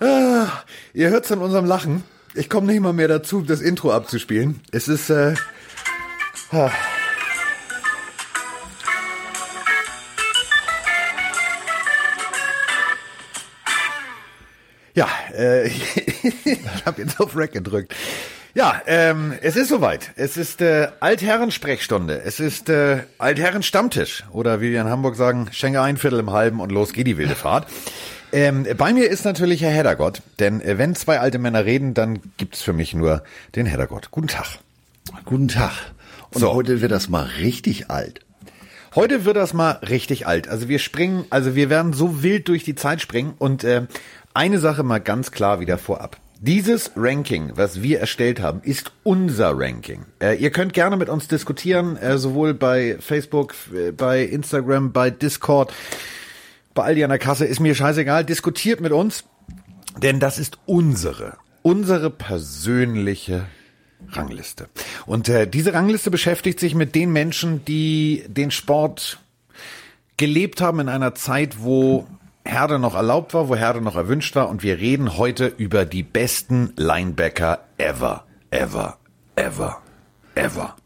ah, ihr hört's an unserem Lachen. Ich komme nicht mal mehr dazu, das Intro abzuspielen. Es ist, äh, ah. Ja, äh, ich habe jetzt auf Rack gedrückt. Ja, ähm, es ist soweit. Es ist äh, Altherren-Sprechstunde. Es ist äh, Altherren-Stammtisch. Oder wie wir in Hamburg sagen, schenke ein Viertel im Halben und los geht die wilde Fahrt. Ähm, bei mir ist natürlich Herr Heddergott, denn äh, wenn zwei alte Männer reden, dann gibt's für mich nur den Heddergott. Guten Tag. Guten Tag. Und so. heute wird das mal richtig alt. Heute wird das mal richtig alt. Also wir springen, also wir werden so wild durch die Zeit springen und äh, eine Sache mal ganz klar wieder vorab. Dieses Ranking, was wir erstellt haben, ist unser Ranking. Äh, ihr könnt gerne mit uns diskutieren, äh, sowohl bei Facebook, äh, bei Instagram, bei Discord, bei Aldi an der Kasse, ist mir scheißegal. Diskutiert mit uns, denn das ist unsere, unsere persönliche Rangliste. Und äh, diese Rangliste beschäftigt sich mit den Menschen, die den Sport gelebt haben in einer Zeit, wo Herde noch erlaubt war, wo Herde noch erwünscht war. Und wir reden heute über die besten Linebacker ever, ever, ever, ever.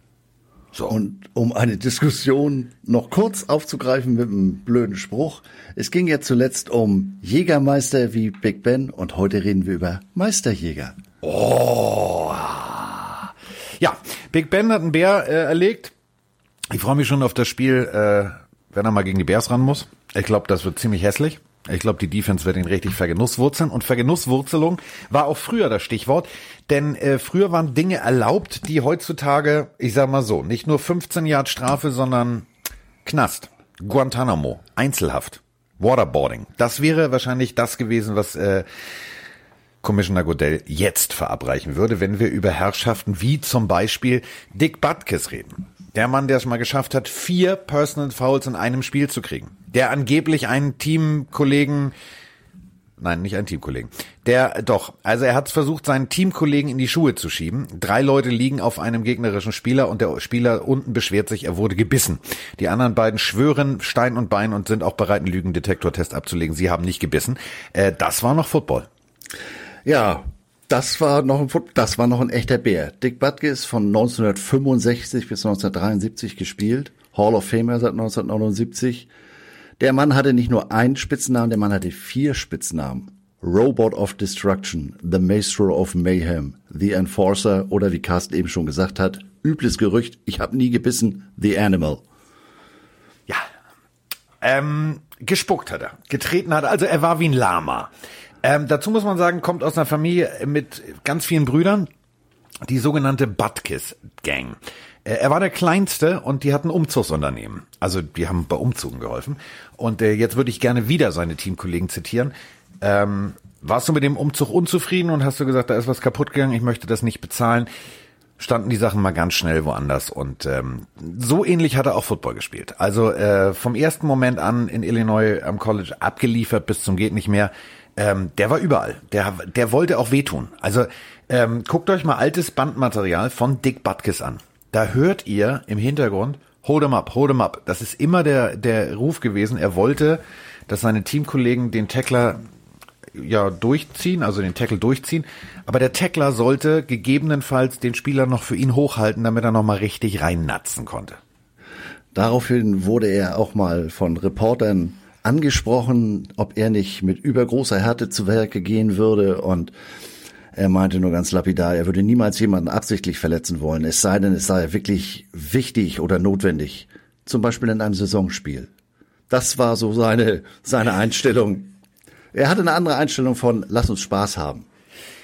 So. Und um eine Diskussion noch kurz aufzugreifen mit einem blöden Spruch. Es ging ja zuletzt um Jägermeister wie Big Ben und heute reden wir über Meisterjäger. Oh. Ja, Big Ben hat einen Bär äh, erlegt. Ich freue mich schon auf das Spiel, äh, wenn er mal gegen die Bears ran muss. Ich glaube, das wird ziemlich hässlich. Ich glaube, die Defense wird ihn richtig vergenusswurzeln. Und Vergenusswurzelung war auch früher das Stichwort. Denn äh, früher waren Dinge erlaubt, die heutzutage, ich sag mal so, nicht nur 15 Jahre Strafe, sondern Knast, Guantanamo, Einzelhaft, Waterboarding. Das wäre wahrscheinlich das gewesen, was äh, Commissioner Godell jetzt verabreichen würde, wenn wir über Herrschaften wie zum Beispiel Dick Butkus reden. Der Mann, der es mal geschafft hat, vier Personal Fouls in einem Spiel zu kriegen. Der angeblich einen Teamkollegen Nein, nicht einen Teamkollegen. Der doch, also er hat versucht, seinen Teamkollegen in die Schuhe zu schieben. Drei Leute liegen auf einem gegnerischen Spieler und der Spieler unten beschwert sich, er wurde gebissen. Die anderen beiden schwören Stein und Bein und sind auch bereit, einen Lügendetektortest abzulegen. Sie haben nicht gebissen. Äh, das war noch Football. Ja, das war noch ein, das war noch ein echter Bär. Dick Butke ist von 1965 bis 1973 gespielt. Hall of Famer seit 1979. Der Mann hatte nicht nur einen Spitznamen, der Mann hatte vier Spitznamen. Robot of Destruction, The Maestro of Mayhem, The Enforcer oder wie Carsten eben schon gesagt hat, übles Gerücht, ich habe nie gebissen, The Animal. Ja, ähm, gespuckt hat er, getreten hat, also er war wie ein Lama. Ähm, dazu muss man sagen, kommt aus einer Familie mit ganz vielen Brüdern, die sogenannte Butkiss Gang. Äh, er war der Kleinste und die hatten Umzugsunternehmen. Also die haben bei Umzügen geholfen. Und äh, jetzt würde ich gerne wieder seine Teamkollegen zitieren. Ähm, warst du mit dem Umzug unzufrieden und hast du gesagt, da ist was kaputt gegangen, ich möchte das nicht bezahlen? Standen die Sachen mal ganz schnell woanders und ähm, so ähnlich hat er auch Football gespielt. Also äh, vom ersten Moment an in Illinois am College abgeliefert bis zum geht nicht mehr ähm, der war überall. Der, der wollte auch wehtun. Also ähm, guckt euch mal altes Bandmaterial von Dick Butkus an. Da hört ihr im Hintergrund, hold him up, hold him up. Das ist immer der, der Ruf gewesen. Er wollte, dass seine Teamkollegen den Tackler ja durchziehen, also den Tackle durchziehen. Aber der Tackler sollte gegebenenfalls den Spieler noch für ihn hochhalten, damit er noch mal richtig reinnatzen konnte. Daraufhin wurde er auch mal von Reportern angesprochen, ob er nicht mit übergroßer Härte zu Werke gehen würde und er meinte nur ganz lapidar, er würde niemals jemanden absichtlich verletzen wollen, es sei denn, es sei wirklich wichtig oder notwendig, zum Beispiel in einem Saisonspiel. Das war so seine, seine Einstellung. Er hatte eine andere Einstellung von, lass uns Spaß haben.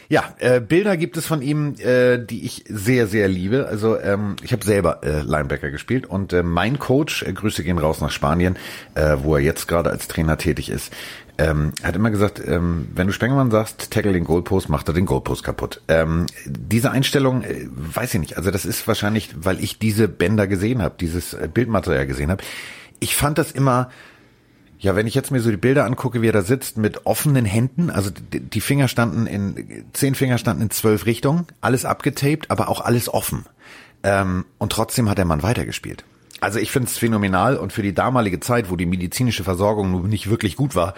Ja, äh, Bilder gibt es von ihm, äh, die ich sehr, sehr liebe. Also ähm, ich habe selber äh, Linebacker gespielt und äh, mein Coach, äh, Grüße gehen raus nach Spanien, äh, wo er jetzt gerade als Trainer tätig ist, ähm, hat immer gesagt, ähm, wenn du Spengemann sagst, tackle den Goalpost, macht er den Goalpost kaputt. Ähm, diese Einstellung, äh, weiß ich nicht. Also das ist wahrscheinlich, weil ich diese Bänder gesehen habe, dieses äh, Bildmaterial gesehen habe. Ich fand das immer ja, wenn ich jetzt mir so die Bilder angucke, wie er da sitzt mit offenen Händen, also die Finger standen in, zehn Finger standen in zwölf Richtungen, alles abgetaped, aber auch alles offen. Ähm, und trotzdem hat der Mann weitergespielt. Also ich finde es phänomenal und für die damalige Zeit, wo die medizinische Versorgung nun nicht wirklich gut war,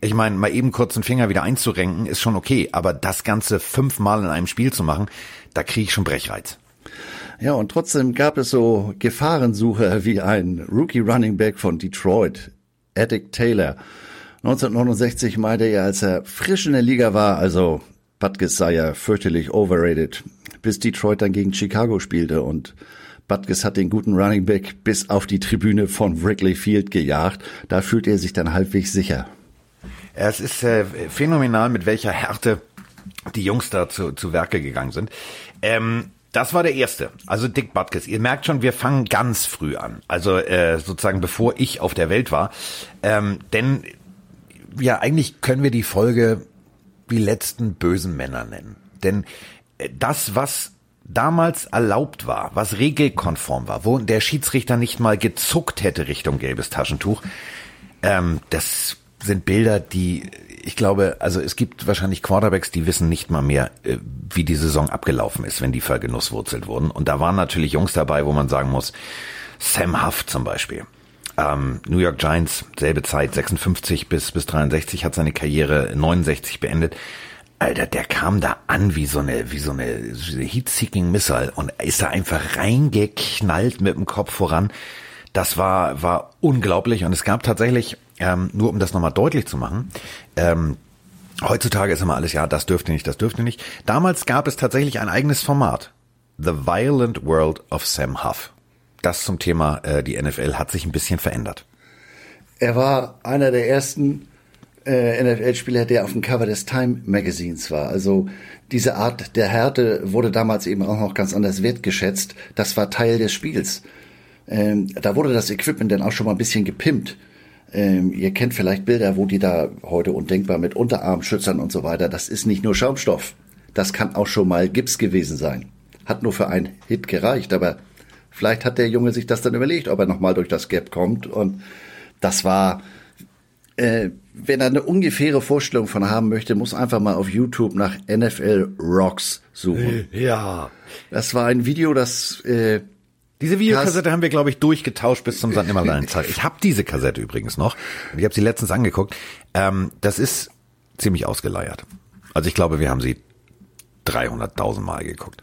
Ich meine, mal eben kurz den Finger wieder einzurenken, ist schon okay, aber das Ganze fünfmal in einem Spiel zu machen, da kriege ich schon Brechreiz. Ja, und trotzdem gab es so Gefahrensucher wie ein Rookie Running Back von Detroit, Attic Taylor. 1969 meinte er, als er frisch in der Liga war, also Butkus sei ja fürchterlich overrated, bis Detroit dann gegen Chicago spielte und Butkus hat den guten Running Back bis auf die Tribüne von Wrigley Field gejagt. Da fühlt er sich dann halbwegs sicher. Es ist äh, phänomenal, mit welcher Härte die Jungs da zu, zu Werke gegangen sind. Ähm, das war der erste, also Dick Butkus. Ihr merkt schon, wir fangen ganz früh an, also äh, sozusagen bevor ich auf der Welt war. Ähm, denn ja, eigentlich können wir die Folge die letzten bösen Männer nennen. Denn äh, das, was damals erlaubt war, was regelkonform war, wo der Schiedsrichter nicht mal gezuckt hätte Richtung gelbes Taschentuch, ähm, das sind Bilder, die ich glaube, also es gibt wahrscheinlich Quarterbacks, die wissen nicht mal mehr, äh, wie die Saison abgelaufen ist, wenn die vergenusswurzelt wurden. Und da waren natürlich Jungs dabei, wo man sagen muss, Sam Huff zum Beispiel. Ähm, New York Giants, selbe Zeit, 56 bis, bis 63, hat seine Karriere 69 beendet. Alter, der kam da an wie so eine, wie so eine Heat-Seeking Missile und ist da einfach reingeknallt mit dem Kopf voran. Das war, war unglaublich und es gab tatsächlich, ähm, nur um das nochmal deutlich zu machen, ähm, heutzutage ist immer alles, ja, das dürfte nicht, das dürfte nicht. Damals gab es tatsächlich ein eigenes Format. The Violent World of Sam Huff. Das zum Thema, äh, die NFL hat sich ein bisschen verändert. Er war einer der ersten äh, NFL-Spieler, der auf dem Cover des Time Magazins war. Also diese Art der Härte wurde damals eben auch noch ganz anders wertgeschätzt. Das war Teil des Spiels. Ähm, da wurde das Equipment dann auch schon mal ein bisschen gepimpt. Ähm, ihr kennt vielleicht Bilder, wo die da heute undenkbar mit Unterarmschützern und so weiter. Das ist nicht nur Schaumstoff. Das kann auch schon mal Gips gewesen sein. Hat nur für einen Hit gereicht, aber vielleicht hat der Junge sich das dann überlegt, ob er nochmal durch das Gap kommt. Und das war, äh, wenn er eine ungefähre Vorstellung von haben möchte, muss einfach mal auf YouTube nach NFL Rocks suchen. Ja. Das war ein Video, das äh, diese Videokassette haben wir, glaube ich, durchgetauscht bis zum Sand Zeit. Ich habe diese Kassette übrigens noch. Ich habe sie letztens angeguckt. Ähm, das ist ziemlich ausgeleiert. Also ich glaube, wir haben sie 300.000 Mal geguckt.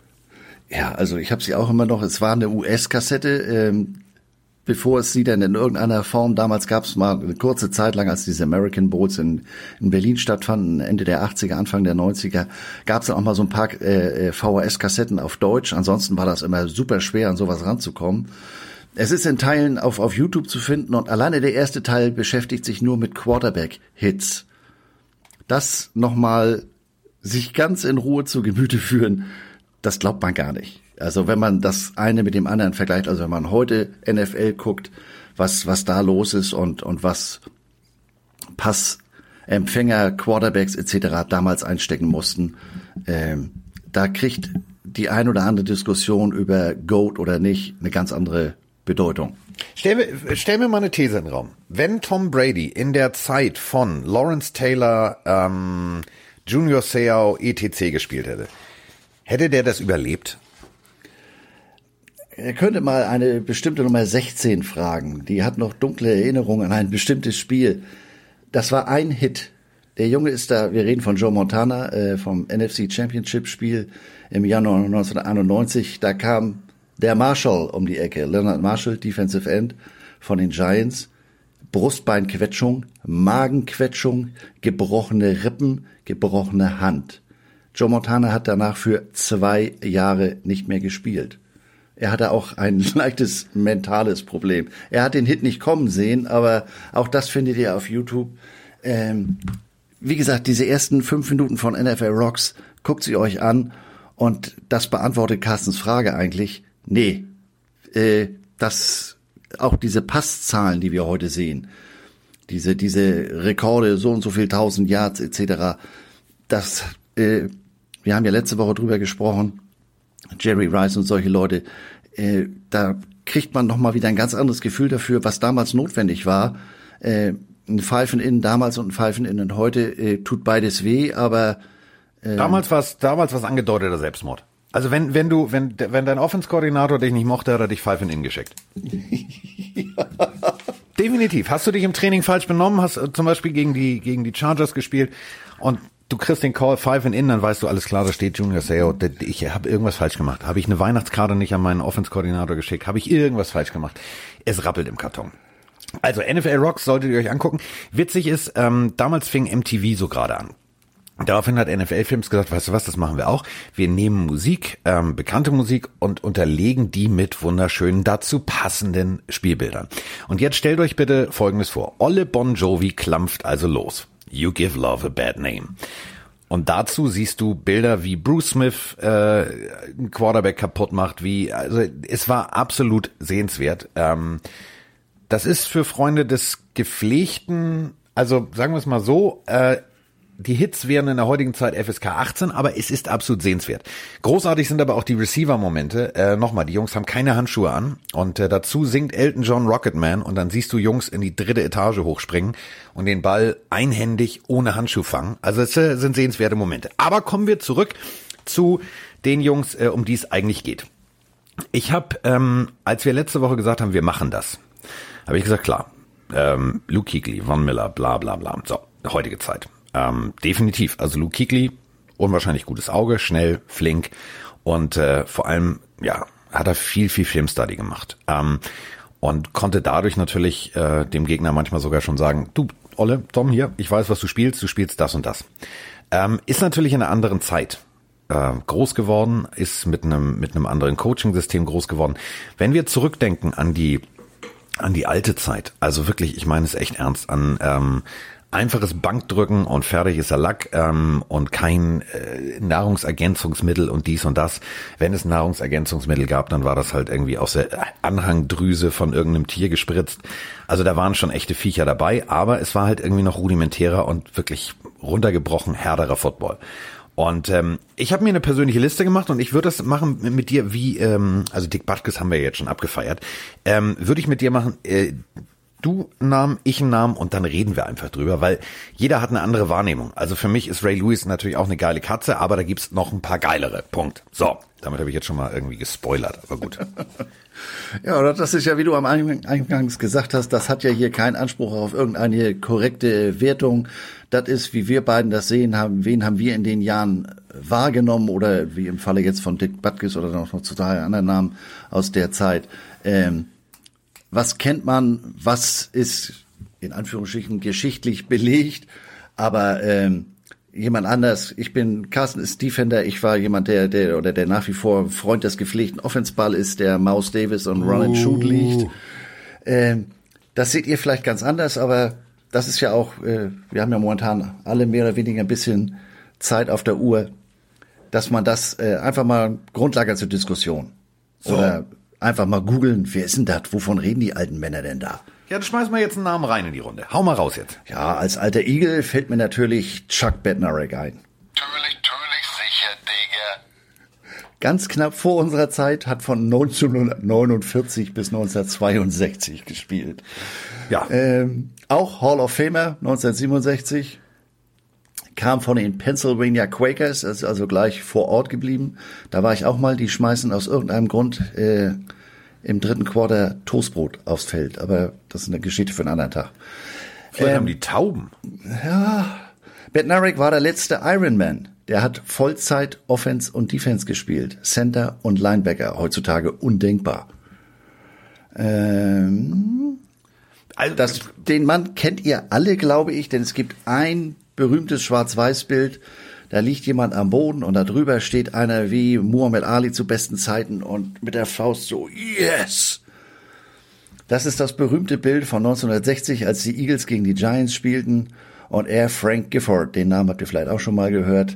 Ja, also ich habe sie auch immer noch. Es war eine US-Kassette. Ähm, bevor es sie dann in irgendeiner Form, damals gab es mal eine kurze Zeit lang, als diese American Bowls in, in Berlin stattfanden, Ende der 80er, Anfang der 90er, gab es dann auch mal so ein paar äh, äh VHS-Kassetten auf Deutsch. Ansonsten war das immer super schwer, an sowas ranzukommen. Es ist in Teilen auf, auf YouTube zu finden und alleine der erste Teil beschäftigt sich nur mit Quarterback-Hits. Das nochmal sich ganz in Ruhe zu Gemüte führen, das glaubt man gar nicht. Also wenn man das eine mit dem anderen vergleicht, also wenn man heute NFL guckt, was, was da los ist und, und was Passempfänger, Quarterbacks etc. damals einstecken mussten, ähm, da kriegt die ein oder andere Diskussion über Goat oder nicht eine ganz andere Bedeutung. Stell mir, stell mir mal eine These in den Raum. Wenn Tom Brady in der Zeit von Lawrence Taylor, ähm, Junior Seau, etc. gespielt hätte, hätte der das überlebt? Er könnte mal eine bestimmte Nummer 16 fragen. Die hat noch dunkle Erinnerungen an ein bestimmtes Spiel. Das war ein Hit. Der Junge ist da, wir reden von Joe Montana, äh, vom NFC Championship Spiel im Januar 1991. Da kam der Marshall um die Ecke, Leonard Marshall, Defensive End von den Giants. Brustbeinquetschung, Magenquetschung, gebrochene Rippen, gebrochene Hand. Joe Montana hat danach für zwei Jahre nicht mehr gespielt. Er hatte auch ein leichtes mentales Problem. Er hat den Hit nicht kommen sehen, aber auch das findet ihr auf YouTube. Ähm, wie gesagt, diese ersten fünf Minuten von NFL Rocks, guckt sie euch an und das beantwortet Carstens Frage eigentlich. Nee, äh, das auch diese Passzahlen, die wir heute sehen, diese diese Rekorde, so und so viel tausend Yards etc. Das, äh, wir haben ja letzte Woche drüber gesprochen. Jerry Rice und solche Leute, äh, da kriegt man noch mal wieder ein ganz anderes Gefühl dafür, was damals notwendig war. Äh, ein Pfeifen innen damals und ein Pfeifen innen heute äh, tut beides weh, aber äh, damals war es damals was angedeuteter Selbstmord. Also wenn wenn du wenn wenn dein Offenskoordinator dich nicht mochte, hat er dich Pfeifen innen geschickt. ja. definitiv. Hast du dich im Training falsch benommen? Hast äh, zum Beispiel gegen die, gegen die Chargers gespielt und du kriegst den Call five and in, dann weißt du, alles klar, da steht Junior Seo. Ich habe irgendwas falsch gemacht. Habe ich eine Weihnachtskarte nicht an meinen Offense-Koordinator geschickt? Habe ich irgendwas falsch gemacht? Es rappelt im Karton. Also NFL Rocks solltet ihr euch angucken. Witzig ist, ähm, damals fing MTV so gerade an. Daraufhin hat NFL Films gesagt, weißt du was, das machen wir auch. Wir nehmen Musik, ähm, bekannte Musik und unterlegen die mit wunderschönen, dazu passenden Spielbildern. Und jetzt stellt euch bitte Folgendes vor. Olle Bon Jovi klampft also los. You give love a bad name. Und dazu siehst du Bilder, wie Bruce Smith äh, einen Quarterback kaputt macht, wie also es war absolut sehenswert. Ähm, das ist für Freunde des gepflegten, also sagen wir es mal so, äh, die Hits wären in der heutigen Zeit FSK 18, aber es ist absolut sehenswert. Großartig sind aber auch die Receiver-Momente. Äh, Nochmal, die Jungs haben keine Handschuhe an und äh, dazu singt Elton John Rocketman und dann siehst du Jungs in die dritte Etage hochspringen und den Ball einhändig ohne Handschuh fangen. Also es äh, sind sehenswerte Momente. Aber kommen wir zurück zu den Jungs, äh, um die es eigentlich geht. Ich habe, ähm, als wir letzte Woche gesagt haben, wir machen das, habe ich gesagt, klar, ähm, Luke Kuechly, Von Miller, bla bla bla. So, heutige Zeit. Ähm, definitiv. Also Luke Kuechly, unwahrscheinlich gutes Auge, schnell, flink und äh, vor allem, ja, hat er viel, viel Filmstudy gemacht. Ähm, und konnte dadurch natürlich äh, dem Gegner manchmal sogar schon sagen, du, Olle, Tom, hier, ich weiß, was du spielst, du spielst das und das. Ähm, ist natürlich in einer anderen Zeit äh, groß geworden, ist mit einem mit einem anderen Coaching-System groß geworden. Wenn wir zurückdenken an die an die alte Zeit. Also wirklich, ich meine es echt ernst, an ähm, einfaches Bankdrücken und fertig ist der Lack ähm, und kein äh, Nahrungsergänzungsmittel und dies und das. Wenn es Nahrungsergänzungsmittel gab, dann war das halt irgendwie aus der Anhangdrüse von irgendeinem Tier gespritzt. Also da waren schon echte Viecher dabei, aber es war halt irgendwie noch rudimentärer und wirklich runtergebrochen härterer Football. Und ähm, ich habe mir eine persönliche Liste gemacht und ich würde das machen mit dir wie, ähm, also Dick Butkus haben wir jetzt schon abgefeiert, ähm, würde ich mit dir machen, äh, du einen Namen, ich einen Namen und dann reden wir einfach drüber, weil jeder hat eine andere Wahrnehmung. Also für mich ist Ray Lewis natürlich auch eine geile Katze, aber da gibt's noch ein paar geilere. Punkt. So, damit habe ich jetzt schon mal irgendwie gespoilert, aber gut. Ja, oder das ist ja, wie du am Eingangs gesagt hast, das hat ja hier keinen Anspruch auf irgendeine korrekte Wertung. Das ist, wie wir beiden das sehen haben, wen haben wir in den Jahren wahrgenommen oder wie im Falle jetzt von Dick Butkus oder noch zu drei anderen Namen aus der Zeit. Ähm, was kennt man, was ist in Anführungsstrichen geschichtlich belegt, aber ähm, jemand anders. Ich bin Carsten ist Defender. Ich war jemand, der der oder der nach wie vor Freund des gepflegten Offensball ist, der Maus Davis und Run and Shoot liegt. Ähm, das seht ihr vielleicht ganz anders, aber das ist ja auch, äh, wir haben ja momentan alle mehr oder weniger ein bisschen Zeit auf der Uhr, dass man das äh, einfach mal Grundlage zur Diskussion so. oder einfach mal googeln, wer ist denn das? Wovon reden die alten Männer denn da? Ja, dann schmeiß mal jetzt einen Namen rein in die Runde. Hau mal raus jetzt. Ja, als alter Igel fällt mir natürlich Chuck Bednarik ein. Natürlich, natürlich sicher, Digga. Ganz knapp vor unserer Zeit, hat von 1949 bis 1962 gespielt. Ja. Ähm, auch Hall of Famer 1967. Kam von den Pennsylvania Quakers, ist also gleich vor Ort geblieben. Da war ich auch mal, die schmeißen aus irgendeinem Grund äh, im dritten Quarter Toastbrot aufs Feld. Aber das ist eine Geschichte für einen anderen Tag. Vielleicht ähm, haben die Tauben. Ja. Bednarik war der letzte Ironman. Der hat Vollzeit Offense und Defense gespielt. Center und Linebacker. Heutzutage undenkbar. Ähm, also, das, den Mann kennt ihr alle, glaube ich, denn es gibt ein berühmtes Schwarz-Weiß-Bild da liegt jemand am Boden und da drüber steht einer wie Muhammad Ali zu besten Zeiten und mit der Faust so, yes! Das ist das berühmte Bild von 1960, als die Eagles gegen die Giants spielten und er, Frank Gifford, den Namen habt ihr vielleicht auch schon mal gehört,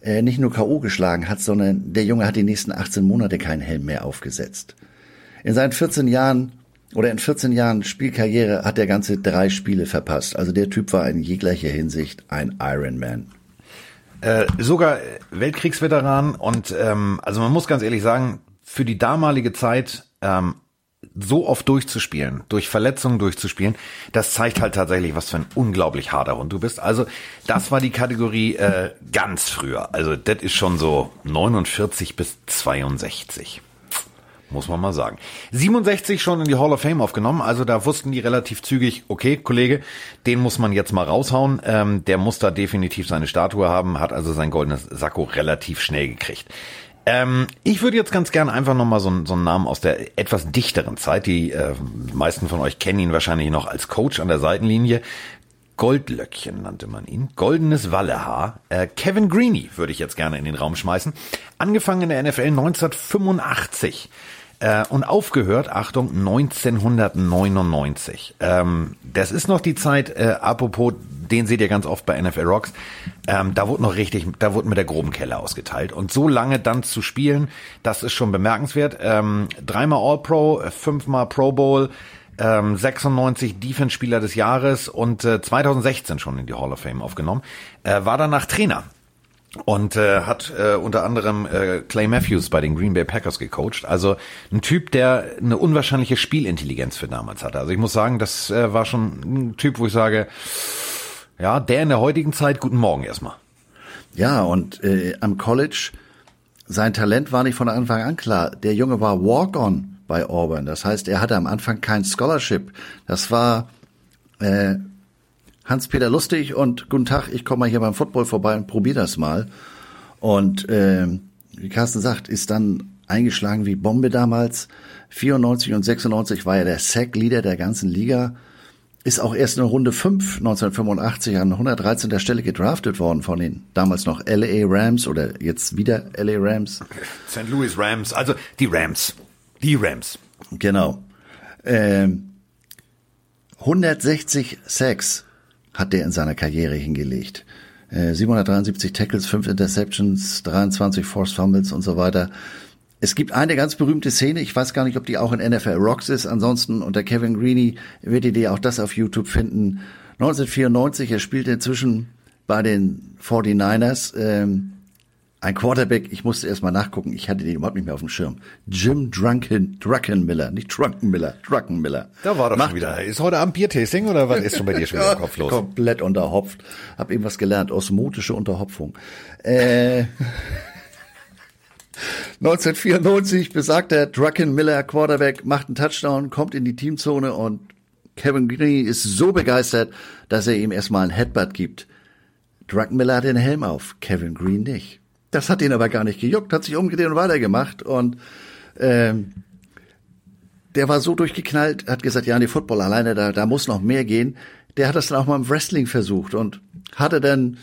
äh, nicht nur K.O. geschlagen hat, sondern der Junge hat die nächsten 18 Monate keinen Helm mehr aufgesetzt. In seinen 14 Jahren oder in 14 Jahren Spielkarriere hat der ganze drei Spiele verpasst. Also der Typ war in jeglicher Hinsicht ein Ironman. Äh, sogar Weltkriegsveteran und ähm, also man muss ganz ehrlich sagen, für die damalige Zeit ähm, so oft durchzuspielen, durch Verletzungen durchzuspielen, das zeigt halt tatsächlich, was für ein unglaublich harter Hund du bist. Also das war die Kategorie äh, ganz früher. Also das ist schon so 49 bis 62. muss man mal sagen. 67 schon in die Hall of Fame aufgenommen, also da wussten die relativ zügig, okay, Kollege, den muss man jetzt mal raushauen. Ähm, der muss da definitiv seine Statue haben, hat also sein goldenes Sakko relativ schnell gekriegt. Ähm, ich würde jetzt ganz gerne einfach nochmal so, so einen Namen aus der etwas dichteren Zeit. Die äh, meisten von euch kennen ihn wahrscheinlich noch als Coach an der Seitenlinie. Goldlöckchen nannte man ihn. Goldenes Wallehaar. Äh, Kevin Greeny würde ich jetzt gerne in den Raum schmeißen. Angefangen in der NFL 1985 äh, und aufgehört, Achtung, 1999. Ähm, das ist noch die Zeit, äh, apropos, den seht ihr ganz oft bei NFL Rocks, ähm, da wurde noch richtig, da wurde mit der groben Kelle ausgeteilt. Und so lange dann zu spielen, das ist schon bemerkenswert. Ähm, dreimal All-Pro, fünfmal Pro Bowl, ähm, 96 Defense-Spieler des Jahres und äh, 2016 schon in die Hall of Fame aufgenommen. Äh, war danach Trainer und äh, hat äh, unter anderem äh, Clay Matthews bei den Green Bay Packers gecoacht. Also ein Typ, der eine unwahrscheinliche Spielintelligenz für damals hatte. Also ich muss sagen, das äh, war schon ein Typ, wo ich sage, ja, der in der heutigen Zeit, guten Morgen erstmal. Ja, und äh, am College, sein Talent war nicht von Anfang an klar. Der Junge war Walk-on bei Auburn. Das heißt, er hatte am Anfang kein Scholarship. Das war äh, Hans-Peter Lustig und guten Tag, ich komme mal hier beim Football vorbei und probier das mal. Und äh, wie Carsten sagt, ist dann eingeschlagen wie Bombe damals. 94 und 96 war er der Sack-Leader der ganzen Liga. Ist auch erst in Runde 5 1985 an 113. Stelle gedraftet worden von den damals noch LA Rams oder jetzt wieder LA Rams. St. Louis Rams, also die Rams. Die Rams. Genau. Ähm, 160 Sacks hat der in seiner Karriere hingelegt. Äh, 773 Tackles, 5 Interceptions, 23 Forced Fumbles und so weiter. Es gibt eine ganz berühmte Szene, ich weiß gar nicht, ob die auch in NFL Rocks ist, ansonsten unter Kevin Greeny werdet ihr auch das auf YouTube finden. 1994, er spielt inzwischen bei den 49ers. Ähm, ein Quarterback, ich musste erst mal nachgucken, ich hatte den überhaupt nicht mehr auf dem Schirm. Jim Drunken, Druckenmiller, nicht Drunkenmiller, Druckenmiller. Da war doch Macht- schon wieder. Ist heute Abend Biertasting oder was ist schon bei dir schon wieder im Kopf los? Komplett unterhopft. Hab eben was gelernt, osmotische Unterhopfung. Äh, 1994 besagter Druckenmiller Quarterback macht einen Touchdown, kommt in die Teamzone und Kevin Green ist so begeistert, dass er ihm erstmal einen Headbutt gibt. Druckenmiller hat den Helm auf, Kevin Green nicht. Das hat ihn aber gar nicht gejuckt, hat sich umgedreht und weitergemacht und ähm, der war so durchgeknallt, hat gesagt, ja, nee, Football alleine, da, da muss noch mehr gehen. Der hat das dann auch mal im Wrestling versucht und hatte dann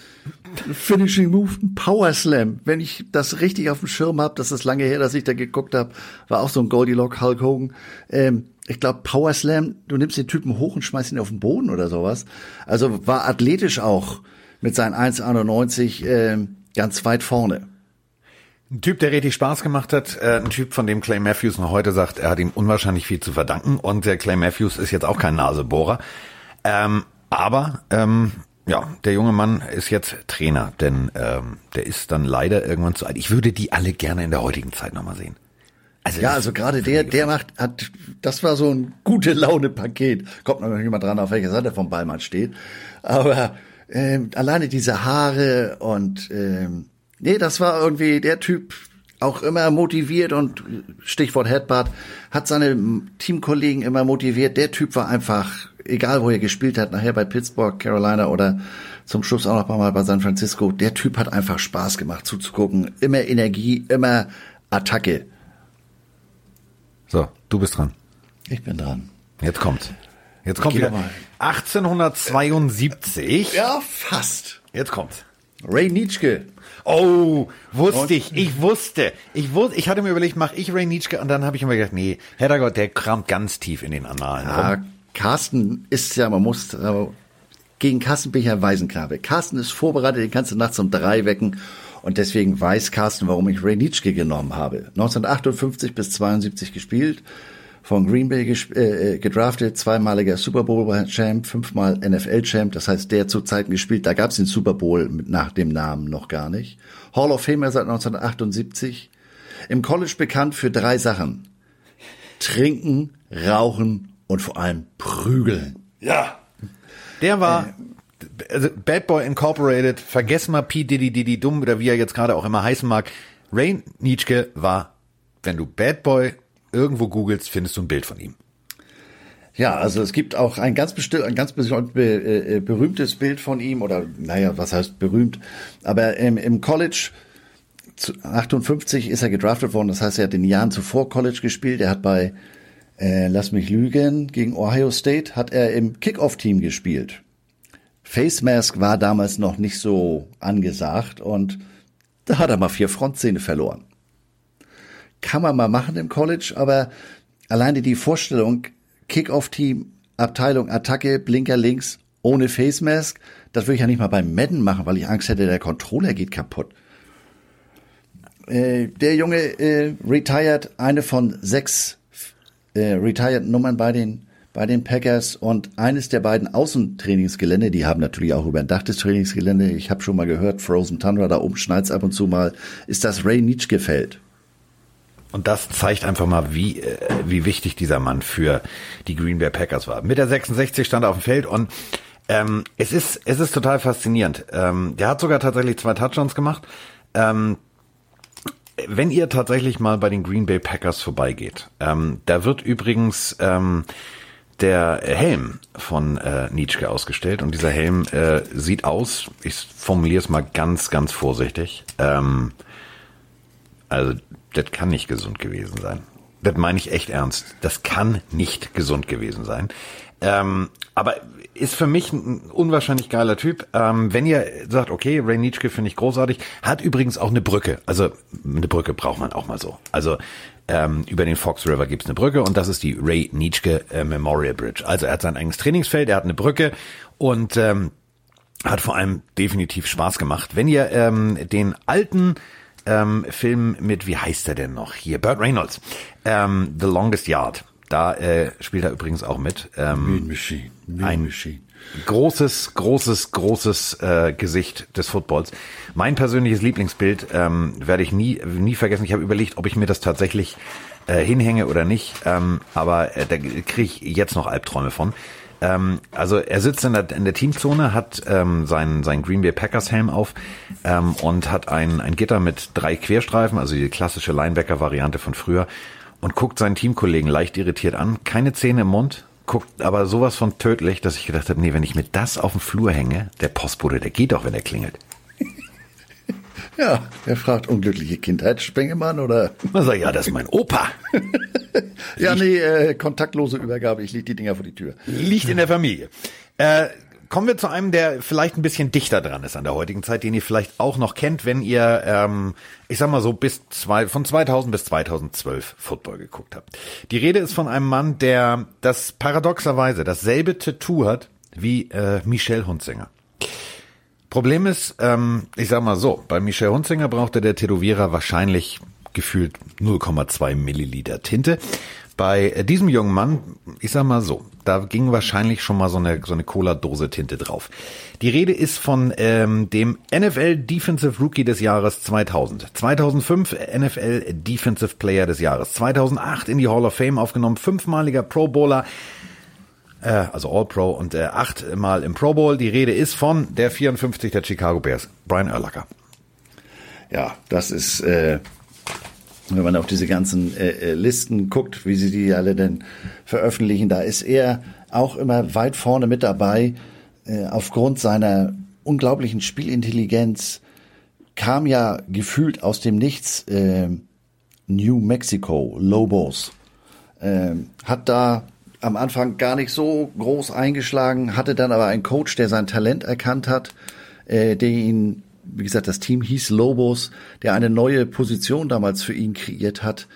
Finishing Move, einen Power Slam. Wenn ich das richtig auf dem Schirm habe, das ist lange her, dass ich da geguckt habe, war auch so ein Goldilocks Hulk Hogan. Ähm, ich glaube, Power Slam, du nimmst den Typen hoch und schmeißt ihn auf den Boden oder sowas. Also war athletisch auch mit seinen 1,91 ähm, ganz weit vorne. Ein Typ, der richtig Spaß gemacht hat, äh, ein Typ, von dem Clay Matthews noch heute sagt, er hat ihm unwahrscheinlich viel zu verdanken und der Clay Matthews ist jetzt auch kein Nasebohrer. Ähm, aber ähm, ja, der junge Mann ist jetzt Trainer, denn ähm, der ist dann leider irgendwann zu alt. Ich würde die alle gerne in der heutigen Zeit nochmal sehen. Also Ja, also gerade der, der macht, hat, das war so ein gute Laune-Paket. Kommt noch nicht mal dran, auf welcher Seite vom Ball man steht. Aber ähm, alleine diese Haare und ähm, nee, das war irgendwie der Typ auch immer motiviert und Stichwort Headbutt, hat seine Teamkollegen immer motiviert. Der Typ war einfach, egal wo er gespielt hat, nachher bei Pittsburgh, Carolina oder zum Schluss auch noch ein paar Mal bei San Francisco, der Typ hat einfach Spaß gemacht zuzugucken. Immer Energie, immer Attacke. So, du bist dran. Ich bin dran. Jetzt kommt. Jetzt kommt wieder. mal. 1872. Ja, fast. Jetzt kommt's. Ray Nietzsche. Oh, wusste ich, ich wusste, ich wusste, ich hatte mir überlegt, mache ich Ray Nietzsche und dann habe ich immer gedacht, nee, Herrgott, der kramt ganz tief in den Annalen Ja, rum. Carsten ist ja, man muss, äh, gegen Carsten bin ich ein Waisenknabe. Carsten ist vorbereitet, den kannst du nachts um drei wecken. Und deswegen weiß Carsten, warum ich Ray Nietzsche genommen habe. 1958 bis 72 gespielt, von Green Bay äh, äh, gedraftet, zweimaliger Super Bowl-Champ, fünfmal NFL-Champ, das heißt, der zu Zeiten gespielt, da gab es den Super Bowl mit, nach dem Namen noch gar nicht. Hall of Famer seit 1978. Im College bekannt für drei Sachen. Trinken, rauchen und vor allem prügeln. Ja. Der war, also Bad Boy Incorporated, vergess mal P. Diddy Diddy Dumm oder wie er jetzt gerade auch immer heißen mag. Ray Nietzsche war, wenn du Bad Boy irgendwo googelst, findest du ein Bild von ihm. Ja, also es gibt auch ein ganz bestimmt, ein ganz be, äh, berühmtes Bild von ihm oder naja, was heißt berühmt? Aber im, im College 58 ist er gedraftet worden. Das heißt, er hat in den Jahren zuvor College gespielt. Er hat bei äh, lass mich lügen gegen Ohio State hat er im Kickoff-Team gespielt. Face Mask war damals noch nicht so angesagt und da hat er mal vier Frontzähne verloren. Kann man mal machen im College, aber alleine die Vorstellung, Kickoff-Team, Abteilung Attacke, Blinker links, ohne Face Mask, das würde ich ja nicht mal beim Madden machen, weil ich Angst hätte, der Controller geht kaputt. Äh, der Junge äh, retired, eine von sechs äh, retired Nummern bei den bei den Packers und eines der beiden Außentrainingsgelände, die haben natürlich auch über ein Dach des Trainingsgelände, ich habe schon mal gehört, Frozen Tundra, da oben schneit's ab und zu mal, ist das Ray Nietzsche Feld. Und das zeigt einfach mal, wie, äh, wie wichtig dieser Mann für die Green Bay Packers war. Mit der 66 stand er auf dem Feld und ähm, es ist es ist total faszinierend. Ähm, der hat sogar tatsächlich zwei Touchdowns gemacht. Ähm, wenn ihr tatsächlich mal bei den Green Bay Packers vorbeigeht, ähm, da wird übrigens ähm, der Helm von äh, Nietzsche ausgestellt und dieser Helm äh, sieht aus, ich formuliere es mal ganz, ganz vorsichtig, ähm, also das kann nicht gesund gewesen sein. Das meine ich echt ernst. Das kann nicht gesund gewesen sein. Ähm, aber ist für mich ein unwahrscheinlich geiler Typ. Ähm, wenn ihr sagt, okay, Ray Nietzsche finde ich großartig, hat übrigens auch eine Brücke. Also eine Brücke braucht man auch mal so. Also ähm, über den Fox River gibt's eine Brücke und das ist die Ray Nietzsche äh, Memorial Bridge. Also er hat sein eigenes Trainingsfeld, er hat eine Brücke und ähm, hat vor allem definitiv Spaß gemacht. Wenn ihr ähm, den alten ähm, Film mit, wie heißt er denn noch hier, Burt Reynolds, ähm, The Longest Yard, da äh, spielt er übrigens auch mit. Ähm, Mean Machine. Mean ein Machine. großes, großes, großes äh, Gesicht des Footballs. Mein persönliches Lieblingsbild ähm, werde ich nie, nie vergessen. Ich habe überlegt, ob ich mir das tatsächlich äh, hinhänge oder nicht. Ähm, aber äh, da kriege ich jetzt noch Albträume von. Ähm, also er sitzt in der, in der Teamzone, hat ähm, seinen, seinen Green Bay Packers Helm auf ähm, und hat ein, ein Gitter mit drei Querstreifen, also die klassische Linebacker-Variante von früher und guckt seinen Teamkollegen leicht irritiert an, keine Zähne im Mund, guckt aber sowas von tödlich, dass ich gedacht habe, nee, wenn ich mir das auf dem Flur hänge, der Postbote, der geht doch, wenn er klingelt. Ja, er fragt unglückliche Kindheit, Spengemann oder? Man sagt, ja, das ist mein Opa. ja, nee, äh, kontaktlose Übergabe, ich leg die Dinger vor die Tür. Liegt in der Familie. Äh, kommen wir zu einem, der vielleicht ein bisschen dichter dran ist an der heutigen Zeit, den ihr vielleicht auch noch kennt, wenn ihr, ähm, ich sag mal so, bis zwei, von 2000 bis 2012 Football geguckt habt. Die Rede ist von einem Mann, der das paradoxerweise dasselbe Tattoo hat wie äh, Michel Hunzinger. Problem ist, ähm, ich sag mal so, bei Michel Hunzinger brauchte der Tätowierer wahrscheinlich gefühlt 0,2 Milliliter Tinte. Bei äh, diesem jungen Mann, ich sag mal so, da ging wahrscheinlich schon mal so eine, so eine Cola-Dose Tinte drauf. Die Rede ist von ähm, dem NFL Defensive Rookie des Jahres 2000. 2005 NFL Defensive Player des Jahres. 2008 in die Hall of Fame aufgenommen, fünfmaliger Pro Bowler äh, also All-Pro und äh, achtmal im Pro Bowl. Die Rede ist von der 54 der Chicago Bears, Brian Urlacher. Ja, das ist, äh, wenn man auf diese ganzen äh, äh, Listen guckt, wie sie die alle denn veröffentlichen, da ist er auch immer weit vorne mit dabei. Äh, aufgrund seiner unglaublichen Spielintelligenz kam ja gefühlt aus dem Nichts äh, New Mexico, Lobos. Äh, hat da am Anfang gar nicht so groß eingeschlagen, hatte dann aber einen Coach, der sein Talent erkannt hat, äh, der ihn, wie gesagt, das Team hieß Lobos, der eine neue Position damals für ihn kreiert hat,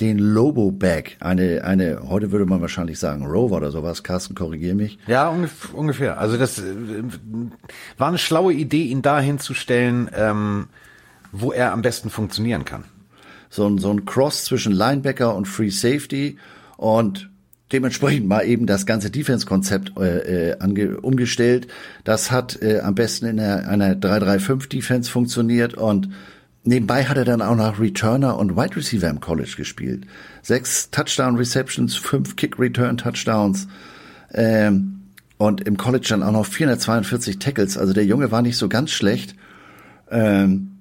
den Lobo Bag, eine, eine, heute würde man wahrscheinlich sagen Rover oder sowas. Carsten, korrigier mich. Ja, ungef ungefähr. Also das äh, war eine schlaue Idee, ihn dahin zu stellen, ähm, wo er am besten funktionieren kann. So ein, so ein Cross zwischen Linebacker und Free Safety und dementsprechend mal eben das ganze Defense-Konzept äh, äh, umgestellt. Das hat äh, am besten in einer, einer 3-3-5-Defense funktioniert und nebenbei hat er dann auch noch Returner und Wide Receiver im College gespielt. Sechs Touchdown-Receptions, fünf Kick-Return-Touchdowns ähm, und im College dann auch noch 442 Tackles. Also der Junge war nicht so ganz schlecht. Ähm,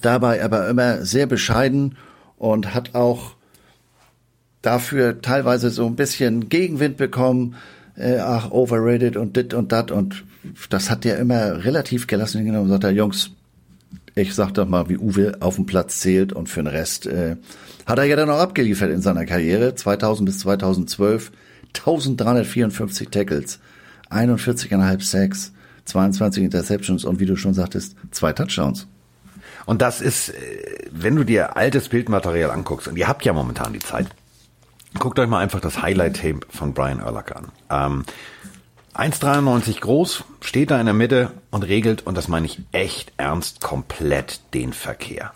dabei aber immer sehr bescheiden und hat auch dafür teilweise so ein bisschen Gegenwind bekommen, äh, ach, overrated und dit und dat und das hat der immer relativ gelassen genommen und sagt, er, Jungs, ich sag doch mal, wie Uwe auf dem Platz zählt und für den Rest äh, hat er ja dann auch abgeliefert in seiner Karriere, 2000 bis 2012, 1354 Tackles, 41,5 Sacks, 22 Interceptions und wie du schon sagtest, zwei Touchdowns. Und das ist, äh, wenn du dir altes Bildmaterial anguckst, und ihr habt ja momentan die Zeit, guckt euch mal einfach das Highlight-Tape von Brian Urlacher an. Ähm, 1,93 groß, steht da in der Mitte und regelt, und das meine ich echt ernst, komplett den Verkehr.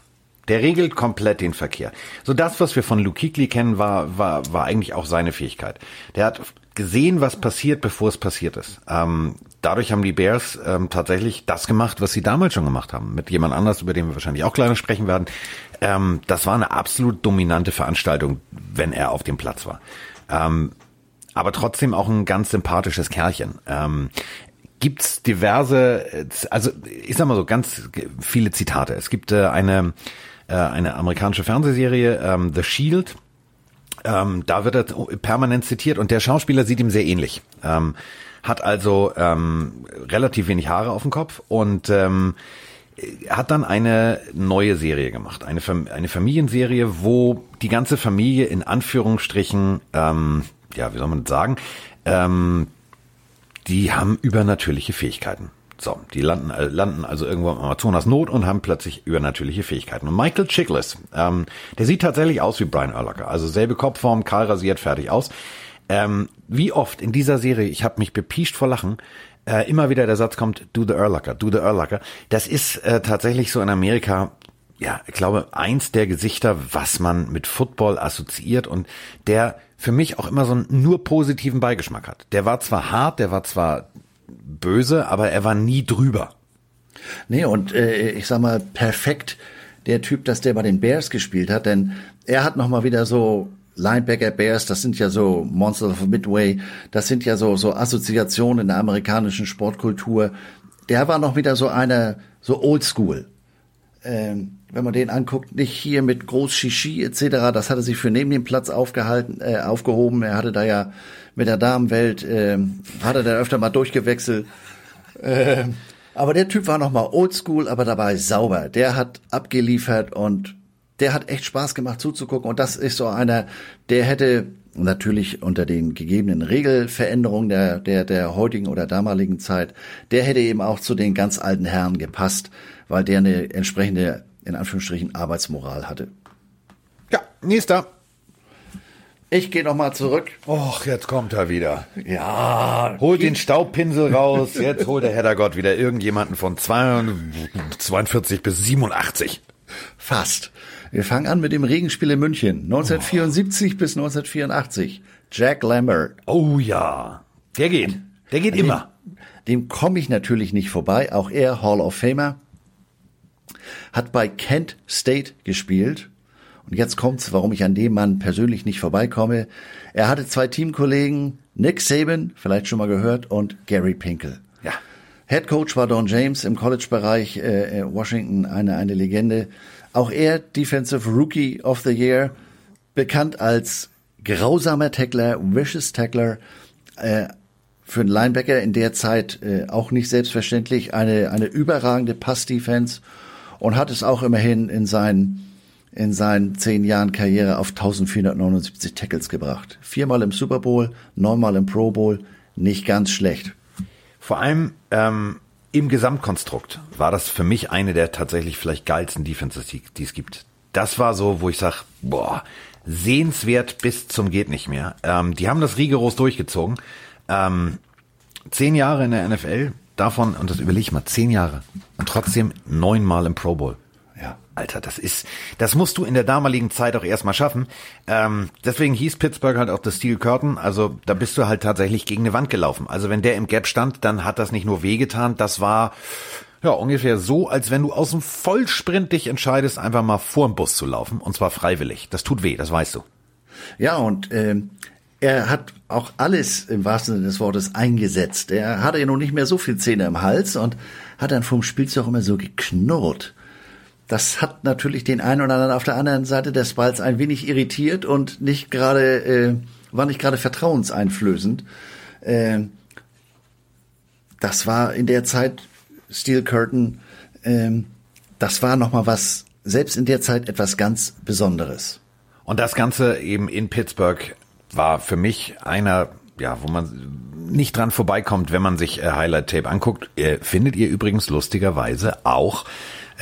Der regelt komplett den Verkehr. So das, was wir von Luke Kuechly kennen, war, war, war eigentlich auch seine Fähigkeit. Der hat gesehen, was passiert, bevor es passiert ist. Ähm, dadurch haben die Bears ähm, tatsächlich das gemacht, was sie damals schon gemacht haben. Mit jemand anders, über den wir wahrscheinlich auch gleich sprechen werden. Ähm, das war eine absolut dominante Veranstaltung, wenn er auf dem Platz war. Ähm, aber trotzdem auch ein ganz sympathisches Kerlchen. Ähm, gibt's diverse, also ich sag mal so ganz viele Zitate. Es gibt äh, eine äh, eine amerikanische Fernsehserie ähm, The Shield. Ähm, da wird er permanent zitiert und der Schauspieler sieht ihm sehr ähnlich. Ähm, hat also ähm, relativ wenig Haare auf dem Kopf und ähm, hat dann eine neue Serie gemacht, eine, eine Familienserie, wo die ganze Familie in Anführungsstrichen ähm, ja, wie soll man das sagen, ähm, die haben übernatürliche Fähigkeiten. So, die landen, äh, landen also irgendwo im Amazonas Not und haben plötzlich übernatürliche Fähigkeiten. Und Michael Chiklis, ähm, der sieht tatsächlich aus wie Brian Urlacher. Also selbe Kopfform, kahl rasiert, fertig aus. Ähm, wie oft in dieser Serie, ich habe mich bepiescht vor Lachen, äh, immer wieder der Satz kommt, do the Urlacher, do the Urlacher. Das ist äh, tatsächlich so in Amerika ja, ich glaube, eins der Gesichter, was man mit Football assoziiert und der für mich auch immer so einen nur positiven Beigeschmack hat. Der war zwar hart, der war zwar böse, aber er war nie drüber. Nee, und äh, ich sag mal, perfekt der Typ, dass der bei den Bears gespielt hat, denn er hat nochmal wieder so Linebacker Bears, das sind ja so Monsters of Midway, das sind ja so, so Assoziationen in der amerikanischen Sportkultur. Der war noch wieder so einer, so oldschool. Ähm, wenn man den anguckt, nicht hier mit groß Shishi etc. Das hatte sich für neben dem Platz aufgehalten, äh, aufgehoben. Er hatte da ja mit der Damenwelt, äh, hatte da öfter mal durchgewechselt. Äh, aber der Typ war noch mal oldschool, aber dabei sauber. Der hat abgeliefert und der hat echt Spaß gemacht zuzugucken. Und das ist so einer, der hätte natürlich unter den gegebenen Regelveränderungen der, der, der heutigen oder damaligen Zeit, der hätte eben auch zu den ganz alten Herren gepasst, weil der eine entsprechende in Anführungsstrichen Arbeitsmoral hatte. Ja, nächster. Ich gehe noch mal zurück. Och, jetzt kommt er wieder. Ja. Holt den Staubpinsel raus. Jetzt holt der Heddergott wieder irgendjemanden von 42 bis 87. Fast. Wir fangen an mit dem Regenspiel in München. 1974 oh. bis 1984. Jack Lambert. Oh ja. Der geht. Der geht dem, immer. Dem komme ich natürlich nicht vorbei. Auch er Hall of Famer hat bei Kent State gespielt. Und jetzt kommt's, warum ich an dem Mann persönlich nicht vorbeikomme. Er hatte zwei Teamkollegen, Nick Saban, vielleicht schon mal gehört, und Gary Pinkel. Ja. Head Coach war Don James im College-Bereich äh, äh, Washington, eine, eine Legende. Auch er Defensive Rookie of the Year, bekannt als grausamer Tackler, vicious Tackler, äh, für einen Linebacker in der Zeit äh, auch nicht selbstverständlich, eine, eine überragende Pass-Defense und hat es auch immerhin in seinen in seinen zehn Jahren Karriere auf 1479 Tackles gebracht. Viermal im Super Bowl, neunmal im Pro Bowl, nicht ganz schlecht. Vor allem ähm, im Gesamtkonstrukt war das für mich eine der tatsächlich vielleicht geilsten Defenses, die, die es gibt. Das war so, wo ich sag, boah, sehenswert bis zum geht nicht mehr. Ähm, die haben das rigoros durchgezogen. Ähm, zehn Jahre in der NFL, davon, und das überlege ich mal, zehn Jahre. Und trotzdem neunmal im Pro Bowl. Alter, das ist, das musst du in der damaligen Zeit auch erstmal schaffen. Ähm, deswegen hieß Pittsburgh halt auch das Steel Curtain. Also da bist du halt tatsächlich gegen eine Wand gelaufen. Also wenn der im Gap stand, dann hat das nicht nur wehgetan, das war ja ungefähr so, als wenn du aus dem Vollsprint dich entscheidest, einfach mal vor dem Bus zu laufen. Und zwar freiwillig. Das tut weh, das weißt du. Ja, und ähm, er hat auch alles im wahrsten Sinne des Wortes eingesetzt. Er hatte ja nun nicht mehr so viel Zähne im Hals und hat dann vom Spielzeug immer so geknurrt das hat natürlich den einen oder anderen auf der anderen Seite des Balls ein wenig irritiert und nicht gerade, äh, war nicht gerade vertrauenseinflößend. Äh, das war in der Zeit Steel Curtain, äh, das war nochmal was, selbst in der Zeit etwas ganz Besonderes. Und das Ganze eben in Pittsburgh war für mich einer, ja, wo man nicht dran vorbeikommt, wenn man sich äh, Highlight Tape anguckt. Äh, findet ihr übrigens lustigerweise auch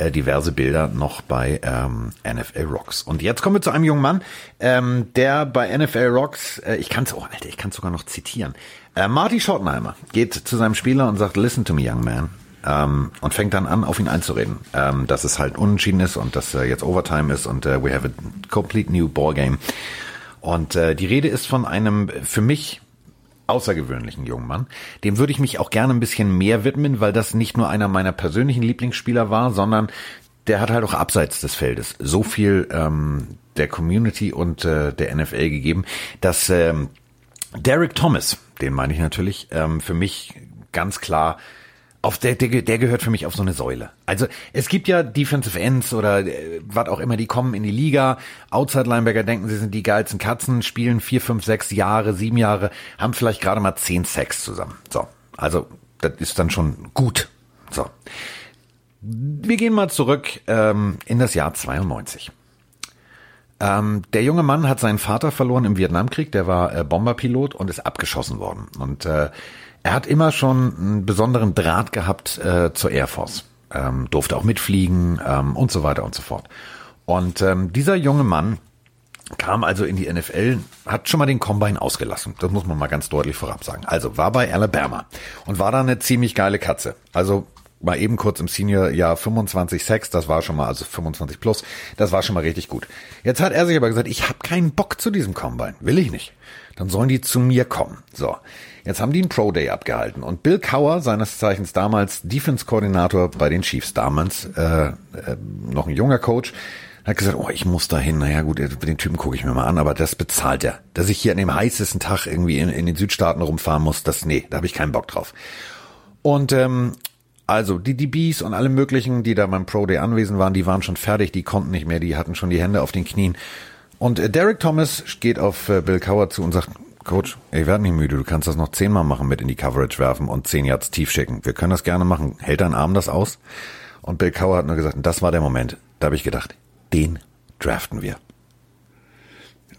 äh, diverse Bilder noch bei ähm, NFL Rocks. Und jetzt kommen wir zu einem jungen Mann, ähm, der bei NFL Rocks, äh, ich kann es, oh Alter, ich kann sogar noch zitieren. Äh, Marty Schottenheimer geht zu seinem Spieler und sagt, listen to me, young man. Ähm, und fängt dann an, auf ihn einzureden, ähm, dass es halt unentschieden ist und dass äh, jetzt Overtime ist und äh, we have a complete new ball game. Und äh, die Rede ist von einem für mich außergewöhnlichen jungen Mann. Dem würde ich mich auch gerne ein bisschen mehr widmen, weil das nicht nur einer meiner persönlichen Lieblingsspieler war, sondern der hat halt auch abseits des Feldes so viel ähm, der Community und äh, der NFL gegeben, dass ähm, Derek Thomas, den meine ich natürlich, ähm, für mich ganz klar auf der, der, der gehört für mich auf so eine Säule. Also es gibt ja Defensive Ends oder äh, was auch immer, die kommen in die Liga. Outside Linebacker denken, sie sind die geilsten Katzen, spielen vier, fünf, sechs Jahre, sieben Jahre, haben vielleicht gerade mal zehn Sacks zusammen. So, also das ist dann schon gut. So, wir gehen mal zurück ähm, in das Jahr 92. Ähm, der junge Mann hat seinen Vater verloren im Vietnamkrieg, der war äh, Bomberpilot und ist abgeschossen worden. Und äh, er hat immer schon einen besonderen Draht gehabt äh, zur Air Force, ähm, durfte auch mitfliegen ähm, und so weiter und so fort. Und ähm, dieser junge Mann kam also in die NFL, hat schon mal den Combine ausgelassen. Das muss man mal ganz deutlich vorab sagen. Also war bei Alabama und war da eine ziemlich geile Katze. Also mal eben kurz im Senior-Jahr 25 Sex, das war schon mal, also 25 plus, das war schon mal richtig gut. Jetzt hat er sich aber gesagt, ich habe keinen Bock zu diesem Combine, will ich nicht. Dann sollen die zu mir kommen. So, Jetzt haben die einen Pro Day abgehalten und Bill Cower, seines Zeichens damals Defense-Koordinator bei den Chiefs, damals äh, äh, noch ein junger Coach, hat gesagt, oh, ich muss da hin. Naja gut, den Typen gucke ich mir mal an, aber das bezahlt er. Dass ich hier an dem heißesten Tag irgendwie in, in den Südstaaten rumfahren muss, das, nee, da habe ich keinen Bock drauf. Und ähm, also die DBs und alle möglichen, die da beim Pro Day anwesend waren, die waren schon fertig, die konnten nicht mehr, die hatten schon die Hände auf den Knien. Und äh, Derek Thomas geht auf äh, Bill Cower zu und sagt, Coach, ich werde nicht müde, du kannst das noch zehnmal machen, mit in die Coverage werfen und zehn Yards tief schicken. Wir können das gerne machen. Hält dein Arm das aus? Und Bill Cower hat nur gesagt, das war der Moment. Da habe ich gedacht, den draften wir.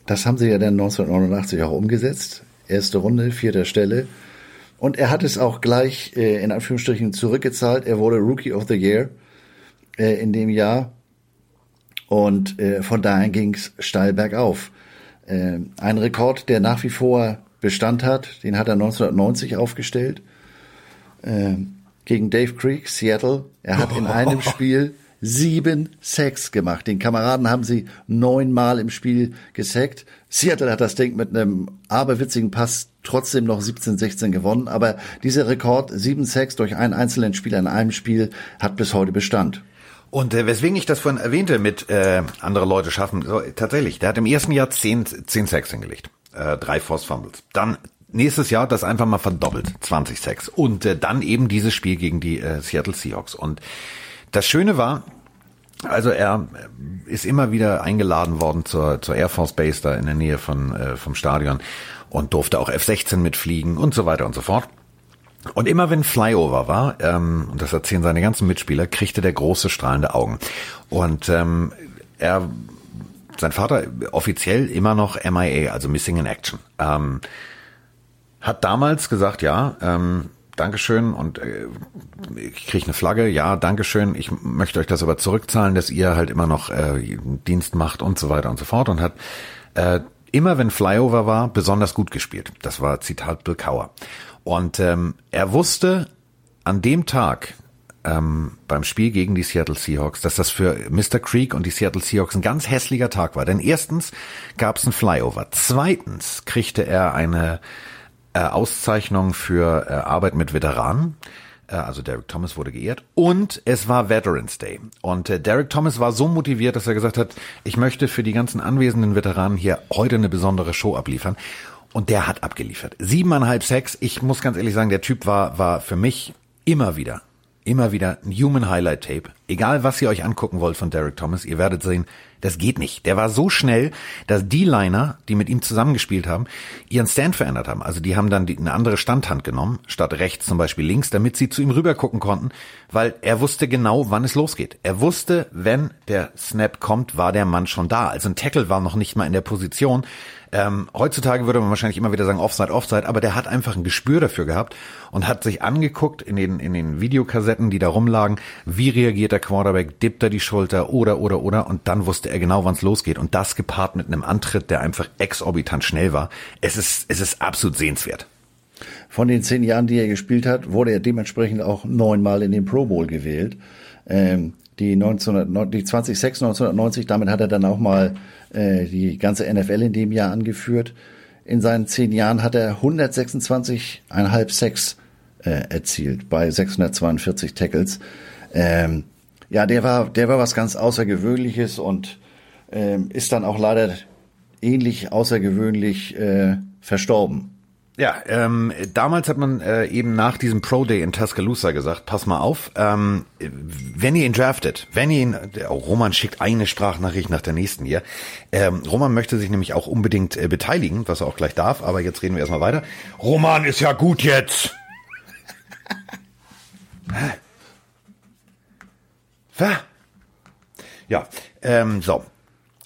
Das haben sie ja dann 1989 auch umgesetzt. Erste Runde, vierte Stelle. Und er hat es auch gleich äh, in Anführungsstrichen zurückgezahlt. Er wurde Rookie of the Year äh, in dem Jahr. Und äh, von daher ging es steil bergauf. Äh, ein Rekord, der nach wie vor Bestand hat, den hat er 1990 aufgestellt. Äh, gegen Dave Creek, Seattle. Er hat in einem Spiel sieben Sacks gemacht. Den Kameraden haben sie neunmal im Spiel gesackt. Seattle hat das Ding mit einem aberwitzigen Pass trotzdem noch 17-16 gewonnen. Aber dieser Rekord, sieben Sacks durch einen einzelnen Spieler in einem Spiel, hat bis heute Bestand. Und äh, weswegen ich das vorhin erwähnte mit äh, andere Leute schaffen, so, tatsächlich, der hat im ersten Jahr zehn, zehn Sacks hingelegt, äh, drei Force Fumbles. Dann nächstes Jahr das einfach mal verdoppelt, 20 Sacks. Und äh, dann eben dieses Spiel gegen die äh, Seattle Seahawks. Und das Schöne war, also er äh, ist immer wieder eingeladen worden zur, zur Air Force Base da in der Nähe von, äh, vom Stadion und durfte auch F-16 mitfliegen und so weiter und so fort. Und immer wenn Flyover war, ähm, und das erzählen seine ganzen Mitspieler, kriegte der große strahlende Augen. Und ähm, er, sein Vater offiziell immer noch MIA, also Missing in Action, ähm, hat damals gesagt, ja, ähm, Dankeschön und äh, ich kriege eine Flagge, ja, Dankeschön, ich möchte euch das aber zurückzahlen, dass ihr halt immer noch äh, Dienst macht und so weiter und so fort und hat äh, immer wenn Flyover war, besonders gut gespielt. Das war Zitat Bill Cower. Und ähm, er wusste an dem Tag ähm, beim Spiel gegen die Seattle Seahawks, dass das für Mr. Creek und die Seattle Seahawks ein ganz hässlicher Tag war. Denn erstens gab es ein Flyover. Zweitens kriegte er eine äh, Auszeichnung für äh, Arbeit mit Veteranen. Äh, also Derek Thomas wurde geehrt und es war Veterans Day. Und äh, Derek Thomas war so motiviert, dass er gesagt hat, ich möchte für die ganzen anwesenden Veteranen hier heute eine besondere Show abliefern. Und der hat abgeliefert. Siebeneinhalb Sex. Ich muss ganz ehrlich sagen, der Typ war, war für mich immer wieder immer wieder ein Human Highlight Tape. Egal, was ihr euch angucken wollt von Derek Thomas, ihr werdet sehen, das geht nicht. Der war so schnell, dass die Liner, die mit ihm zusammengespielt haben, ihren Stand verändert haben. Also die haben dann die, eine andere Standhand genommen, statt rechts zum Beispiel links, damit sie zu ihm rüber gucken konnten, weil er wusste genau, wann es losgeht. Er wusste, wenn der Snap kommt, war der Mann schon da. Also ein Tackle war noch nicht mal in der Position. Ähm, heutzutage würde man wahrscheinlich immer wieder sagen Offside, Offside, aber der hat einfach ein Gespür dafür gehabt und hat sich angeguckt in den, in den Videokassetten, die da rumlagen, wie reagiert der Quarterback, dippt er die Schulter oder, oder, oder und dann wusste er genau, wann es losgeht und das gepaart mit einem Antritt, der einfach exorbitant schnell war. Es ist, es ist absolut sehenswert. Von den zehn Jahren, die er gespielt hat, wurde er dementsprechend auch neunmal in den Pro Bowl gewählt. Ähm, die, 1900, die 2006, 1990, damit hat er dann auch mal äh, die ganze NFL in dem Jahr angeführt. In seinen zehn Jahren hat er 126,5 Sex äh, erzielt bei 642 Tackles. Ähm, ja, der war, der war was ganz Außergewöhnliches und ähm, ist dann auch leider ähnlich außergewöhnlich äh, verstorben. Ja, ähm, damals hat man äh, eben nach diesem Pro Day in Tuscaloosa gesagt, pass mal auf, ähm, wenn ihr ihn draftet, wenn ihr ihn, oh, Roman schickt eine Sprachnachricht nach der nächsten hier. Ähm, Roman möchte sich nämlich auch unbedingt äh, beteiligen, was er auch gleich darf, aber jetzt reden wir erstmal weiter. Roman ist ja gut jetzt. ja, ähm, so.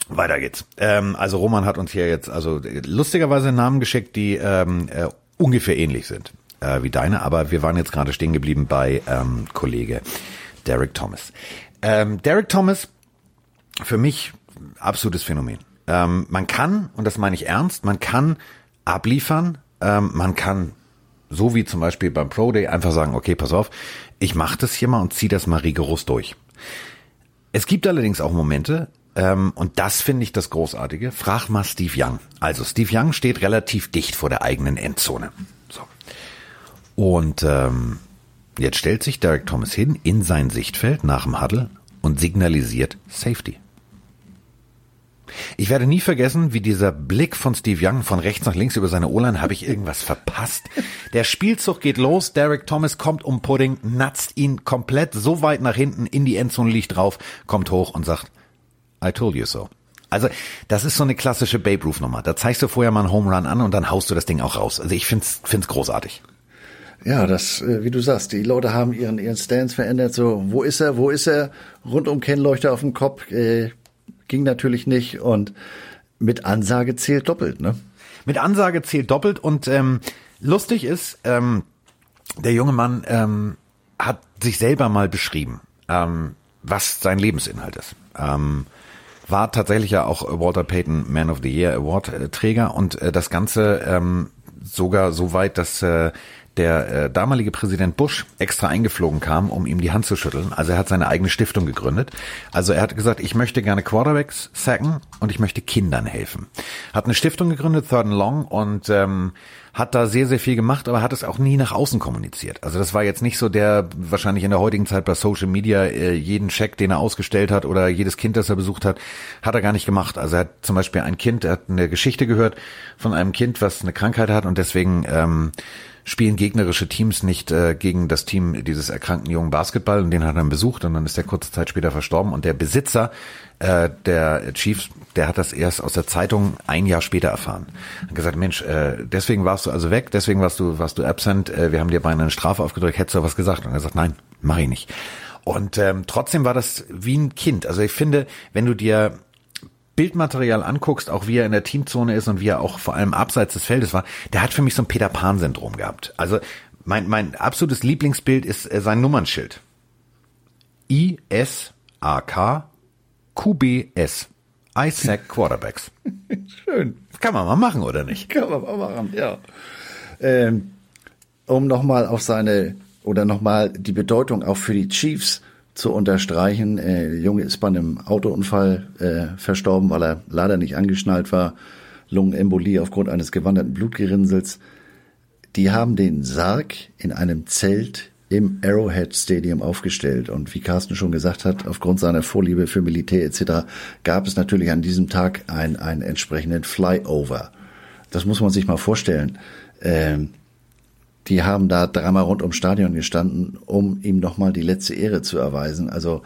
Weiter geht's. Ähm, also Roman hat uns hier jetzt also lustigerweise Namen geschickt, die ähm, äh, ungefähr ähnlich sind äh, wie deine, aber wir waren jetzt gerade stehen geblieben bei ähm, Kollege Derek Thomas. Ähm, Derek Thomas, für mich absolutes Phänomen. Ähm, man kann, und das meine ich ernst, man kann abliefern, ähm, man kann so wie zum Beispiel beim Pro Day einfach sagen, okay, pass auf, ich mache das hier mal und ziehe das mal rigoros durch. Es gibt allerdings auch Momente, ähm, und das finde ich das Großartige. Frag mal Steve Young. Also Steve Young steht relativ dicht vor der eigenen Endzone. So. Und ähm, jetzt stellt sich Derek Thomas hin in sein Sichtfeld nach dem Huddle und signalisiert Safety. Ich werde nie vergessen, wie dieser Blick von Steve Young von rechts nach links über seine O-Line, habe ich irgendwas verpasst? Der Spielzug geht los, Derek Thomas kommt um Pudding, natzt ihn komplett so weit nach hinten in die Endzone, liegt drauf, kommt hoch und sagt, I told you so. Also, das ist so eine klassische Babe Ruth Nummer. Da zeigst du vorher mal einen Home Run an und dann haust du das Ding auch raus. Also ich find's, find's großartig. Ja, das, äh, wie du sagst, die Leute haben ihren, ihren Stance verändert. So, wo ist er, wo ist er? Rundum Kennleuchter auf dem Kopf, äh, ging natürlich nicht und mit Ansage zählt doppelt, ne? Mit Ansage zählt doppelt und ähm, lustig ist, ähm, der junge Mann ähm, hat sich selber mal beschrieben, ähm, was sein Lebensinhalt ist. Ähm, war tatsächlich ja auch Walter Payton Man of the Year Award äh, Träger und äh, das Ganze ähm, sogar so weit, dass äh, der äh, damalige Präsident Bush extra eingeflogen kam, um ihm die Hand zu schütteln. Also er hat seine eigene Stiftung gegründet. Also er hat gesagt, ich möchte gerne Quarterbacks sacken und ich möchte Kindern helfen. Hat eine Stiftung gegründet, Third and Long, und ähm, hat da sehr, sehr viel gemacht, aber hat es auch nie nach außen kommuniziert. Also das war jetzt nicht so der, wahrscheinlich in der heutigen Zeit bei Social Media, äh, jeden Check, den er ausgestellt hat oder jedes Kind, das er besucht hat, hat er gar nicht gemacht. Also er hat zum Beispiel ein Kind, er hat eine Geschichte gehört von einem Kind, was eine Krankheit hat und deswegen ähm, spielen gegnerische Teams nicht äh, gegen das Team dieses erkrankten jungen Basketball und den hat er dann besucht und dann ist er kurze Zeit später verstorben und der Besitzer äh, der Chiefs, der hat das erst aus der Zeitung ein Jahr später erfahren. Hat gesagt, Mensch, äh, deswegen warst du also weg, deswegen warst du warst du absent, äh, wir haben dir beinahe eine Strafe aufgedrückt, hättest du was gesagt? Und er sagt, nein, mach ich nicht. Und ähm, trotzdem war das wie ein Kind. Also ich finde, wenn du dir Bildmaterial anguckst, auch wie er in der Teamzone ist und wie er auch vor allem abseits des Feldes war, der hat für mich so ein Peter Pan-Syndrom gehabt. Also mein, mein absolutes Lieblingsbild ist äh, sein Nummernschild. I-S-A-K QBS. ISAC Quarterbacks. Schön. Kann man mal machen, oder nicht? Kann man mal machen, ja. Ähm, um nochmal auf seine, oder nochmal die Bedeutung auch für die Chiefs zu unterstreichen. Äh, der Junge ist bei einem Autounfall äh, verstorben, weil er leider nicht angeschnallt war. Lungenembolie aufgrund eines gewanderten Blutgerinnsels. Die haben den Sarg in einem Zelt im Arrowhead Stadium aufgestellt. Und wie Carsten schon gesagt hat, aufgrund seiner Vorliebe für Militär etc. gab es natürlich an diesem Tag einen, einen entsprechenden Flyover. Das muss man sich mal vorstellen. Ähm, die haben da dreimal rund ums Stadion gestanden, um ihm nochmal die letzte Ehre zu erweisen. Also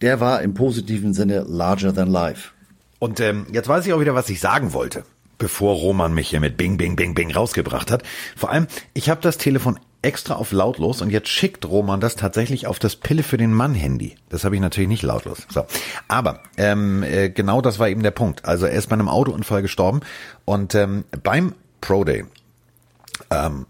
der war im positiven Sinne larger than life. Und ähm, jetzt weiß ich auch wieder, was ich sagen wollte, bevor Roman mich hier mit Bing, Bing, Bing, Bing rausgebracht hat. Vor allem, ich habe das Telefon extra auf lautlos und jetzt schickt Roman das tatsächlich auf das Pille für den Mann Handy. Das habe ich natürlich nicht lautlos. So, aber ähm, äh, genau das war eben der Punkt. Also er ist bei einem Autounfall gestorben und ähm, beim Pro Day ähm,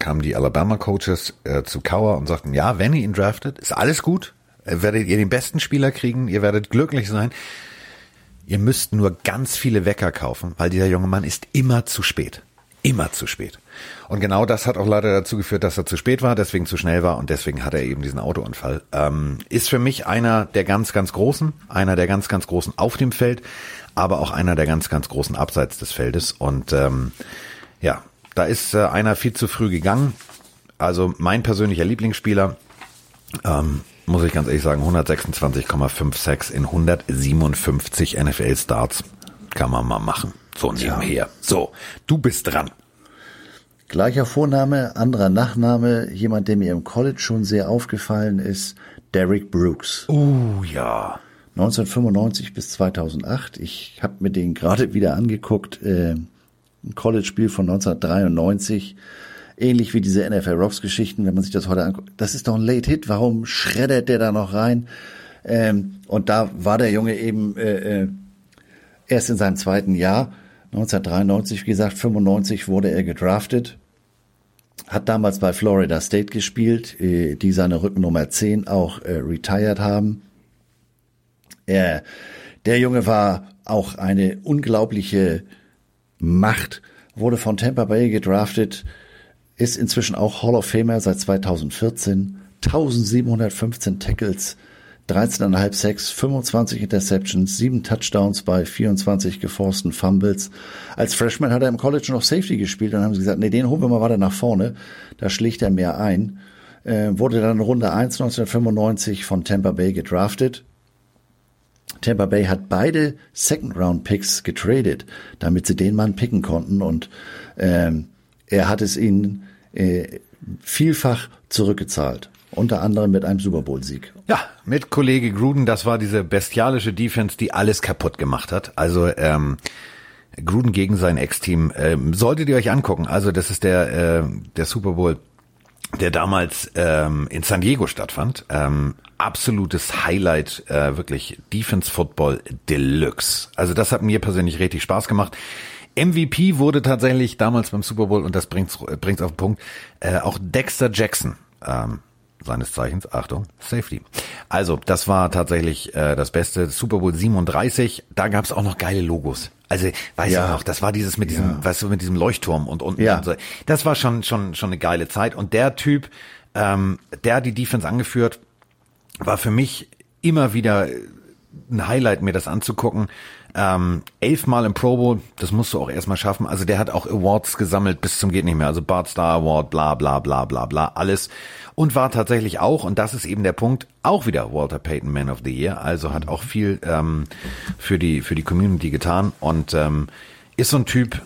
kamen die Alabama Coaches äh, zu Kauer und sagten, ja, wenn ihr ihn draftet, ist alles gut, äh, werdet ihr den besten Spieler kriegen, ihr werdet glücklich sein. Ihr müsst nur ganz viele Wecker kaufen, weil dieser junge Mann ist immer zu spät. Immer zu spät. Und genau das hat auch leider dazu geführt, dass er zu spät war, deswegen zu schnell war und deswegen hat er eben diesen Autounfall. Ähm, ist für mich einer der ganz, ganz Großen, einer der ganz, ganz Großen auf dem Feld, aber auch einer der ganz, ganz Großen abseits des Feldes. Und ähm, ja, da ist äh, einer viel zu früh gegangen. Also mein persönlicher Lieblingsspieler, ähm, muss ich ganz ehrlich sagen, 126,56 in 157 NFL Starts kann man mal machen. So nebenher. Ja. So, du bist dran. Gleicher Vorname, anderer Nachname, jemand, der mir im College schon sehr aufgefallen ist, Derek Brooks. Oh ja. 1995 bis 2008. Ich habe mir den gerade wieder angeguckt. Äh, ein College-Spiel von 1993 ähnlich wie diese NFL Rocks Geschichten, wenn man sich das heute anguckt. Das ist doch ein Late Hit. Warum schreddert der da noch rein? Ähm, und da war der Junge eben äh, äh, erst in seinem zweiten Jahr, 1993, wie gesagt, 95 wurde er gedraftet, hat damals bei Florida State gespielt, äh, die seine Rückennummer 10 auch äh, retired haben. Er, der Junge war auch eine unglaubliche Macht, wurde von Tampa Bay gedraftet, ist inzwischen auch Hall of Famer seit 2014, 1715 Tackles, 13,5 Sacks, 25 Interceptions, 7 Touchdowns bei 24 geforsten Fumbles. Als Freshman hat er im College noch Safety gespielt, dann haben sie gesagt, nee, den holen wir mal weiter nach vorne, da schlägt er mehr ein. Äh, wurde dann Runde 1 1995 von Tampa Bay gedraftet. Tampa Bay hat beide Second Round Picks getradet, damit sie den Mann picken konnten und ähm, er hat es ihnen äh, vielfach zurückgezahlt. Unter anderem mit einem Super Bowl-Sieg. Ja, mit Kollege Gruden, das war diese bestialische Defense, die alles kaputt gemacht hat. Also ähm, Gruden gegen sein Ex-Team. Ähm, solltet ihr euch angucken. Also das ist der, äh, der Super Bowl, der damals ähm, in San Diego stattfand. Ähm, absolutes Highlight, äh, wirklich Defense Football Deluxe. Also das hat mir persönlich richtig Spaß gemacht. MVP wurde tatsächlich damals beim Super Bowl, und das bringt's, bringt's auf den Punkt, äh, auch Dexter Jackson. Ähm, seines Zeichens, Achtung, Safety. Also, das war tatsächlich äh, das Beste. Super Bowl 37, da gab's auch noch geile Logos. Also, weiß ja. ich noch, das war dieses mit diesem, ja. weißt du, mit diesem Leuchtturm und unten ja. und so. Das war schon, schon, schon eine geile Zeit. Und der Typ, ähm, der die Defense angeführt, war für mich immer wieder ein Highlight, mir das anzugucken. Ähm, elfmal im Pro Bowl, das musst du auch erstmal schaffen. Also der hat auch Awards gesammelt bis zum geht nicht mehr. Also Bart Star Award, bla bla bla bla bla, alles. Und war tatsächlich auch, und das ist eben der Punkt, auch wieder Walter Payton Man of the Year. Also hat auch viel ähm, für die für die Community getan und ähm, ist so ein Typ,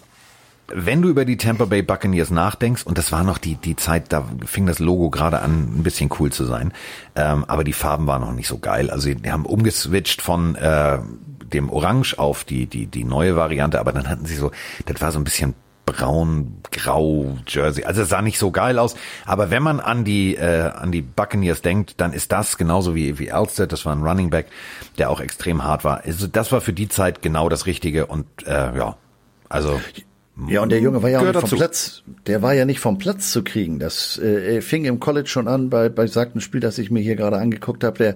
wenn du über die Tampa Bay Buccaneers nachdenkst, und das war noch die, die Zeit, da fing das Logo gerade an, ein bisschen cool zu sein, ähm, aber die Farben waren noch nicht so geil. Also die haben umgeswitcht von äh, dem Orange auf die, die, die neue Variante, aber dann hatten sie so, das war so ein bisschen braun, grau Jersey. Also es sah nicht so geil aus. Aber wenn man an die äh, an die Buccaneers denkt, dann ist das genauso wie wie Alstead. Das war ein Running Back, der auch extrem hart war. Also das war für die Zeit genau das Richtige und äh, ja, also ja, und der Junge war ja auch nicht vom Platz. Der war ja nicht vom Platz zu kriegen. Das äh, fing im College schon an bei bei sagten Spiel, das ich mir hier gerade angeguckt habe. Der,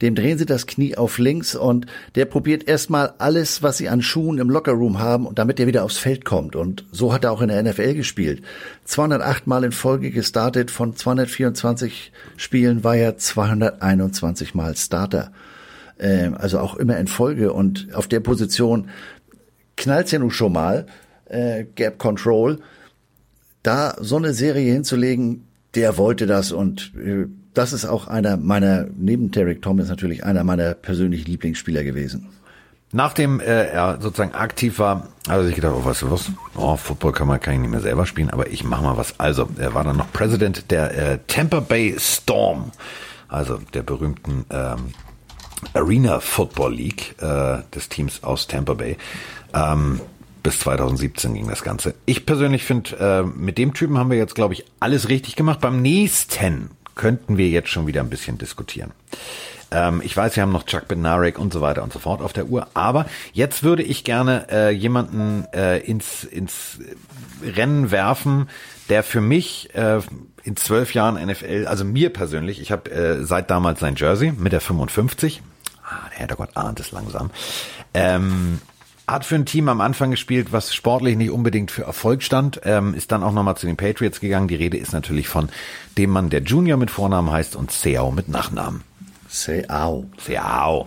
dem drehen sie das Knie auf links und der probiert erstmal alles, was sie an Schuhen im Lockerroom haben, und damit er wieder aufs Feld kommt. Und so hat er auch in der NFL gespielt. 208 Mal in Folge gestartet. Von 224 Spielen war er 221 Mal Starter. Ähm, also auch immer in Folge. Und auf der Position knallt's ja nun schon mal äh, Gap Control, da so eine Serie hinzulegen, der wollte das und äh, das ist auch einer meiner, neben Derek Thomas natürlich einer meiner persönlichen Lieblingsspieler gewesen. nachdem äh, er sozusagen aktiv war, er sich gedacht, oh, weißt du was, oh, Football kann man kann ich nicht mehr selber spielen, aber ich mache mal was. Also, er war dann noch President der äh, Tampa Bay Storm, also der berühmten ähm, Arena Football League äh, des Teams aus Tampa Bay. Ähm, bis 2017 ging das Ganze. Ich persönlich finde, äh, mit dem Typen haben wir jetzt, glaube ich, alles richtig gemacht. Beim nächsten könnten wir jetzt schon wieder ein bisschen diskutieren. Ähm, ich weiß, wir haben noch Chuck Benarek und so weiter und so fort auf der Uhr, aber jetzt würde ich gerne äh, jemanden äh, ins, ins Rennen werfen, der für mich äh, in zwölf Jahren NFL, also mir persönlich, ich habe äh, seit damals sein Jersey mit der 55, ah, der Hintergott ahnt es langsam, ähm, hat für ein Team am Anfang gespielt, was sportlich nicht unbedingt für Erfolg stand, ähm, ist dann auch nochmal zu den Patriots gegangen. Die Rede ist natürlich von dem Mann, der Junior mit Vornamen heißt und Seau mit Nachnamen. Seau. Seau.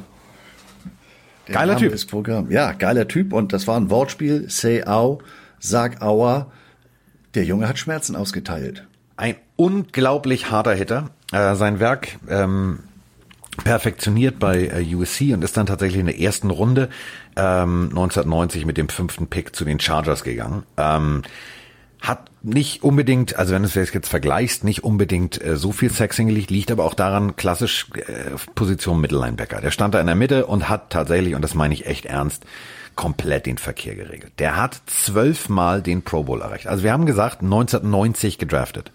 Geiler Typ. ist Programm. Ja, geiler Typ. Und das war ein Wortspiel. Seau, sag Aua. Der Junge hat Schmerzen ausgeteilt. Ein unglaublich harter Hitter. Äh, sein Werk ähm, perfektioniert bei äh, USC und ist dann tatsächlich in der ersten Runde ähm, 1990 mit dem fünften Pick zu den Chargers gegangen. Ähm, hat nicht unbedingt, also wenn du es jetzt vergleichst, nicht unbedingt äh, so viel Sex hingelegt, liegt aber auch daran, klassisch äh, Position Mittellinebacker. Der stand da in der Mitte und hat tatsächlich, und das meine ich echt ernst, komplett den Verkehr geregelt. Der hat zwölfmal den Pro Bowl erreicht. Also wir haben gesagt, 1990 gedraftet.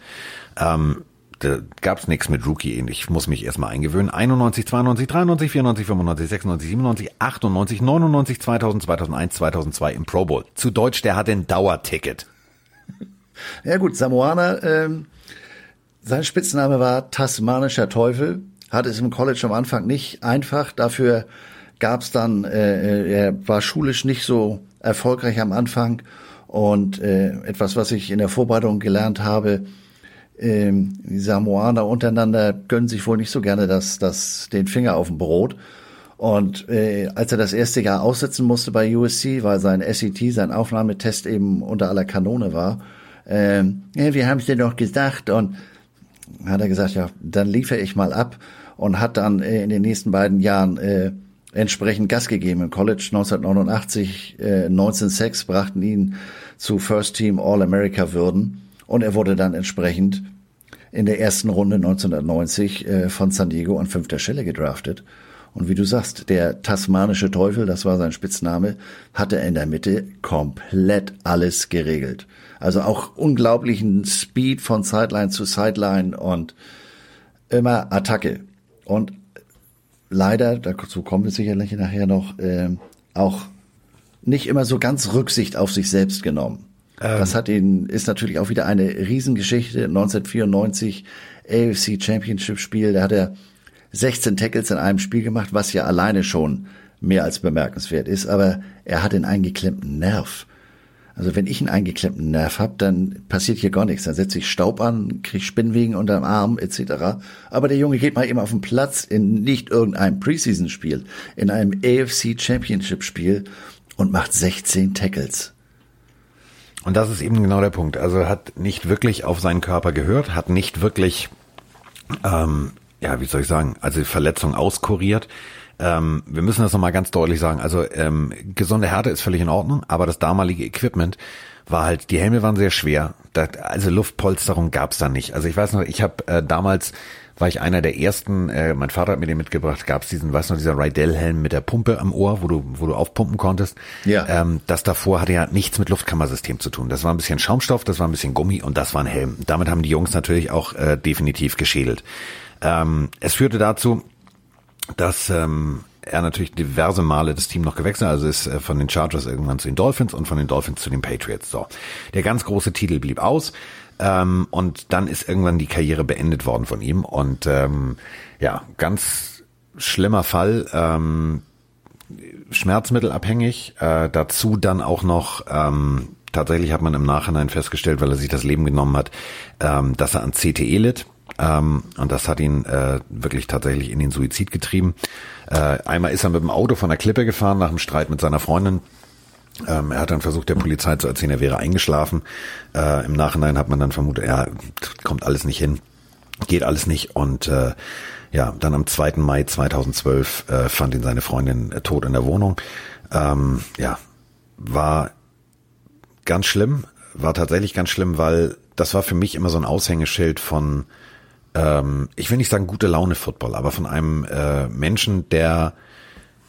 Ähm, da gab's nichts mit Rookie. Ich muss mich erstmal eingewöhnen. 91, 92, 93, 94, 95, 96, 97, 98, 99, 2000, 2001, 2002 im Pro Bowl. Zu Deutsch, der hat ein Dauerticket. Ja gut, Samoaner, ähm, sein Spitzname war Tasmanischer Teufel. Hatte es im College am Anfang nicht einfach. Dafür gab's dann, äh, er war schulisch nicht so erfolgreich am Anfang. Und äh, etwas, was ich in der Vorbereitung gelernt habe, ähm, die Samoaner untereinander gönnen sich wohl nicht so gerne das, das, den Finger auf dem Brot. Und äh, als er das erste Jahr aussetzen musste bei USC, weil sein SET, sein Aufnahmetest eben unter aller Kanone war, ähm, wir haben es dir doch gesagt. Und hat er gesagt, ja, dann liefere ich mal ab. Und hat dann äh, in den nächsten beiden Jahren äh, entsprechend Gas gegeben im College. 1989, äh, 1906 brachten ihn zu First Team All-America Würden und er wurde dann entsprechend in der ersten Runde 1990 äh, von San Diego an fünfter Stelle gedraftet. Und wie du sagst, der tasmanische Teufel, das war sein Spitzname, hatte in der Mitte komplett alles geregelt. Also auch unglaublichen Speed von Sideline zu Sideline und immer Attacke. Und leider, dazu kommen wir sicherlich nachher noch, äh, auch nicht immer so ganz Rücksicht auf sich selbst genommen. Das hat ihn, ist natürlich auch wieder eine Riesengeschichte. 1994 AFC Championship Spiel, da hat er 16 Tackles in einem Spiel gemacht, was ja alleine schon mehr als bemerkenswert ist, aber er hat einen eingeklemmten Nerv. Also wenn ich einen eingeklemmten Nerv habe, dann passiert hier gar nichts. Dann setze ich Staub an, kriege Spinnwegen unterm Arm etc. Aber der Junge geht mal eben auf den Platz in nicht irgendeinem Preseason-Spiel, in einem AFC Championship-Spiel und macht 16 Tackles. Und das ist eben genau der Punkt. Also hat nicht wirklich auf seinen Körper gehört, hat nicht wirklich, ähm, ja, wie soll ich sagen, also Verletzung auskuriert. Ähm, wir müssen das nochmal ganz deutlich sagen. Also ähm, gesunde Härte ist völlig in Ordnung, aber das damalige Equipment war halt, die Helme waren sehr schwer. Da, also Luftpolsterung gab's da nicht. Also ich weiß noch, ich habe äh, damals war ich einer der ersten, äh, mein Vater hat mir den mitgebracht, gab's diesen, weißt du noch, dieser Rydell-Helm mit der Pumpe am Ohr, wo du, wo du aufpumpen konntest. Ja. Ähm, das davor hatte ja nichts mit Luftkammersystem zu tun. Das war ein bisschen Schaumstoff, das war ein bisschen Gummi und das war ein Helm. Damit haben die Jungs natürlich auch äh, definitiv geschädelt. Ähm, es führte dazu, dass ähm, er natürlich diverse Male das Team noch gewechselt, also ist äh, von den Chargers irgendwann zu den Dolphins und von den Dolphins zu den Patriots. So, der ganz große Titel blieb aus ähm, und dann ist irgendwann die Karriere beendet worden von ihm und ähm, ja, ganz schlimmer Fall. Ähm, schmerzmittelabhängig, äh, dazu dann auch noch ähm, tatsächlich hat man im Nachhinein festgestellt, weil er sich das Leben genommen hat, ähm, dass er an CTE litt. Ähm, und das hat ihn äh, wirklich tatsächlich in den Suizid getrieben. Äh, einmal ist er mit dem Auto von der Klippe gefahren nach einem Streit mit seiner Freundin. Ähm, er hat dann versucht, der Polizei zu erzählen, er wäre eingeschlafen. Äh, Im Nachhinein hat man dann vermutet, ja, kommt alles nicht hin. geht alles nicht und äh, ja, dann am 2. Mai 2012 äh, fand ihn seine Freundin äh, tot in der Wohnung. Ähm, ja, war ganz schlimm, war tatsächlich ganz schlimm, weil das war für mich immer so ein Aushängeschild von, ähm, ich will nicht sagen gute Laune Football, aber von einem äh, Menschen, der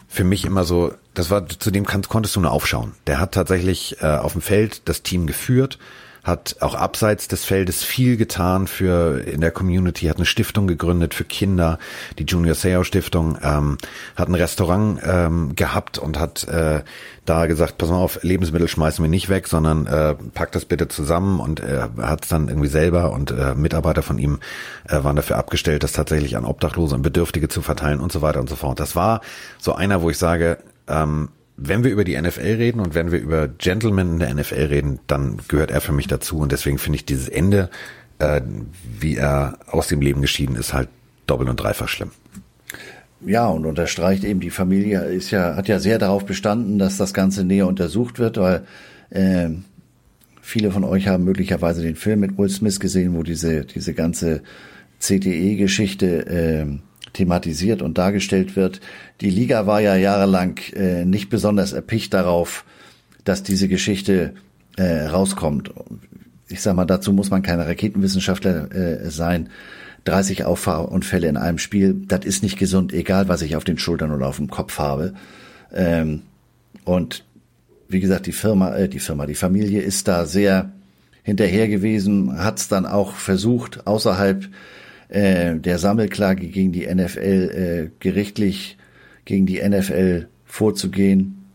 für mich immer so, das war, zu dem kannst, konntest du nur aufschauen. Der hat tatsächlich äh, auf dem Feld das Team geführt, hat auch abseits des Feldes viel getan für in der Community, hat eine Stiftung gegründet für Kinder, die Junior Seo Stiftung, ähm, hat ein Restaurant ähm, gehabt und hat äh, da gesagt, pass mal auf, Lebensmittel schmeißen wir nicht weg, sondern äh, packt das bitte zusammen und äh, hat es dann irgendwie selber und äh, Mitarbeiter von ihm äh, waren dafür abgestellt, das tatsächlich an Obdachlose und Bedürftige zu verteilen und so weiter und so fort. Das war so einer, wo ich sage, ähm, wenn wir über die NFL reden und wenn wir über Gentlemen in der NFL reden, dann gehört er für mich dazu und deswegen finde ich dieses Ende, äh, wie er aus dem Leben geschieden ist, halt doppelt und dreifach schlimm. Ja, und unterstreicht eben, die Familie ist ja, hat ja sehr darauf bestanden, dass das Ganze näher untersucht wird, weil äh, viele von euch haben möglicherweise den Film mit Will Smith gesehen, wo diese, diese ganze CTE-Geschichte äh, thematisiert und dargestellt wird. Die Liga war ja jahrelang äh, nicht besonders erpicht darauf, dass diese Geschichte äh, rauskommt. Ich sag mal, dazu muss man keine Raketenwissenschaftler äh, sein. 30 Auffahrunfälle in einem Spiel, das ist nicht gesund, egal was ich auf den Schultern oder auf dem Kopf habe. Ähm, und wie gesagt, die Firma, äh, die Firma, die Familie ist da sehr hinterher gewesen, hat es dann auch versucht, außerhalb äh, der Sammelklage gegen die NFL äh, gerichtlich gegen die NFL vorzugehen,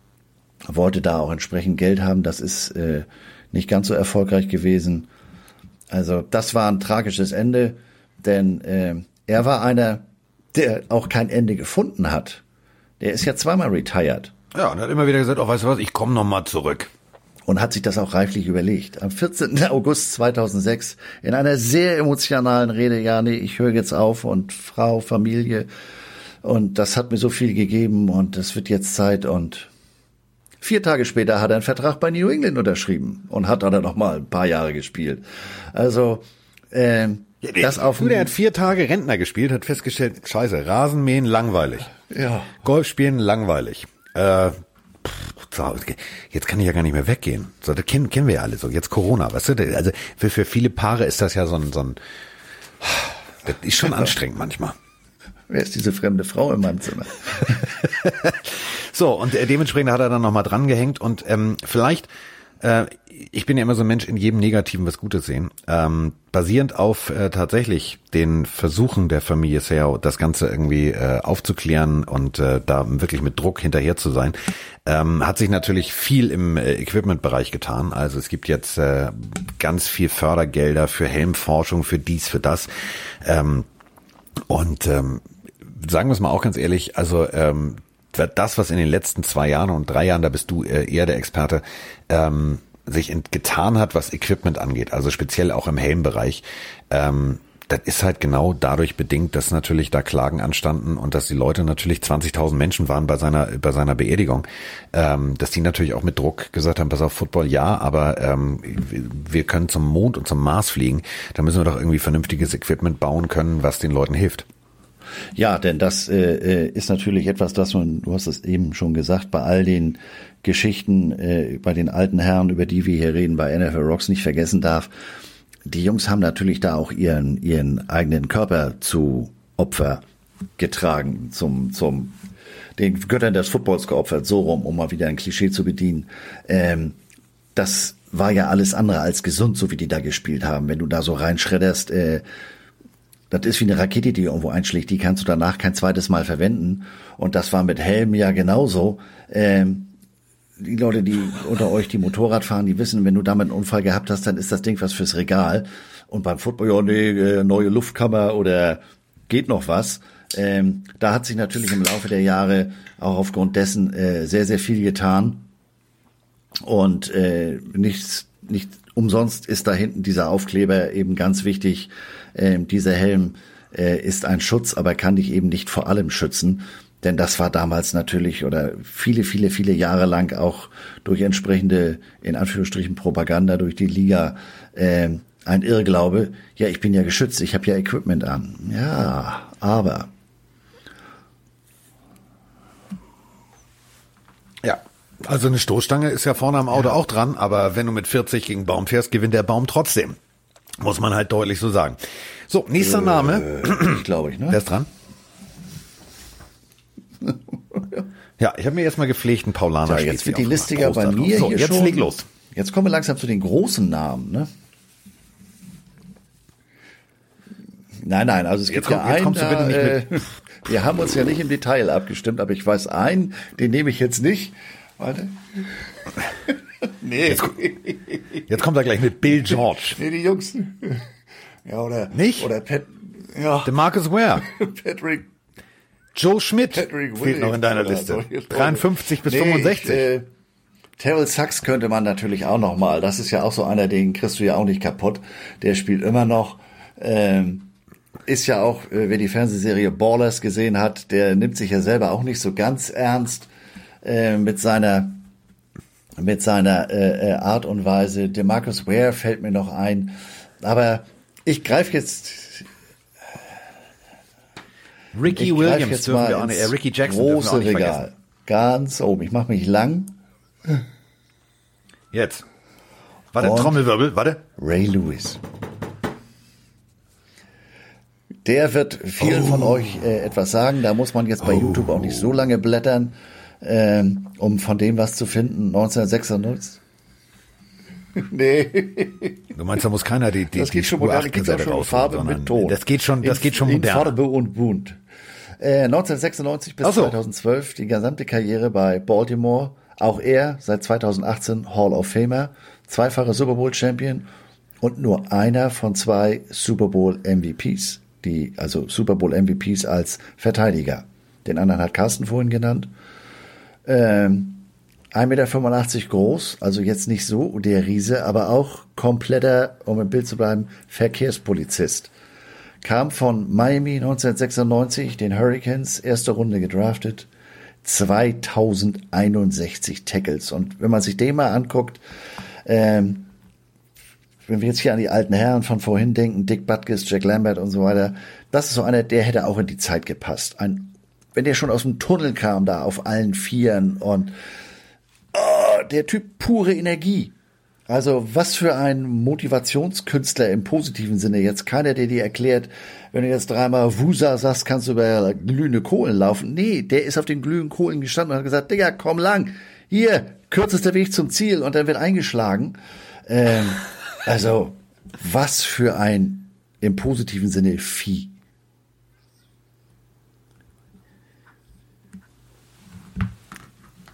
wollte da auch entsprechend Geld haben. Das ist äh, nicht ganz so erfolgreich gewesen. Also das war ein tragisches Ende, denn äh, er war einer, der auch kein Ende gefunden hat. Der ist ja zweimal retired. Ja, und hat immer wieder gesagt, oh, weißt du was, ich komme noch mal zurück und hat sich das auch reiflich überlegt. Am 14. August 2006 in einer sehr emotionalen Rede, ja, nee, ich höre jetzt auf und Frau, Familie und das hat mir so viel gegeben und es wird jetzt Zeit und vier Tage später hat er einen Vertrag bei New England unterschrieben und hat dann noch mal ein paar Jahre gespielt. Also äh, das auf du, der hat vier Tage Rentner gespielt, hat festgestellt, scheiße, Rasenmähen langweilig. Ja. Golf spielen langweilig. Äh, jetzt kann ich ja gar nicht mehr weggehen. So, das kennen, kennen wir ja alle so. Jetzt Corona, weißt du? Also für, für viele Paare ist das ja so ein, so ein das ist schon anstrengend manchmal. Wer ist diese fremde Frau in meinem Zimmer? so, und äh, dementsprechend hat er dann nochmal dran gehängt und ähm, vielleicht äh, ich bin ja immer so ein Mensch, in jedem Negativen was Gutes sehen. Ähm, basierend auf äh, tatsächlich den Versuchen der Familie Seo, das Ganze irgendwie äh, aufzuklären und äh, da wirklich mit Druck hinterher zu sein, ähm, hat sich natürlich viel im äh, Equipment-Bereich getan. Also es gibt jetzt äh, ganz viel Fördergelder für Helmforschung, für dies, für das. Ähm, und ähm, sagen wir es mal auch ganz ehrlich, also ähm, das, was in den letzten zwei Jahren und drei Jahren, da bist du äh, eher der Experte, ähm, sich getan hat, was Equipment angeht, also speziell auch im Helmbereich, ähm, das ist halt genau dadurch bedingt, dass natürlich da Klagen anstanden und dass die Leute natürlich 20.000 Menschen waren bei seiner bei seiner Beerdigung, ähm, dass die natürlich auch mit Druck gesagt haben, pass auf Football ja, aber ähm, wir können zum Mond und zum Mars fliegen, da müssen wir doch irgendwie vernünftiges Equipment bauen können, was den Leuten hilft. Ja, denn das äh, äh, ist natürlich etwas, das man, du hast es eben schon gesagt, bei all den Geschichten, äh, bei den alten Herren, über die wir hier reden, bei NFL Rocks nicht vergessen darf. Die Jungs haben natürlich da auch ihren, ihren eigenen Körper zu Opfer getragen, zum, zum, den Göttern des Footballs geopfert, so rum, um mal wieder ein Klischee zu bedienen. Ähm, das war ja alles andere als gesund, so wie die da gespielt haben. Wenn du da so reinschredderst, äh, das ist wie eine Rakete, die irgendwo einschlägt, die kannst du danach kein zweites Mal verwenden. Und das war mit Helm ja genauso. Ähm, die Leute, die unter euch die Motorrad fahren, die wissen, wenn du damit einen Unfall gehabt hast, dann ist das Ding was fürs Regal. Und beim Football, ja, nee, äh, neue Luftkammer oder geht noch was. Ähm, da hat sich natürlich im Laufe der Jahre auch aufgrund dessen äh, sehr, sehr viel getan. Und äh, nichts, nicht umsonst ist da hinten dieser Aufkleber eben ganz wichtig. Ähm, dieser Helm äh, ist ein Schutz, aber kann dich eben nicht vor allem schützen. Denn das war damals natürlich oder viele, viele, viele Jahre lang auch durch entsprechende, in Anführungsstrichen, Propaganda durch die Liga äh, ein Irrglaube, ja, ich bin ja geschützt, ich habe ja Equipment an. Ja, aber Ja. Also eine Stoßstange ist ja vorne am Auto auch dran, aber wenn du mit 40 gegen Baum fährst, gewinnt der Baum trotzdem. Muss man halt deutlich so sagen. So, nächster Name. ich glaube ich, ne? Wer ist dran? Ja, ich habe mir erstmal gepflegt einen Paulaner Ja, jetzt wird die Liste ja bei mir so, hier jetzt schon. leg los. Jetzt kommen wir langsam zu den großen Namen, ne? Nein, nein, also es Jetzt gibt ja komm- jetzt einen, kommst du bitte nicht äh, wir haben uns ja nicht im Detail abgestimmt, aber ich weiß einen, den nehme ich jetzt nicht. Warte. nee, Jetzt kommt er gleich mit Bill George. nee, die Jungs. Ja, oder, Nicht? oder Pat, ja, DeMarcus Ware. Patrick, Joe Schmidt Patrick fehlt noch in deiner Liste. oder solche Leute. 53 bis Nee, 65. Ich, äh, Terrell Sachs könnte man natürlich auch noch mal. Das ist ja auch so einer, den kriegst du ja auch nicht kaputt. Der spielt immer noch. Ähm, ist ja auch, äh, wer die Fernsehserie Ballers gesehen hat, der nimmt sich ja selber auch nicht so ganz ernst äh, mit seiner mit seiner äh, äh, Art und Weise. DeMarcus Ware fällt mir noch ein, aber ich greife jetzt Ricky Williams jetzt dürfen mal wir auch nicht, äh, Ricky Jackson dürfen wir große auch nicht Regal. vergessen. Ganz oben. Ich mache mich lang. Jetzt. Warte, Und- Trommelwirbel, warte. Ray Lewis. Der wird vielen Oh. von euch äh, etwas sagen. Da muss man jetzt bei YouTube auch nicht so lange blättern, ähm, um von dem was zu finden. 1996. nee, Du meinst, da muss keiner die, die, das die geht schon Spur modern. 8 Gibt's auch Kassette schon Farbe mit Ton. Das geht schon, das In- geht schon in modern. Farbe und bunt. Äh, 1996 bis so. 2012 die gesamte Karriere bei Baltimore. Auch er seit 2018 Hall of Famer, zweifacher Super Bowl Champion und nur einer von zwei Super Bowl MVPs, die also Super Bowl MVPs als Verteidiger. Den anderen hat Carsten vorhin genannt. Ähm, 1,85 Meter groß, also jetzt nicht so der Riese, aber auch kompletter, um im Bild zu bleiben, Verkehrspolizist. Kam von Miami 1996, den Hurricanes, erste Runde gedraftet, 2061 Tackles. Und wenn man sich den mal anguckt, ähm, wenn wir jetzt hier an die alten Herren von vorhin denken, Dick Butkus, Jack Lambert und so weiter, das ist so einer, der hätte auch in die Zeit gepasst. Ein, wenn der schon aus dem Tunnel kam, da auf allen Vieren und oh, der Typ pure Energie. Also was für ein Motivationskünstler im positiven Sinne. Jetzt keiner, der dir erklärt, wenn du jetzt dreimal Wusa sagst, kannst du über glühende Kohlen laufen. Nee, der ist auf den glühenden Kohlen gestanden und hat gesagt, Digga, komm lang. Hier, kürzester Weg zum Ziel und dann wird eingeschlagen. Ähm, also, was für ein im positiven Sinne Vieh.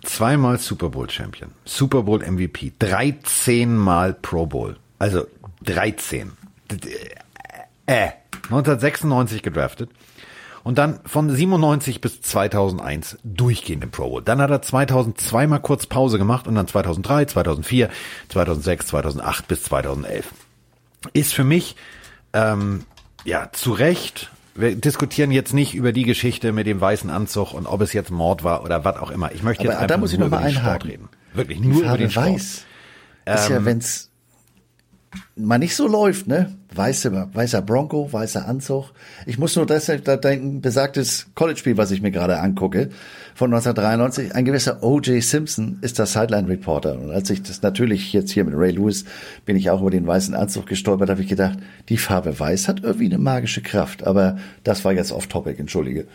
Zweimal Super Bowl Champion, Super Bowl MVP, 13 Mal Pro Bowl. Also 13. Äh, 1996 gedraftet. Und dann von 97 bis 2001 durchgehend im Pro Bowl. Dann hat er 2002 mal kurz Pause gemacht und dann 2003, 2004, 2006, 2008 bis 2011. Ist für mich, ähm, ja, zu Recht. Wir diskutieren jetzt nicht über die Geschichte mit dem weißen Anzug und ob es jetzt Mord war oder was auch immer. Ich möchte jetzt Aber einfach da muss ich nur noch mal über den Sport einhaken. reden. Wirklich, Die nur über Farbe den Sport. Ähm, weiß. Ist ja, wenn's mal nicht so läuft, ne? Weiße, weißer Bronco, weißer Anzug. Ich muss nur deshalb da denken, besagtes College-Spiel, was ich mir gerade angucke, von 1993. Ein gewisser O.J. Simpson ist der Sideline-Reporter. Und als ich das natürlich jetzt hier mit Ray Lewis bin ich auch über den weißen Anzug gestolpert, habe ich gedacht, die Farbe weiß hat irgendwie eine magische Kraft. Aber das war jetzt off-topic, entschuldige.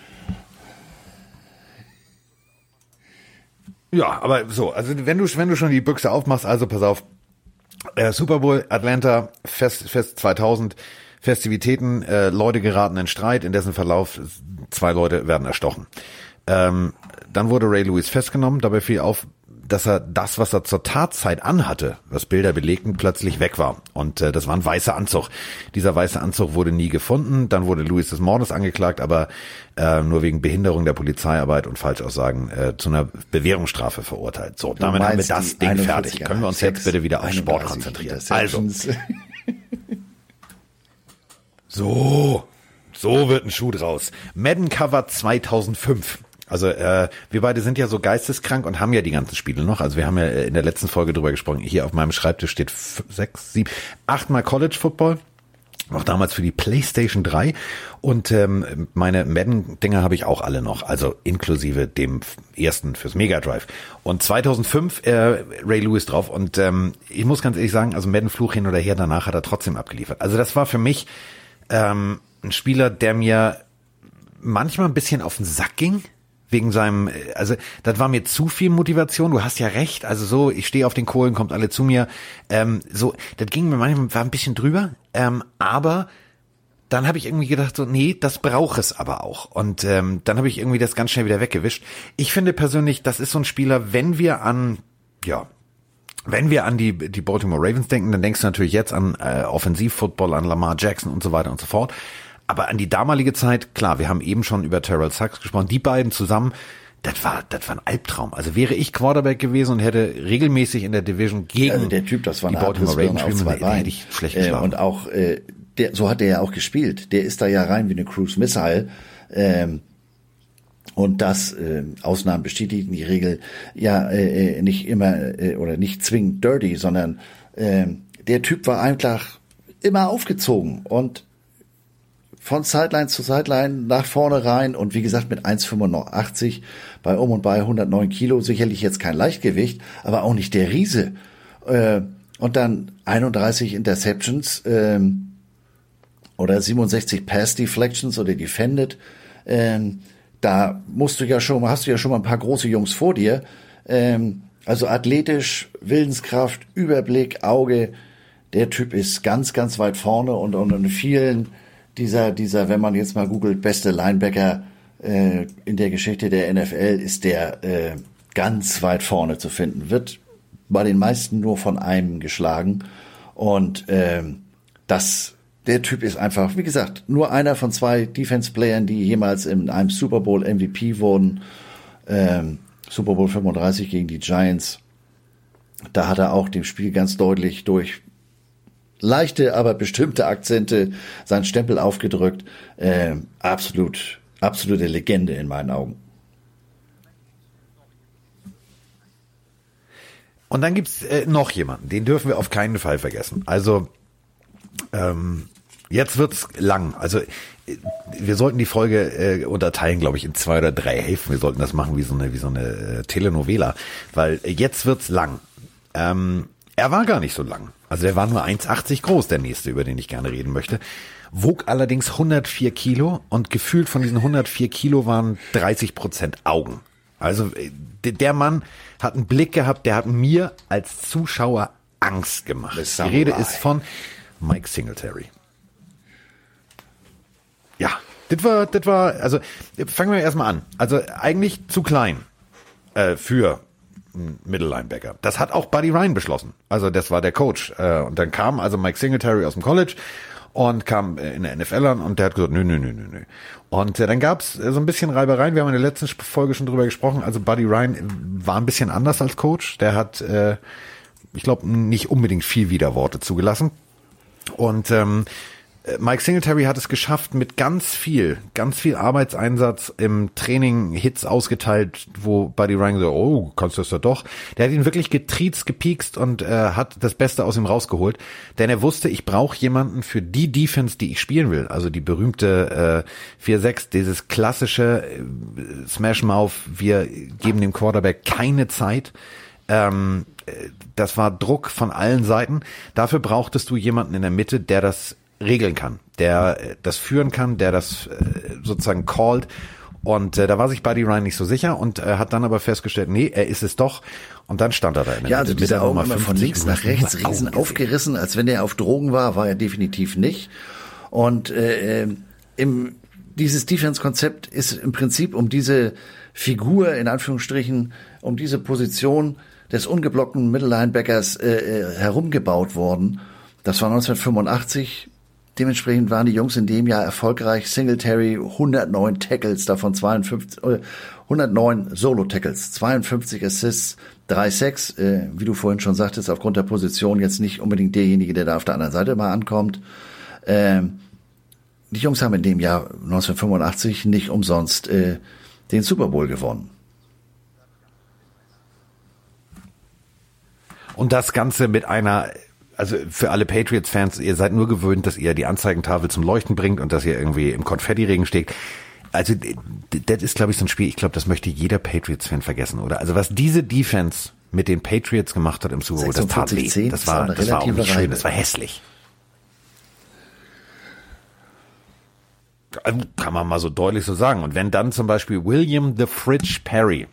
Ja, aber so, also wenn du, wenn du schon die Büchse aufmachst, also pass auf, äh, Super Bowl, Atlanta, Fest, Fest 2000, Festivitäten, äh, Leute geraten in Streit, in dessen Verlauf zwei Leute werden erstochen. Ähm, dann wurde Ray Lewis festgenommen, dabei fiel auf, dass er das, was er zur Tatzeit anhatte, was Bilder belegten, plötzlich weg war. Und äh, das war ein weißer Anzug. Dieser weiße Anzug wurde nie gefunden. Dann wurde Lewis des Mordes angeklagt, aber äh, nur wegen Behinderung der Polizeiarbeit und Falschaussagen äh, zu einer Bewährungsstrafe verurteilt. So, damit haben wir das Ding 41er fertig. Können wir uns jetzt bitte wieder auf Sport 31 konzentrieren. Also, so, so wird ein Schuh draus. Madden Cover 2005. Also äh, wir beide sind ja so geisteskrank und haben ja die ganzen Spiele noch. Also wir haben ja in der letzten Folge drüber gesprochen. Hier auf meinem Schreibtisch steht sechs, sieben, achtmal College Football. Noch damals für die PlayStation 3 und ähm, meine Madden-Dinger habe ich auch alle noch, also inklusive dem ersten fürs Mega Drive. Und 2005 äh, Ray Lewis drauf und ähm, ich muss ganz ehrlich sagen, also Madden Fluch hin oder her, danach hat er trotzdem abgeliefert. Also das war für mich ähm, ein Spieler, der mir manchmal ein bisschen auf den Sack ging. Wegen seinem, also das war mir zu viel Motivation. Du hast ja recht. Also so, ich stehe auf den Kohlen, kommt alle zu mir. Ähm, so, das ging mir manchmal war ein bisschen drüber. Ähm, aber dann habe ich irgendwie gedacht, so, nee, das braucht es aber auch. Und ähm, dann habe ich irgendwie das ganz schnell wieder weggewischt. Ich finde persönlich, das ist so ein Spieler, wenn wir an, ja, wenn wir an die, die Baltimore Ravens denken, dann denkst du natürlich jetzt an äh, Offensivfootball, an Lamar Jackson und so weiter und so fort. Aber an die damalige Zeit, klar, wir haben eben schon über Terrell Sachs gesprochen, die beiden zusammen, das war, das war ein Albtraum. Also wäre ich Quarterback gewesen und hätte regelmäßig in der Division gegen Also der Typ, das war die Baltimore Ravens spielen, zwei hätte ich schlecht äh, geschlafen. Und auch, äh, der, so hat er ja auch gespielt. Der ist da ja rein wie eine Cruise Missile. Ähm, und das äh, Ausnahmen bestätigen die Regel ja äh, äh, nicht immer äh, oder nicht zwingend dirty, sondern äh, der Typ war einfach immer aufgezogen und von Sideline zu Sideline nach vorne rein und wie gesagt mit 1,85 bei um und bei 109 Kilo sicherlich jetzt kein Leichtgewicht, aber auch nicht der Riese. Äh, und dann 31 Interceptions ähm, oder 67 Pass Deflections oder Defended. Ähm, da musst du ja schon, hast du ja schon mal ein paar große Jungs vor dir. Ähm, also athletisch, Willenskraft, Überblick, Auge. Der Typ ist ganz, ganz weit vorne und, und in vielen dieser, dieser, wenn man jetzt mal googelt, beste Linebacker äh, in der Geschichte der NFL ist der äh, ganz weit vorne zu finden. Wird bei den meisten nur von einem geschlagen. Und ähm, das, der Typ ist einfach, wie gesagt, nur einer von zwei Defense-Playern, die jemals in einem Super Bowl MVP wurden. Ähm, Super Bowl 35 gegen die Giants. Da hat er auch dem Spiel ganz deutlich durch leichte, aber bestimmte Akzente seinen Stempel aufgedrückt. Ähm, absolut, absolute Legende in meinen Augen. Und dann gibt's äh, noch jemanden, den dürfen wir auf keinen Fall vergessen. Also ähm, jetzt wird's lang. Also äh, wir sollten die Folge äh, unterteilen, glaube ich, in zwei oder drei Hälften. Wir sollten das machen wie so eine wie so eine äh, Telenovela, weil äh, jetzt wird's lang. Ähm, er war gar nicht so lang. Also er war nur 1,80 groß, der nächste, über den ich gerne reden möchte. Wog allerdings 104 Kilo und gefühlt von diesen 104 Kilo waren 30 Prozent Augen. Also äh, der Mann hat einen Blick gehabt, der hat mir als Zuschauer Angst gemacht. Die. Rede ist von Mike Singletary. Ja, das war, das war, also fangen wir erstmal an. Also eigentlich zu klein äh, für einen Mittellinebacker. Das hat auch Buddy Ryan beschlossen. Also das war der Coach. Äh, und dann kam also Mike Singletary aus dem College und kam äh, in der NFL an und der hat gesagt, nö, nö, nö, nö, nö. Und äh, dann gab's äh, so ein bisschen Reibereien. Wir haben in der letzten Folge schon drüber gesprochen. Also Buddy Ryan war ein bisschen anders als Coach. Der hat, ich glaube, nicht unbedingt viel Widerworte zugelassen. Und ähm, äh, Mike Singletary hat es geschafft, mit ganz viel, ganz viel Arbeitseinsatz im Training Hits ausgeteilt, wo Buddy Ryan so, oh, kannst du das ja doch. Der hat ihn wirklich getriezt, gepiekst und äh, hat das Beste aus ihm rausgeholt. Denn er wusste, ich brauche jemanden für die Defense, die ich spielen will. Also die berühmte äh, 4-6, dieses klassische äh, Smash Mouth, wir geben dem Quarterback keine Zeit. Ähm, äh, das war Druck von allen Seiten. Dafür brauchtest du jemanden in der Mitte, der das regeln kann, der äh, das führen kann, der das äh, sozusagen called. Und äh, da war sich Buddy Ryan nicht so sicher und äh, hat dann aber festgestellt, nee, er ist es doch. Und dann stand er da in der Ja, also diese Augen immer von 50. links nach rechts riesen aufgerissen, als wenn er auf Drogen war, war er definitiv nicht. Und äh, ähm, im, dieses Defense-Konzept ist im Prinzip um diese Figur, in Anführungsstrichen, um diese Position des ungeblockten Mittellinebackers äh, äh, herumgebaut worden. Das war 1985. Dementsprechend waren die Jungs in dem Jahr erfolgreich. Singletary 109 Tackles, davon 52, äh, 109 Solo-Tackles, 52 Assists, 3 Sacks. Äh, wie du vorhin schon sagtest, aufgrund der Position jetzt nicht unbedingt derjenige, der da auf der anderen Seite mal ankommt. Ähm, die Jungs haben in dem Jahr 1985 nicht umsonst äh, den Super Bowl gewonnen. Und das Ganze mit einer, also für alle Patriots-Fans, ihr seid nur gewöhnt, dass ihr die Anzeigentafel zum Leuchten bringt und dass ihr irgendwie im Konfettiregen steht. Also das ist, glaube ich, so ein Spiel, ich glaube, das möchte jeder Patriots-Fan vergessen, oder? Also was diese Defense mit den Patriots gemacht hat im Super Bowl, das tat weh. 10, Das war, das war auch nicht schön, das war hässlich. Also, Kann man mal so deutlich so sagen. Und wenn dann zum Beispiel William the Fridge Perry,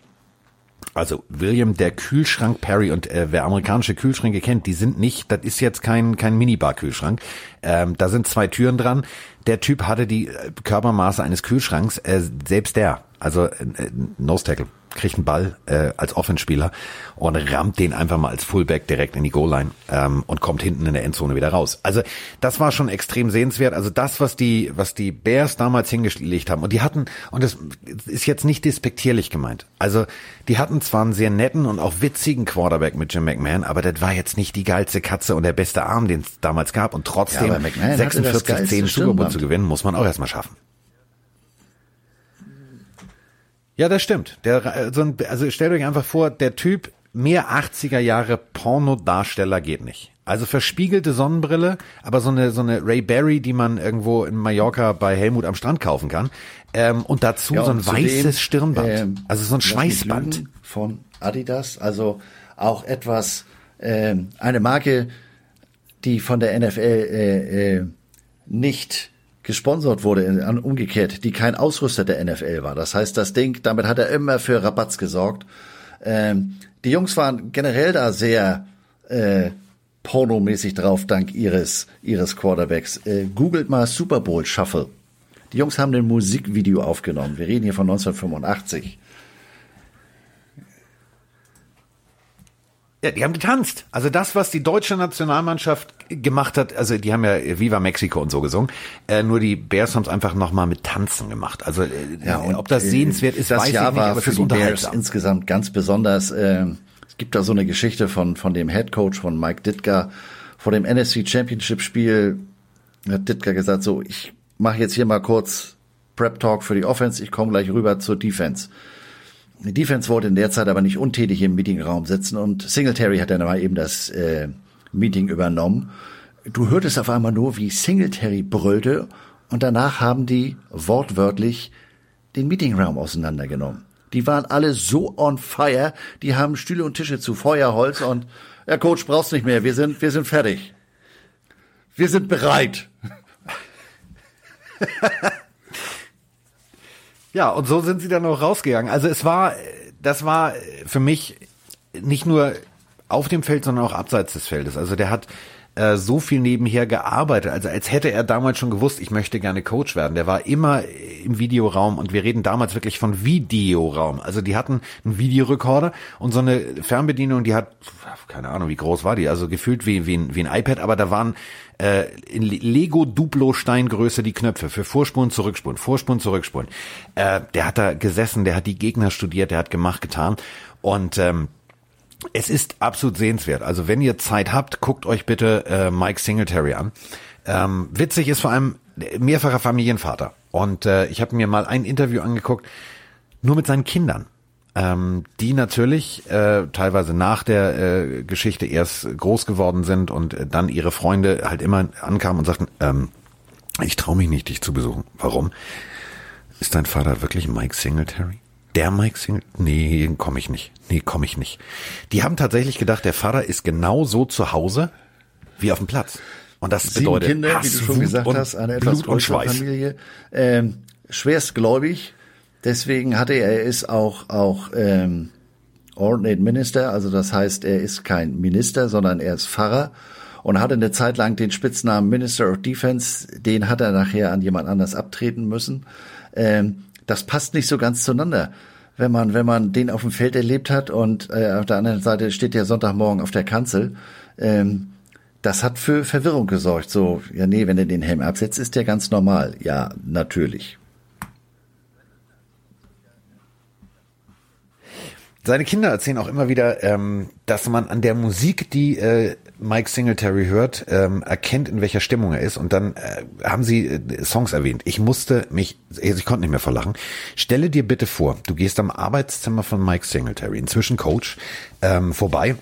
also William der Kühlschrank Perry und äh, wer amerikanische Kühlschränke kennt, die sind nicht, das ist jetzt kein kein Minibar-Kühlschrank. Ähm, da sind zwei Türen dran. Der Typ hatte die äh, Körpermaße eines Kühlschranks, äh, selbst der, also äh, Nose Tackle kriegt einen Ball äh, als Offenspieler und rammt den einfach mal als Fullback direkt in die Goal-Line ähm, und kommt hinten in der Endzone wieder raus. Also das war schon extrem sehenswert. Also das, was die, was die Bears damals hingelegt haben und die hatten, und das ist jetzt nicht despektierlich gemeint, also die hatten zwar einen sehr netten und auch witzigen Quarterback mit Jim McMahon, aber das war jetzt nicht die geilste Katze und der beste Arm, den es damals gab und trotzdem Ja, aber McMahon hatte das 46-10 geilste Super Bowl Stirnband. zu gewinnen, muss man auch erstmal schaffen. Ja, das stimmt. Der, so ein, also stellt euch einfach vor, der Typ, mehr 80er Jahre Pornodarsteller geht nicht. Also verspiegelte Sonnenbrille, aber so eine, so eine Ray Berry, die man irgendwo in Mallorca bei Helmut am Strand kaufen kann. Ähm, und dazu Ja, so ein und weißes Stirnband. ähm, also so ein Schweißband. von Adidas, also auch etwas, ähm, eine Marke, die von der NFL äh, äh, nicht gesponsert wurde, an- umgekehrt, die kein Ausrüster der NFL war. Das heißt, das Ding, damit hat er immer für Rabatz gesorgt. Ähm, die Jungs waren generell da sehr äh, pornomäßig drauf, dank ihres, ihres Quarterbacks. Äh, googelt mal Super Bowl Shuffle. Die Jungs haben ein Musikvideo aufgenommen. Wir reden hier von 1985. Ja, die haben getanzt. Also das, was die deutsche Nationalmannschaft gemacht hat, also die haben ja Viva Mexico und so gesungen, äh, nur die Bears haben es einfach nochmal mit Tanzen gemacht. Also äh, ob das äh, sehenswert ist, das weiß Jahr ich nicht, war aber für die Bears insgesamt ganz besonders. Ähm, es gibt da so eine Geschichte von von dem Head Coach von Mike Ditka vor dem NFC Championship Spiel hat Ditka gesagt so ich mache jetzt hier mal kurz Prep Talk für die Offense, ich komme gleich rüber zur Defense. Die Defense wollte in der Zeit aber nicht untätig im Meetingraum sitzen und Singletary hat dann mal eben das äh, Meeting übernommen. Du hörtest auf einmal nur, wie Singletary brüllte und danach haben die wortwörtlich den Meetingraum auseinandergenommen. Die waren alle so on fire, die haben Stühle und Tische zu Feuerholz und ja, Coach, brauchst nicht mehr, wir sind, wir sind fertig. Wir sind bereit. Ja, und so sind sie dann auch rausgegangen. Also es war, das war für mich nicht nur auf dem Feld, sondern auch abseits des Feldes. Also der hat äh, so viel nebenher gearbeitet, also als hätte er damals schon gewusst, ich möchte gerne Coach werden. Der war immer im Videoraum und wir reden damals wirklich von Videoraum. Also die hatten einen Videorekorder und so eine Fernbedienung, die hat, keine Ahnung, wie groß war die, also gefühlt wie, wie, ein, wie ein iPad, aber da waren äh, in Lego Duplo Steingröße die Knöpfe für Vorspulen, Zurückspulen, Vorspulen, Zurückspulen. Äh, der hat da gesessen, der hat die Gegner studiert, der hat gemacht, getan und ähm, es ist absolut sehenswert. Also wenn ihr Zeit habt, guckt euch bitte äh, Mike Singletary an. Ähm, witzig ist vor allem mehrfacher Familienvater. Und äh, ich habe mir mal ein Interview angeguckt, nur mit seinen Kindern. Ähm, die natürlich äh, teilweise nach der äh, Geschichte erst groß geworden sind und äh, dann ihre Freunde halt immer ankamen und sagten, ähm, ich traue mich nicht, dich zu besuchen. Warum? Ist dein Vater wirklich Mike Singletary? Der Mike Singletary? Nee, komme ich nicht. Nee, komme ich nicht. Die haben tatsächlich gedacht, der Vater ist genauso zu Hause wie auf dem Platz. Und das Sieben bedeutet Kinder, Hass, wie du schon Wut gesagt hast, eine etwas Blut und Schweiß. Familie. Ähm, schwerstgläubig. Deswegen hatte er, er ist auch, auch ähm, Ordinate Minister, also das heißt, er ist kein Minister, sondern er ist Pfarrer und hatte eine Zeit lang den Spitznamen Minister of Defense. Den hat er nachher an jemand anders abtreten müssen. Ähm, das passt nicht so ganz zueinander. Wenn man, wenn man den auf dem Feld erlebt hat und äh, auf der anderen Seite steht der Sonntagmorgen auf der Kanzel, ähm, das hat für Verwirrung gesorgt. So, ja, nee, wenn er den Helm absetzt, ist der ganz normal. Ja, natürlich. Seine Kinder erzählen auch immer wieder, ähm, dass man an der Musik, die äh, Mike Singletary hört, ähm, erkennt, in welcher Stimmung er ist. Und dann äh, haben sie äh, Songs erwähnt. Ich musste mich, also ich konnte nicht mehr verlachen. Stelle dir bitte vor, du gehst am Arbeitszimmer von Mike Singletary, inzwischen Coach, ähm, vorbei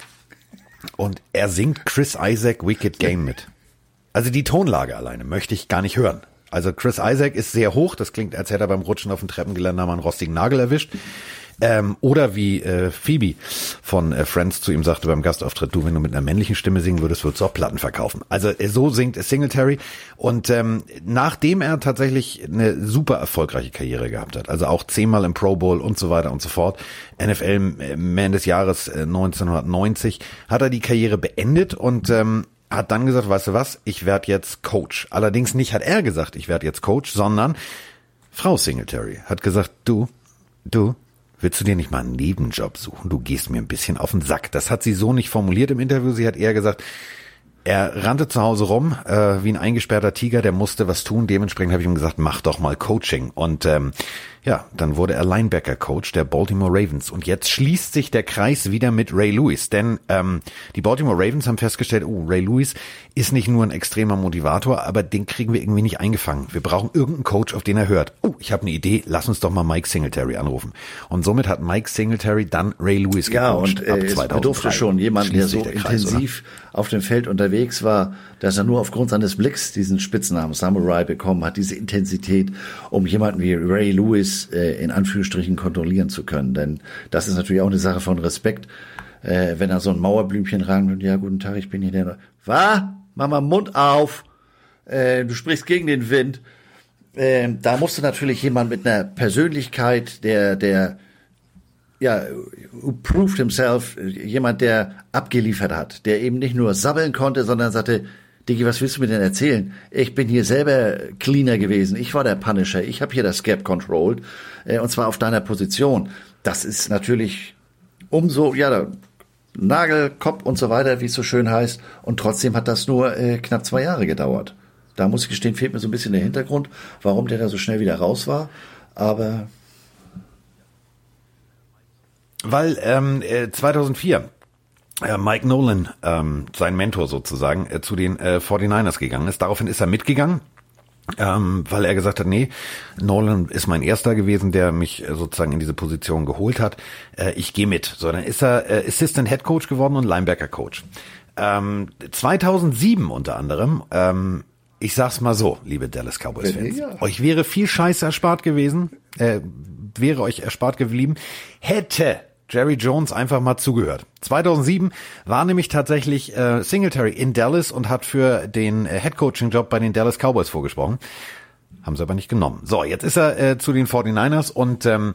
und er singt Chris Isaac Wicked Game mit. Also die Tonlage alleine möchte ich gar nicht hören. Also Chris Isaac ist sehr hoch, das klingt, als hätte er beim Rutschen auf dem Treppengeländer mal einen rostigen Nagel erwischt. Ähm, oder wie äh, Phoebe von äh, Friends zu ihm sagte beim Gastauftritt, du, wenn du mit einer männlichen Stimme singen würdest, würdest du auch Platten verkaufen. Also äh, so singt Singletary. Und ähm, nachdem er tatsächlich eine super erfolgreiche Karriere gehabt hat, also auch zehnmal im Pro Bowl und so weiter und so fort, NFL Man des Jahres äh, 1990, hat er die Karriere beendet und ähm, hat dann gesagt, weißt du was, ich werde jetzt Coach. Allerdings nicht hat er gesagt, ich werde jetzt Coach, sondern Frau Singletary hat gesagt, du, du, willst du dir nicht mal einen Nebenjob suchen? Du gehst mir ein bisschen auf den Sack. Das hat sie so nicht formuliert im Interview. Sie hat eher gesagt, er rannte zu Hause rum äh, wie ein eingesperrter Tiger, der musste was tun. Dementsprechend habe ich ihm gesagt, mach doch mal Coaching. Und ähm, ja, dann wurde er Linebacker-Coach der Baltimore Ravens. Und jetzt schließt sich der Kreis wieder mit Ray Lewis. Denn ähm, die Baltimore Ravens haben festgestellt, oh, Ray Lewis ist nicht nur ein extremer Motivator, aber den kriegen wir irgendwie nicht eingefangen. Wir brauchen irgendeinen Coach, auf den er hört. Oh, ich habe eine Idee, lass uns doch mal Mike Singletary anrufen. Und somit hat Mike Singletary dann Ray Lewis gecoacht. Ja, und äh, es bedurfte schon jemand, der so der Kreis, intensiv oder? auf dem Feld unterwegs war, dass er nur aufgrund seines Blicks diesen Spitznamen Samurai bekommen hat, diese Intensität, um jemanden wie Ray Lewis äh, in Anführungsstrichen kontrollieren zu können. Denn das ist natürlich auch eine Sache von Respekt. Äh, wenn er so ein Mauerblümchen rangt und ja, guten Tag, ich bin hier der. Was? Mach mal Mund auf. Äh, du sprichst gegen den Wind. Äh, da musste natürlich jemand mit einer Persönlichkeit, der, der, ja, proved himself, jemand, der abgeliefert hat, der eben nicht nur sabbeln konnte, sondern sagte, Digi, was willst du mir denn erzählen? Ich bin hier selber Cleaner gewesen. Ich war der Punisher. Ich habe hier das Gap controlled. Äh, und zwar auf deiner Position. Das ist natürlich umso, ja, Nagel, Kopf und so weiter, wie es so schön heißt. Und trotzdem hat das nur äh, knapp zwei Jahre gedauert. Da muss ich gestehen, fehlt mir so ein bisschen der Hintergrund, warum der da so schnell wieder raus war. Aber weil ähm, 2004 äh, Mike Nolan, ähm, sein Mentor sozusagen, äh, zu den äh, 49ers gegangen ist. Daraufhin ist er mitgegangen ähm, weil er gesagt hat, nee, Nolan ist mein erster gewesen, der mich äh, sozusagen in diese Position geholt hat. Äh, ich gehe mit. So, dann ist er äh, Assistant Head Coach geworden und Linebacker Coach. Ähm, 2007 unter anderem. Ähm, ich sag's mal so, liebe Dallas Cowboys Fans, ja. euch wäre viel Scheiße erspart gewesen, äh, wäre euch erspart geblieben, hätte Jerry Jones einfach mal zugehört. 2007 war nämlich tatsächlich äh, Singletary in Dallas und hat für den äh, Headcoaching-Job bei den Dallas Cowboys vorgesprochen. Haben sie aber nicht genommen. So, jetzt ist er äh, zu den 49ers und ähm,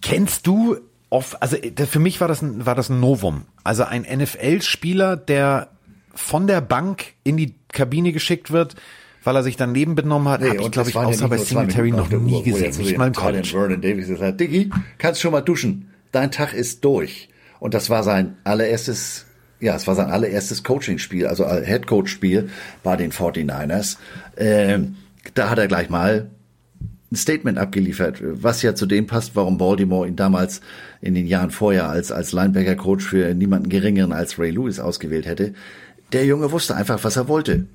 kennst du oft, also äh, für mich war das ein, war das ein Novum. Also ein NFL-Spieler, der von der Bank in die Kabine geschickt wird, weil er sich daneben benommen hat, nee, habe ich, glaube ich, außer ja bei Singletary noch nie Uhr, gesehen. Nicht mal im College. Vernon Davis gesagt, Diggi, kannst schon mal duschen. Dein Tag ist durch. Und das war sein allererstes, ja, es war sein allererstes Coaching-Spiel, also Head-Coach-Spiel bei den 49ers. Ähm, da hat er gleich mal ein Statement abgeliefert, was ja zu dem passt, warum Baltimore ihn damals in den Jahren vorher als, als Linebacker-Coach für niemanden geringeren als Ray Lewis ausgewählt hätte. Der Junge wusste einfach, was er wollte.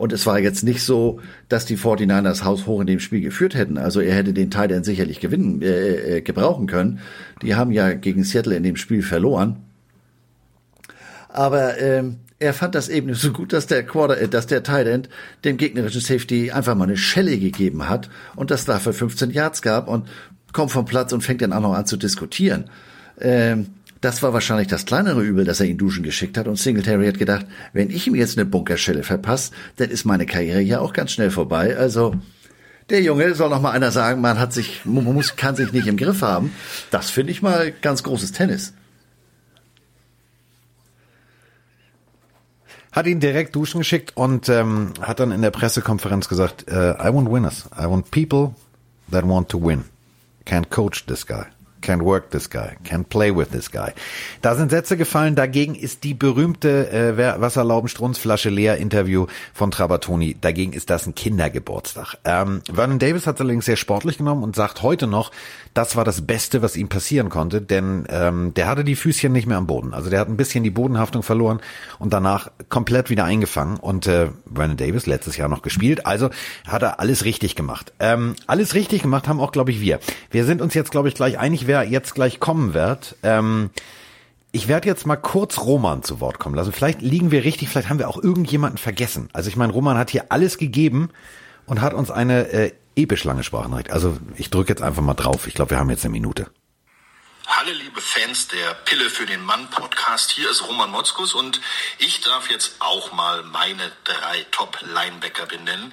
Und es war jetzt nicht so, dass die 49ers Haus hoch in dem Spiel geführt hätten. Also er hätte den End sicherlich gewinnen, äh, äh, gebrauchen können. Die haben ja gegen Seattle in dem Spiel verloren. Aber ähm, er fand das eben so gut, dass der Quarter, äh, dass der Tight End dem gegnerischen Safety einfach mal eine Schelle gegeben hat und das dafür 15 Yards gab und kommt vom Platz und fängt dann auch noch an zu diskutieren. Ähm, das war wahrscheinlich das kleinere Übel, dass er ihn duschen geschickt hat und Singletary hat gedacht, wenn ich ihm jetzt eine Bunkerschelle verpasse, dann ist meine Karriere ja auch ganz schnell vorbei. Also der Junge soll noch mal einer sagen, man hat sich, man muss, kann sich nicht im Griff haben. Das finde ich mal ganz großes Tennis. Hat ihn direkt duschen geschickt und ähm, hat dann in der Pressekonferenz gesagt, uh, I want winners. I want people that want to win. Can't coach this guy. Can't work this guy. Can't play with this guy. Da sind Sätze gefallen. Dagegen ist die berühmte äh, Wasserlauben-Strunzflasche leer Interview von Trabatoni. Dagegen ist das ein Kindergeburtstag. Ähm, Vernon Davis hat es allerdings sehr sportlich genommen und sagt heute noch, das war das Beste, was ihm passieren konnte, denn ähm, der hatte die Füßchen nicht mehr am Boden. Also der hat ein bisschen die Bodenhaftung verloren und danach komplett wieder eingefangen. Und äh, Vernon Davis letztes Jahr noch gespielt. Also hat er alles richtig gemacht. Ähm, alles richtig gemacht haben auch, glaube ich, wir. Wir sind uns jetzt, glaube ich, gleich einig, wer jetzt gleich kommen wird. Ähm, ich werde jetzt mal kurz Roman zu Wort kommen lassen. Vielleicht liegen wir richtig, vielleicht haben wir auch irgendjemanden vergessen. Also ich meine, Roman hat hier alles gegeben und hat uns eine äh, episch lange Sprachnachricht. Also ich drücke jetzt einfach mal drauf. Ich glaube, wir haben jetzt eine Minute. Hallo liebe Fans der Pille für den Mann Podcast, hier ist Roman Motzkus und ich darf jetzt auch mal meine drei Top-Linebacker benennen.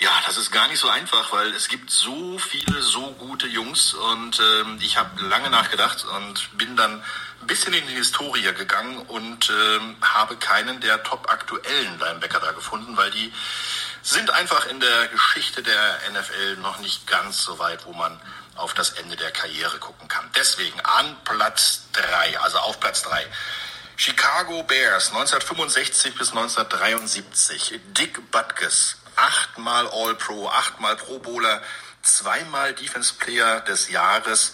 Ja, das ist gar nicht so einfach, weil es gibt so viele so gute Jungs und ähm, ich habe lange nachgedacht und bin dann ein bisschen in die Historie gegangen und ähm, habe keinen der top aktuellen Linebacker da gefunden, weil die sind einfach in der Geschichte der NFL noch nicht ganz so weit, wo man auf das Ende der Karriere gucken kann. Deswegen an Platz drei, also auf Platz drei. Chicago Bears 1965 bis 1973. Dick Butkus, achtmal All-Pro, achtmal Pro Bowler, zweimal Defense Player des Jahres.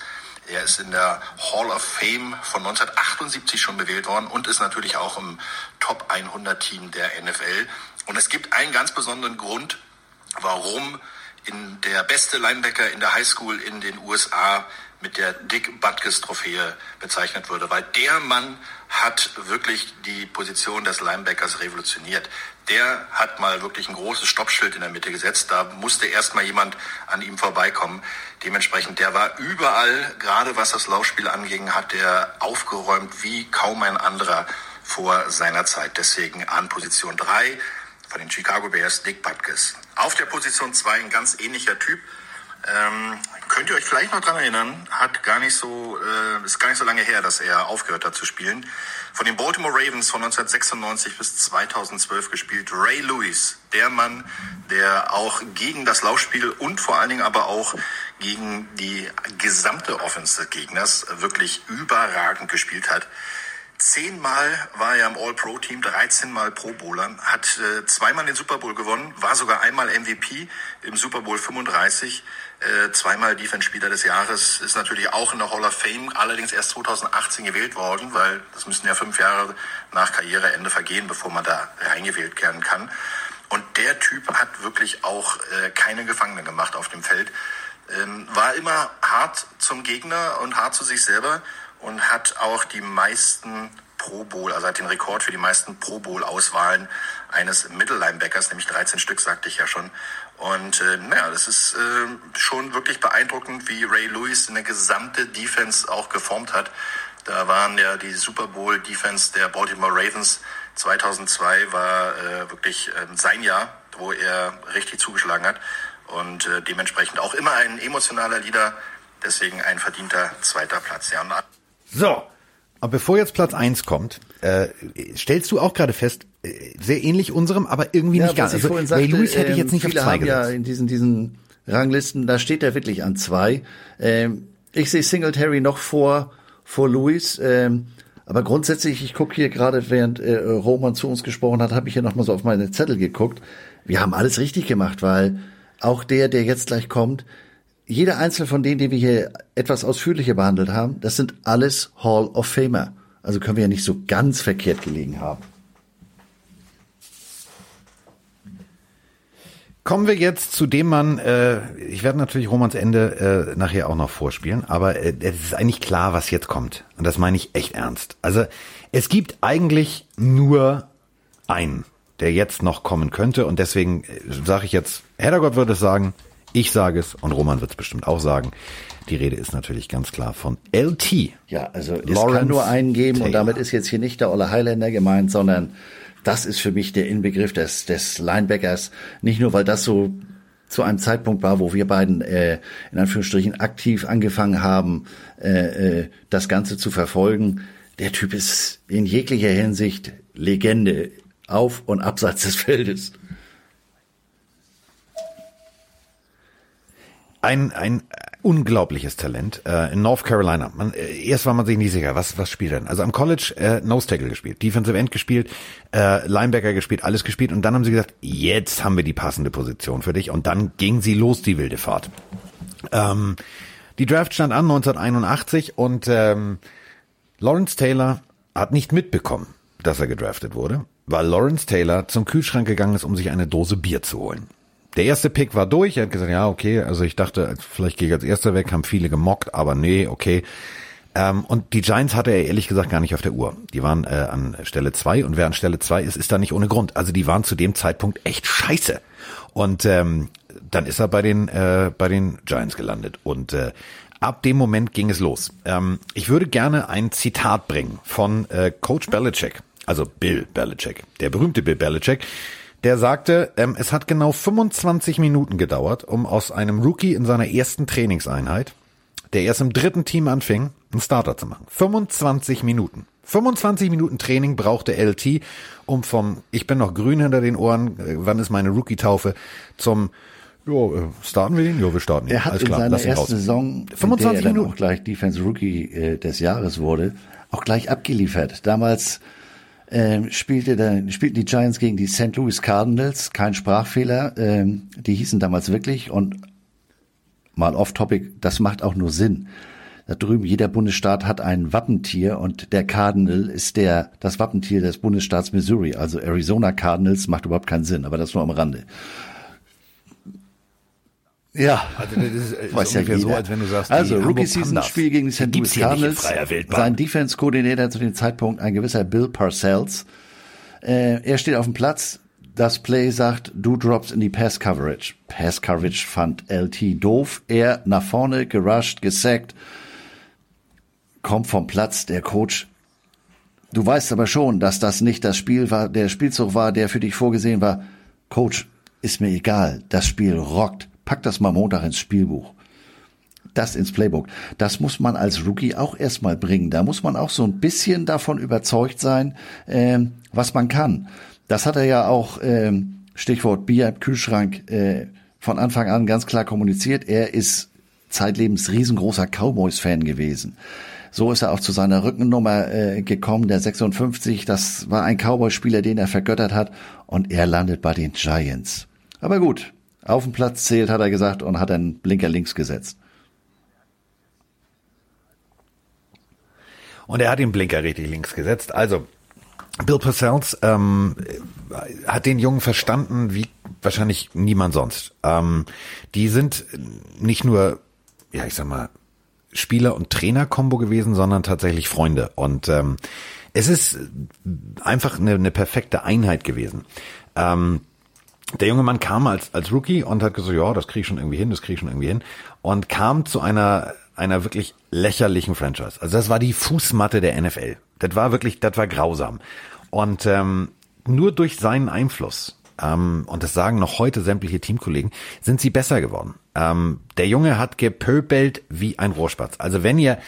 Er ist in der Hall of Fame von 1978 schon gewählt worden und ist natürlich auch im Top 100 Team der NFL. Und es gibt einen ganz besonderen Grund, warum in der beste Linebacker in der Highschool in den USA mit der Dick Butkus Trophäe bezeichnet wurde, weil der Mann hat wirklich die Position des Linebackers revolutioniert. Der hat mal wirklich ein großes Stoppschild in der Mitte gesetzt. Da musste erst mal jemand an ihm vorbeikommen. Dementsprechend, der war überall, gerade was das Laufspiel anging, hat der aufgeräumt wie kaum ein anderer vor seiner Zeit. Deswegen an Position 3 von den Chicago Bears, Dick Butkus. Auf der Position 2 ein ganz ähnlicher Typ. Ähm, könnt ihr euch vielleicht noch dran erinnern? Hat gar nicht so, äh, ist gar nicht so lange her, dass er aufgehört hat zu spielen. Von den Baltimore Ravens von 1996 bis 2012 gespielt. Ray Lewis, der Mann, der auch gegen das Laufspiel und vor allen Dingen aber auch gegen die gesamte Offense des Gegners wirklich überragend gespielt hat. Zehnmal war er im All-Pro-Team, 13 Mal Pro-Bowler, hat äh, zweimal den Super Bowl gewonnen, war sogar einmal MVP im Super Bowl 35, äh, zweimal Defense-Spieler des Jahres, ist natürlich auch in der Hall of Fame, allerdings erst 2018 gewählt worden, weil das müssen ja fünf Jahre nach Karriereende vergehen, bevor man da reingewählt werden kann. Und der Typ hat wirklich auch äh, keine Gefangenen gemacht auf dem Feld. Ähm, war immer hart zum Gegner und hart zu sich selber und hat auch die meisten Pro Bowl, also hat den Rekord für die meisten Pro Bowl Auswahlen eines Mittellinebackers, nämlich 13 Stück, sagte ich ja schon. Und äh, naja, das ist äh, schon wirklich beeindruckend, wie Ray Lewis eine gesamte Defense auch geformt hat. Da waren ja die Super Bowl Defense der Baltimore Ravens 2002 war äh, wirklich äh, sein Jahr, wo er richtig zugeschlagen hat und äh, dementsprechend auch immer ein emotionaler Leader, deswegen ein verdienter zweiter Platz. Ja, so, aber bevor jetzt Platz eins kommt, äh, stellst du auch gerade fest, äh, sehr ähnlich unserem, aber irgendwie Ja, nicht ganz. Also vorhin Ray sagte, Lewis hätte ich jetzt ähm, nicht auf zwei haben ja in diesen, diesen Ranglisten, da steht er wirklich an zwei. Ähm, ich sehe Singletary noch vor, vor Lewis. Ähm, aber grundsätzlich, ich gucke hier gerade, während äh, Roman zu uns gesprochen hat, habe ich hier noch mal so auf meine Zettel geguckt. Wir haben alles richtig gemacht, weil auch der, der jetzt gleich kommt, jeder einzelne von denen, die wir hier etwas ausführlicher behandelt haben, das sind alles Hall of Famer. Also können wir ja nicht so ganz verkehrt gelegen haben. Kommen wir jetzt zu dem Mann, äh, ich werde natürlich Romans Ende äh, nachher auch noch vorspielen, aber äh, es ist eigentlich klar, was jetzt kommt. Und das meine ich echt ernst. Also es gibt eigentlich nur einen, der jetzt noch kommen könnte. Und deswegen äh, sage ich jetzt, Heddergott würde es sagen, ich sage es und Roman wird es bestimmt auch sagen. Die Rede ist natürlich ganz klar von LT. Ja, also es Lawrence kann nur einen geben und Taylor. damit ist jetzt hier nicht der Olle Highlander gemeint, sondern das ist für mich der Inbegriff des, des Linebackers. Nicht nur, weil das so zu einem Zeitpunkt war, wo wir beiden äh, in Anführungsstrichen aktiv angefangen haben, äh, äh, das Ganze zu verfolgen. Der Typ ist in jeglicher Hinsicht Legende auf und abseits des Feldes. Ein, ein unglaubliches Talent äh, in North Carolina. Man, äh, erst war man sich nicht sicher, was was spielt er denn? Also am College äh, Nose Tackle gespielt, Defensive End gespielt, äh, Linebacker gespielt, alles gespielt und dann haben sie gesagt, jetzt haben wir die passende Position für dich und dann ging sie los die wilde Fahrt. Ähm, die Draft stand an 1981 und ähm, Lawrence Taylor hat nicht mitbekommen, dass er gedraftet wurde, weil Lawrence Taylor zum Kühlschrank gegangen ist, um sich eine Dose Bier zu holen. Der erste Pick war durch. Er hat gesagt, ja, okay, also ich dachte, vielleicht gehe ich als erster weg, haben viele gemockt, aber nee, okay. Ähm, und die Giants hatte er ehrlich gesagt gar nicht auf der Uhr. Die waren äh, an Stelle zwei und wer an Stelle zwei ist, ist da nicht ohne Grund. Also die waren zu dem Zeitpunkt echt scheiße. Und ähm, dann ist er bei den äh, bei den Giants gelandet und äh, ab dem Moment ging es los. Ähm, ich würde gerne ein Zitat bringen von äh, Coach Belichick, also Bill Belichick, der berühmte Bill Belichick. Der sagte, ähm, es hat genau 25 Minuten gedauert, um aus einem Rookie in seiner ersten Trainingseinheit, der erst im dritten Team anfing, einen Starter zu machen. 25 Minuten. 25 Minuten Training brauchte LT, um vom Ich bin noch grün hinter den Ohren, äh, wann ist meine Rookie-Taufe, zum Jo, äh, starten wir ihn? Jo, wir starten ihn. Er hat Alles in klar, seiner ersten raus. Saison, 25 in der er dann Minuten. auch gleich Defense Rookie äh, des Jahres wurde, auch gleich abgeliefert. Damals ähm, spielte der, spielten die Giants gegen die St. Louis Cardinals, kein Sprachfehler, ähm, die hießen damals wirklich und mal off-topic, das macht auch nur Sinn. Da drüben, jeder Bundesstaat hat ein Wappentier und der Cardinal ist der, das Wappentier des Bundesstaats Missouri. Also Arizona Cardinals macht überhaupt keinen Sinn, aber das nur am Rande. Ja, Also das ist, ist weiß ja ungefähr so, als wenn du sagst, also Rookie Season. Spiel gegen die St. Louis Cardinals. Sein Defense Koordinator zu dem Zeitpunkt ein gewisser Bill Parcells. Äh, er steht auf dem Platz. Das Play sagt, du drops in die Pass Coverage. Pass Coverage fand LT doof. Er nach vorne gerusht, gesackt, kommt vom Platz. Der Coach Du weißt aber schon, dass das nicht das Spiel war, der Spielzug war, der für dich vorgesehen war. Coach, ist mir egal. Das Spiel rockt. Pack das mal Montag ins Spielbuch. Das ins Playbook. Das muss man als Rookie auch erstmal bringen. Da muss man auch so ein bisschen davon überzeugt sein, ähm, was man kann. Das hat er ja auch, ähm, Stichwort Bier Kühlschrank, äh, von Anfang an ganz klar kommuniziert. Er ist zeitlebens riesengroßer Cowboys-Fan gewesen. So ist er auch zu seiner Rückennummer äh, gekommen, der 56. Das war ein Cowboy-Spieler, den er vergöttert hat. Und er landet bei den Giants. Aber gut, auf dem Platz zählt, hat er gesagt, und hat einen Blinker links gesetzt. Und er hat den Blinker richtig links gesetzt. Also, Bill Parcells ähm, hat den Jungen verstanden wie wahrscheinlich niemand sonst. Ähm, die sind nicht nur, ja, ich sag mal, Spieler- und Trainer-Kombo gewesen, sondern tatsächlich Freunde. Und ähm, es ist einfach eine, eine perfekte Einheit gewesen. Ähm, der junge Mann kam als, als Rookie und hat gesagt, ja, das kriege ich schon irgendwie hin, das kriege ich schon irgendwie hin. Und kam zu einer, einer wirklich lächerlichen Franchise. Also das war die Fußmatte der NFL. Das war wirklich, das war grausam. Und ähm, nur durch seinen Einfluss, ähm, und das sagen noch heute sämtliche Teamkollegen, sind sie besser geworden. Ähm, der Junge hat gepöbelt wie ein Rohrspatz. Also wenn ihr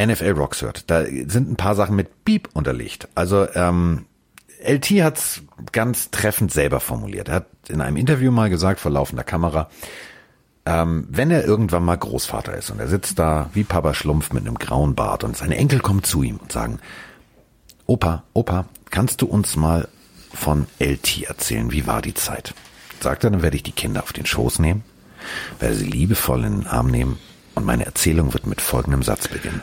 NFL Rocks hört, da sind ein paar Sachen mit Beep unterlegt. Also ähm, LT hat's ganz treffend selber formuliert. Er hat in einem Interview mal gesagt, vor laufender Kamera, ähm, wenn er irgendwann mal Großvater ist und er sitzt da wie Papa Schlumpf mit einem grauen Bart und seine Enkel kommen zu ihm und sagen, Opa, Opa, kannst du uns mal von LT erzählen? Wie war die Zeit? Sagt er, dann werde ich die Kinder auf den Schoß nehmen, werde sie liebevoll in den Arm nehmen und meine Erzählung wird mit folgendem Satz beginnen.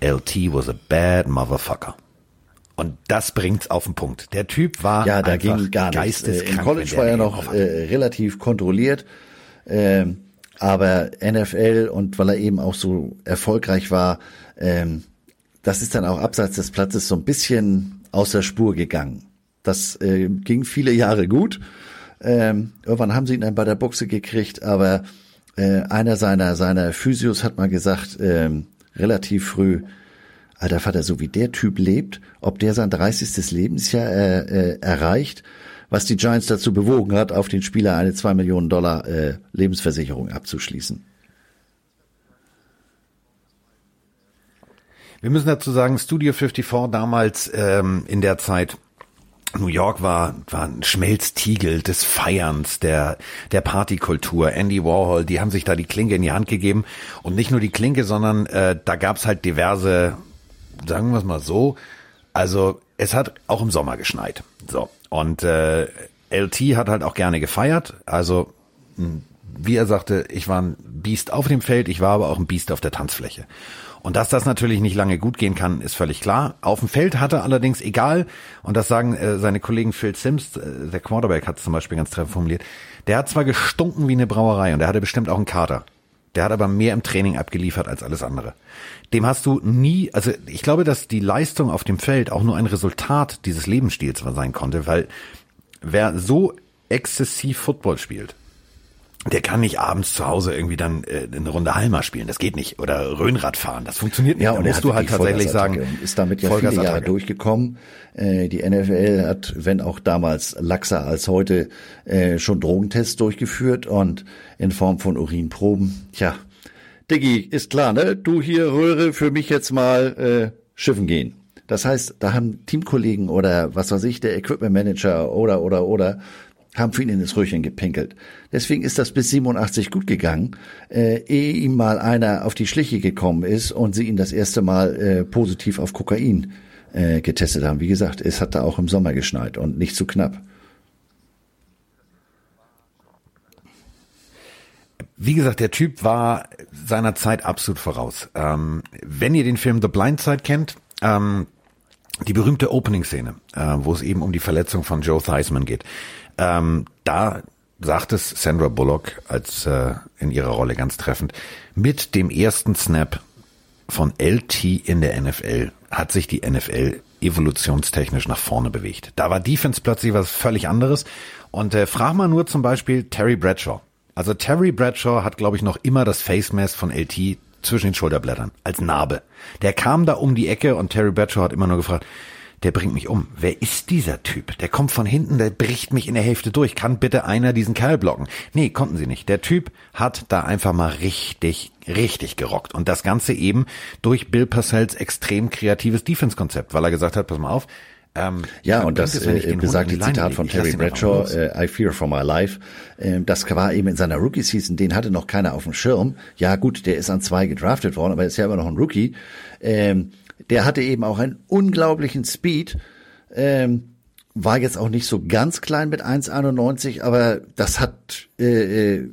LT was a bad motherfucker. Und das bringt's auf den Punkt. Der Typ war Ja, da ging gar nichts. Äh, geisteskrank. Im College war er noch äh, relativ kontrolliert, ähm, aber NFL und weil er eben auch so erfolgreich war, ähm, das ist dann auch abseits des Platzes so ein bisschen aus der Spur gegangen. Das äh, ging viele Jahre gut. Ähm, irgendwann haben sie ihn dann bei der Buchse gekriegt, aber äh, einer seiner seiner Physios hat mal gesagt, ähm, relativ früh, Alter Vater, so wie der Typ lebt, ob der sein 30. Lebensjahr äh, äh, erreicht, was die Giants dazu bewogen hat, auf den Spieler eine 2 Millionen Dollar äh, Lebensversicherung abzuschließen. Wir müssen dazu sagen, Studio 54 damals ähm, in der Zeit New York war, war ein Schmelztiegel des Feierns, der, der Partykultur. Andy Warhol, die haben sich da die Klinke in die Hand gegeben. Und nicht nur die Klinke, sondern äh, da gab's halt diverse, sagen wir es mal so, also es hat auch im Sommer geschneit. So. Und äh, LT hat halt auch gerne gefeiert. Also, wie er sagte, ich war ein Biest auf dem Feld, ich war aber auch ein Biest auf der Tanzfläche. Und dass das natürlich nicht lange gut gehen kann, ist völlig klar. Auf dem Feld hat er allerdings egal, und das sagen äh, seine Kollegen Phil Sims, äh, der Quarterback hat es zum Beispiel ganz treffend formuliert, der hat zwar gestunken wie eine Brauerei und der hatte bestimmt auch einen Kater. Der hat aber mehr im Training abgeliefert als alles andere. Dem hast du nie, also ich glaube, dass die Leistung auf dem Feld auch nur ein Resultat dieses Lebensstils sein konnte, weil wer so exzessiv Football spielt, der kann nicht abends zu Hause irgendwie dann äh, eine Runde Halmer spielen. Das geht nicht. Oder Röhnrad fahren. Das funktioniert nicht. Ja, und da musst du halt tatsächlich sagen, ist damit ja viele Jahre durchgekommen. Äh, die NFL hat, wenn auch damals laxer als heute, äh, schon Drogentests durchgeführt und in Form von Urinproben. Tja, Diggi, ist klar, ne? Du hier Röhre für mich jetzt mal äh, schiffen gehen. Das heißt, da haben Teamkollegen oder was weiß ich, der Equipment Manager oder oder oder haben für ihn in das Röhrchen gepinkelt. Deswegen ist das bis 87 gut gegangen, äh, ehe ihm mal einer auf die Schliche gekommen ist und sie ihn das erste Mal äh, positiv auf Kokain äh, getestet haben. Wie gesagt, es hat da auch im Sommer geschneit und nicht zu knapp. Wie gesagt, der Typ war seiner Zeit absolut voraus. Ähm, wenn ihr den Film The Blind Side kennt, ähm, die berühmte Opening-Szene, äh, wo es eben um die Verletzung von Joe Theismann geht. Ähm, da sagt es Sandra Bullock als äh, in ihrer Rolle ganz treffend. Mit dem ersten Snap von LT in der NFL hat sich die NFL evolutionstechnisch nach vorne bewegt. Da war Defense plötzlich was völlig anderes. Und äh, frag mal nur zum Beispiel Terry Bradshaw. Also Terry Bradshaw hat, glaube ich, noch immer das Face Mask von LT zwischen den Schulterblättern als Narbe. Der kam da um die Ecke und Terry Bradshaw hat immer nur gefragt, der bringt mich um. Wer ist dieser Typ? Der kommt von hinten, der bricht mich in der Hälfte durch. Kann bitte einer diesen Kerl blocken? Nee, konnten sie nicht. Der Typ hat da einfach mal richtig, richtig gerockt. Und das Ganze eben durch Bill Parcells extrem kreatives Defense-Konzept, weil er gesagt hat, pass mal auf, ähm, ja, und das äh, besagte Zitat von Terry Bradshaw, äh, I fear for my life, äh, das war eben in seiner Rookie-Season, den hatte noch keiner auf dem Schirm. Ja gut, der ist an zwei gedraftet worden, aber ist ja immer noch ein Rookie. Ähm, der hatte eben auch einen unglaublichen Speed. Ähm, war jetzt auch nicht so ganz klein mit 1,91, aber das hat äh, äh,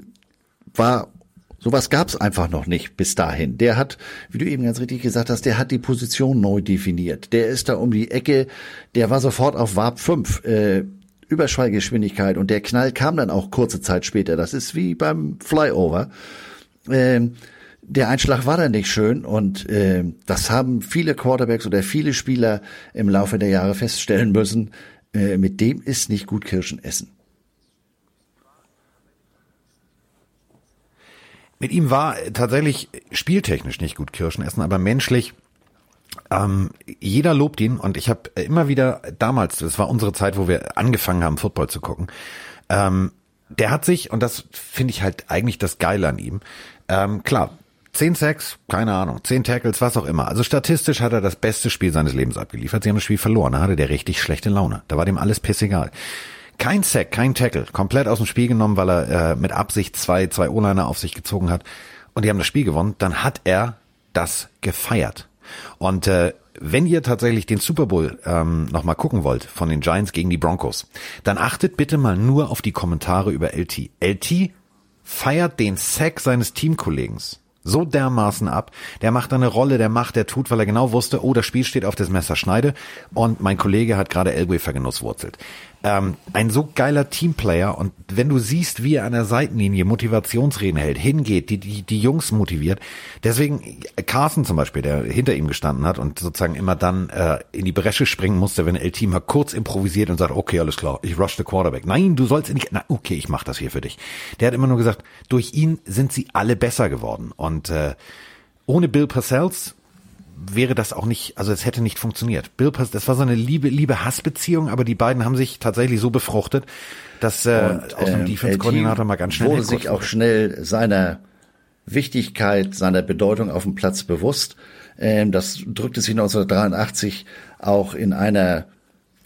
war sowas gab's einfach noch nicht bis dahin. Der hat, wie du eben ganz richtig gesagt hast, der hat die Position neu definiert. Der ist da um die Ecke, der war sofort auf Warp 5. Äh, Überschallgeschwindigkeit und der Knall kam dann auch kurze Zeit später. Das ist wie beim Flyover. Ähm, der Einschlag war dann nicht schön und äh, das haben viele Quarterbacks oder viele Spieler im Laufe der Jahre feststellen müssen. Äh, mit dem ist nicht gut Kirschen essen. Mit ihm war tatsächlich spieltechnisch nicht gut Kirschen essen, aber menschlich ähm, jeder lobt ihn und ich habe immer wieder damals, das war unsere Zeit, wo wir angefangen haben, Football zu gucken. Ähm, der hat sich, und das finde ich halt eigentlich das Geile an ihm, ähm, klar, Zehn Sacks, keine Ahnung, zehn Tackles, was auch immer. Also statistisch hat er das beste Spiel seines Lebens abgeliefert. Sie haben das Spiel verloren, da hatte der richtig schlechte Laune. Da war dem alles pissegal. Kein Sack, kein Tackle, komplett aus dem Spiel genommen, weil er äh, mit Absicht zwei, zwei O-Liner auf sich gezogen hat. Und die haben das Spiel gewonnen. Dann hat er das gefeiert. Und äh, wenn ihr tatsächlich den Super Bowl ähm, nochmal gucken wollt von den Giants gegen die Broncos, dann achtet bitte mal nur auf die Kommentare über LT. LT feiert den Sack seines Teamkollegens so dermaßen ab. Der macht eine Rolle, der macht, der tut, weil er genau wusste, oh, das Spiel steht auf das Messerschneide und mein Kollege hat gerade Elway vergenusswurzelt. Ähm, ein so geiler Teamplayer und wenn du siehst, wie er an der Seitenlinie Motivationsreden hält, hingeht, die, die, die Jungs motiviert. Deswegen Carson zum Beispiel, der hinter ihm gestanden hat und sozusagen immer dann äh, in die Bresche springen musste, wenn El-Team mal kurz improvisiert und sagt, okay, alles klar, ich rush the quarterback. Nein, du sollst nicht, na, okay, ich mach das hier für dich. Der hat immer nur gesagt, durch ihn sind sie alle besser geworden und äh, ohne Bill Parcells wäre das auch nicht, also es hätte nicht funktioniert. Bill Pass, das war so eine Liebe, Liebe-Hass-Beziehung, aber die beiden haben sich tatsächlich so befruchtet, dass äh, Und, aus dem äh, Defense-Koordinator mal ganz schnell wurde sich auch schnell seiner Wichtigkeit, seiner Bedeutung auf dem Platz bewusst. Ähm, das drückte sich 1983 auch in einer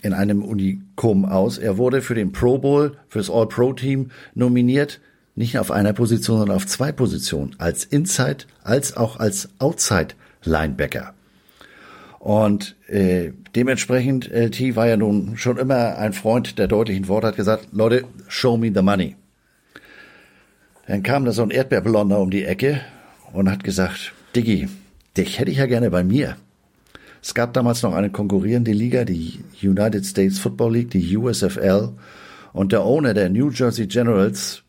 in einem Unikum aus. Er wurde für den Pro Bowl, fürs All-Pro-Team nominiert, nicht auf einer Position, sondern auf zwei Positionen, als Inside als auch als Outside Linebacker. Und äh, dementsprechend, LT war ja nun schon immer ein Freund der deutlichen Worte, hat gesagt, Leute, show me the money. Dann kam da so ein Erdbeerblonder um die Ecke und hat gesagt, Diggi, dich hätte ich ja gerne bei mir. Es gab damals noch eine konkurrierende Liga, die United States Football League, die USFL. Und der Owner der New Jersey Generals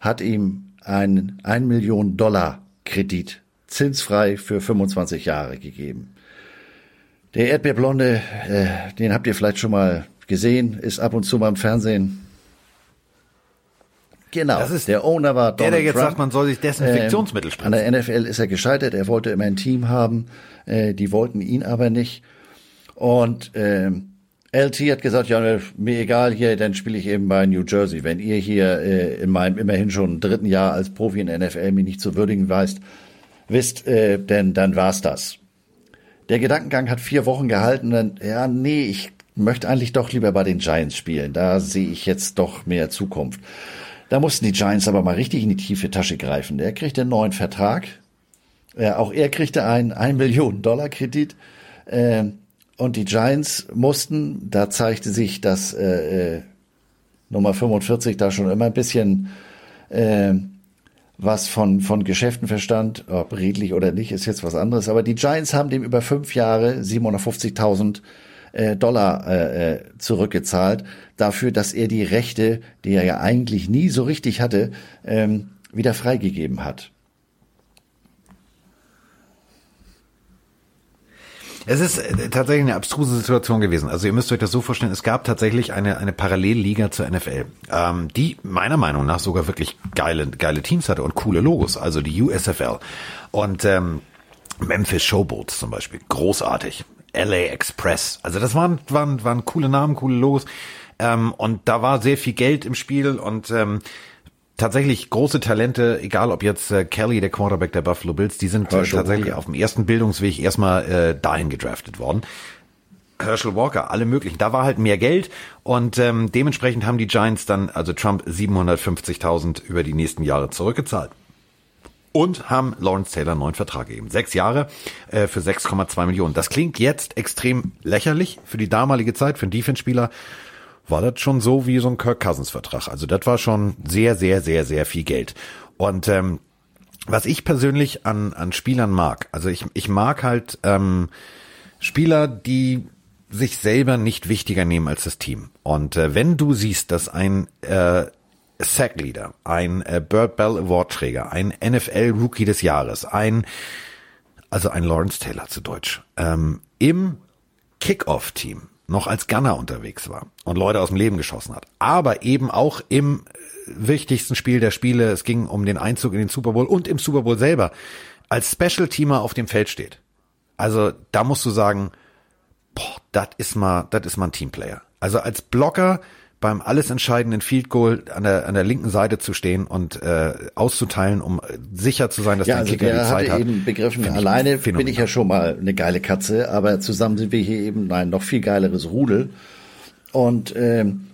hat ihm einen 1 Million Dollar Kredit zinsfrei für 25 Jahre gegeben. Der Erdbeerblonde, äh, den habt ihr vielleicht schon mal gesehen, ist ab und zu mal im Fernsehen. Genau, Das ist der Owner war Donald Der, der jetzt Trump. sagt, man soll sich Desinfektionsmittel Ähm, spritzen. An der NFL ist er gescheitert. Er wollte immer ein Team haben. Äh, die wollten ihn aber nicht. Und ähm, LT hat gesagt, ja, mir egal hier, dann spiele ich eben bei New Jersey. Wenn ihr hier äh, in meinem immerhin schon dritten Jahr als Profi in der NFL mich nicht zu würdigen weißt, wisst, äh, denn dann war's das. Der Gedankengang hat vier Wochen gehalten. Dann, ja, nee, ich möchte eigentlich doch lieber bei den Giants spielen. Da sehe ich jetzt doch mehr Zukunft. Da mussten die Giants aber mal richtig in die tiefe Tasche greifen. Der kriegte einen neuen Vertrag. Äh, auch er kriegte einen 1 Millionen Dollar Kredit. Äh, und die Giants mussten, da zeigte sich, dass äh, äh, Nummer 45 da schon immer ein bisschen äh, was von, von Geschäften verstand, ob redlich oder nicht, ist jetzt was anderes. Aber die Giants haben dem über fünf Jahre 750.000 äh, Dollar äh, äh, zurückgezahlt, dafür, dass er die Rechte, die er ja eigentlich nie so richtig hatte, ähm, wieder freigegeben hat. Es ist äh, tatsächlich eine abstruse Situation gewesen. Also ihr müsst euch das so vorstellen, es gab tatsächlich eine, eine Parallelliga zur NFL, ähm, die meiner Meinung nach sogar wirklich geile, geile Teams hatte und coole Logos, also die USFL. Und ähm, Memphis Showboats zum Beispiel, großartig. LA Express, also das waren, waren, waren coole Namen, coole Logos. Ähm, und da war sehr viel Geld im Spiel und ähm, tatsächlich große Talente, egal ob jetzt äh, Kelly, der Quarterback der Buffalo Bills, die sind äh, Herschel tatsächlich Walker. auf dem ersten Bildungsweg erstmal äh, dahin gedraftet worden. Herschel Walker, alle möglichen. Da war halt mehr Geld und ähm, dementsprechend haben die Giants dann, also Trump, 750.000 über die nächsten Jahre zurückgezahlt. Und haben Lawrence Taylor einen neuen Vertrag gegeben. Sechs Jahre äh, für 6,2 Millionen. Das klingt jetzt extrem lächerlich für die damalige Zeit, für einen Defense-Spieler war das schon so wie so ein Kirk Cousins Vertrag. Also das war schon sehr, sehr, sehr, sehr viel Geld. Und ähm, was ich persönlich an, an Spielern mag, also ich, ich mag halt ähm, Spieler, die sich selber nicht wichtiger nehmen als das Team. Und äh, wenn du siehst, dass ein äh, Sackleader, ein äh, Bird Bell Award Träger, ein NFL Rookie des Jahres, ein also ein Lawrence Taylor zu Deutsch, ähm, im Kickoff-Team noch als Gunner unterwegs war und Leute aus dem Leben geschossen hat, aber eben auch im wichtigsten Spiel der Spiele, es ging um den Einzug in den Super Bowl und im Super Bowl selber, als Special-Teamer auf dem Feld steht. Also da musst du sagen, boah, das ist mal, das ist mal ein Teamplayer. Also als Blocker beim alles entscheidenden Field Goal an der, an der linken Seite zu stehen und äh, auszuteilen, um sicher zu sein, dass Ja, der also Kicker die der Zeit hatte hat. eben begriffen, Find alleine bin ich ja schon mal eine geile Katze, aber zusammen sind wir hier eben ein noch viel geileres Rudel. Und ähm,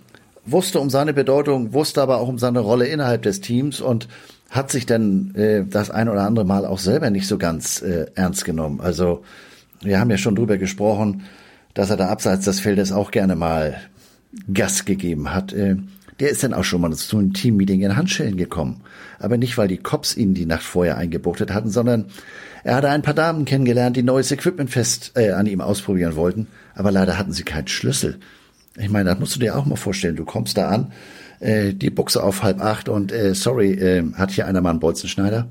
wusste um seine Bedeutung, wusste aber auch um seine Rolle innerhalb des Teams und hat sich dann äh, das ein oder andere Mal auch selber nicht so ganz äh, ernst genommen. Also wir haben ja schon drüber gesprochen, dass er da abseits des Feldes auch gerne mal Gas gegeben hat. Äh, der ist dann auch schon mal zu einem Teammeeting in Handschellen gekommen. Aber nicht, weil die Cops ihn die Nacht vorher eingebuchtet hatten, sondern er hatte ein paar Damen kennengelernt, die neues Equipment fest äh, an ihm ausprobieren wollten. Aber leider hatten sie keinen Schlüssel. Ich meine, das musst du dir auch mal vorstellen. Du kommst da an, äh, die Buchse auf halb acht und äh, sorry, äh, hat hier einer mal einen Bolzenschneider?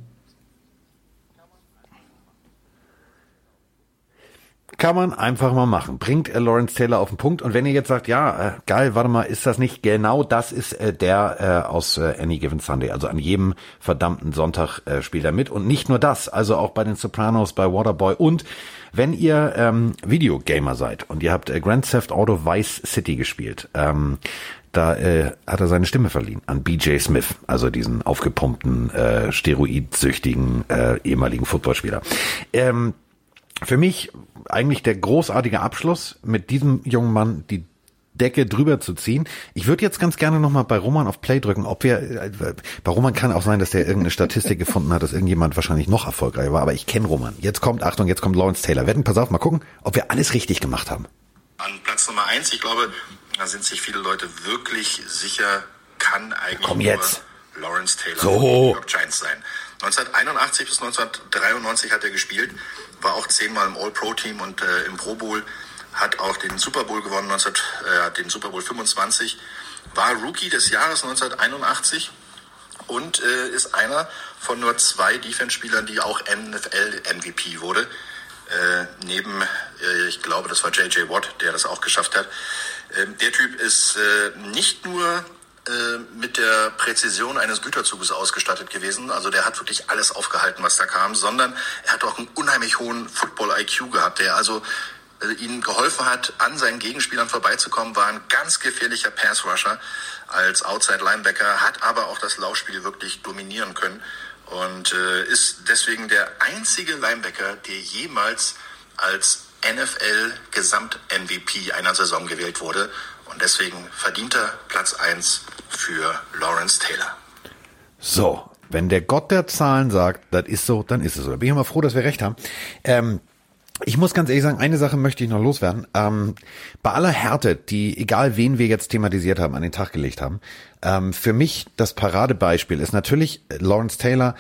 Kann man einfach mal machen. Bringt äh, Lawrence Taylor auf den Punkt. Und wenn ihr jetzt sagt, ja, äh, geil, warte mal, ist das nicht genau das ist äh, der äh, aus äh, Any Given Sunday. Also an jedem verdammten Sonntag äh, spielt er mit. Und nicht nur das, also auch bei den Sopranos, bei Waterboy. Und wenn ihr ähm, Videogamer seid und ihr habt äh, Grand Theft Auto Vice City gespielt, ähm, da äh, hat er seine Stimme verliehen an BJ Smith, also diesen aufgepumpten, äh, steroidsüchtigen äh, ehemaligen Footballspieler. Ähm, für mich eigentlich der großartige Abschluss mit diesem jungen Mann, die Decke drüber zu ziehen. Ich würde jetzt ganz gerne nochmal bei Roman auf Play drücken, ob wir, äh, bei Roman kann auch sein, dass der irgendeine Statistik gefunden hat, dass irgendjemand wahrscheinlich noch erfolgreicher war, aber ich kenne Roman. Jetzt kommt, Achtung, jetzt kommt Lawrence Taylor. Wetten, pass auf, mal gucken, ob wir alles richtig gemacht haben. An Platz Nummer eins, ich glaube, da sind sich viele Leute wirklich sicher, kann eigentlich Komm jetzt. nur Lawrence Taylor So. Giants sein. 1981 bis 1993 hat er gespielt, war auch zehnmal im All-Pro-Team und äh, im Pro Bowl, hat auch den Super Bowl gewonnen, 19, äh, den Super Bowl 25, war Rookie des Jahres 1981 und äh, ist einer von nur zwei Defense-Spielern, die auch NFL-MVP wurde. Äh, neben, äh, ich glaube, das war J.J. Watt, der das auch geschafft hat. Ähm, der Typ ist äh, nicht nur äh, mit der Präzision eines Güterzuges ausgestattet gewesen, also der hat wirklich alles aufgehalten, was da kam, sondern er hat auch einen unheimlich hohen Football-IQ gehabt, der also äh, ihnen geholfen hat, an seinen Gegenspielern vorbeizukommen, war ein ganz gefährlicher Pass-Rusher als Outside-Linebacker, hat aber auch das Laufspiel wirklich dominieren können und äh, ist deswegen der einzige Linebacker, der jemals als NFL-Gesamt-MVP einer Saison gewählt wurde und deswegen verdienter Platz 1 für Lawrence Taylor. So, wenn der Gott der Zahlen sagt, das ist so, dann ist es so. Da bin ich mal froh, dass wir recht haben. Ähm, ich muss ganz ehrlich sagen, eine Sache möchte ich noch loswerden. Ähm, bei aller Härte, die, egal wen wir jetzt thematisiert haben, an den Tag gelegt haben, ähm, für mich das Paradebeispiel ist natürlich Lawrence Taylor,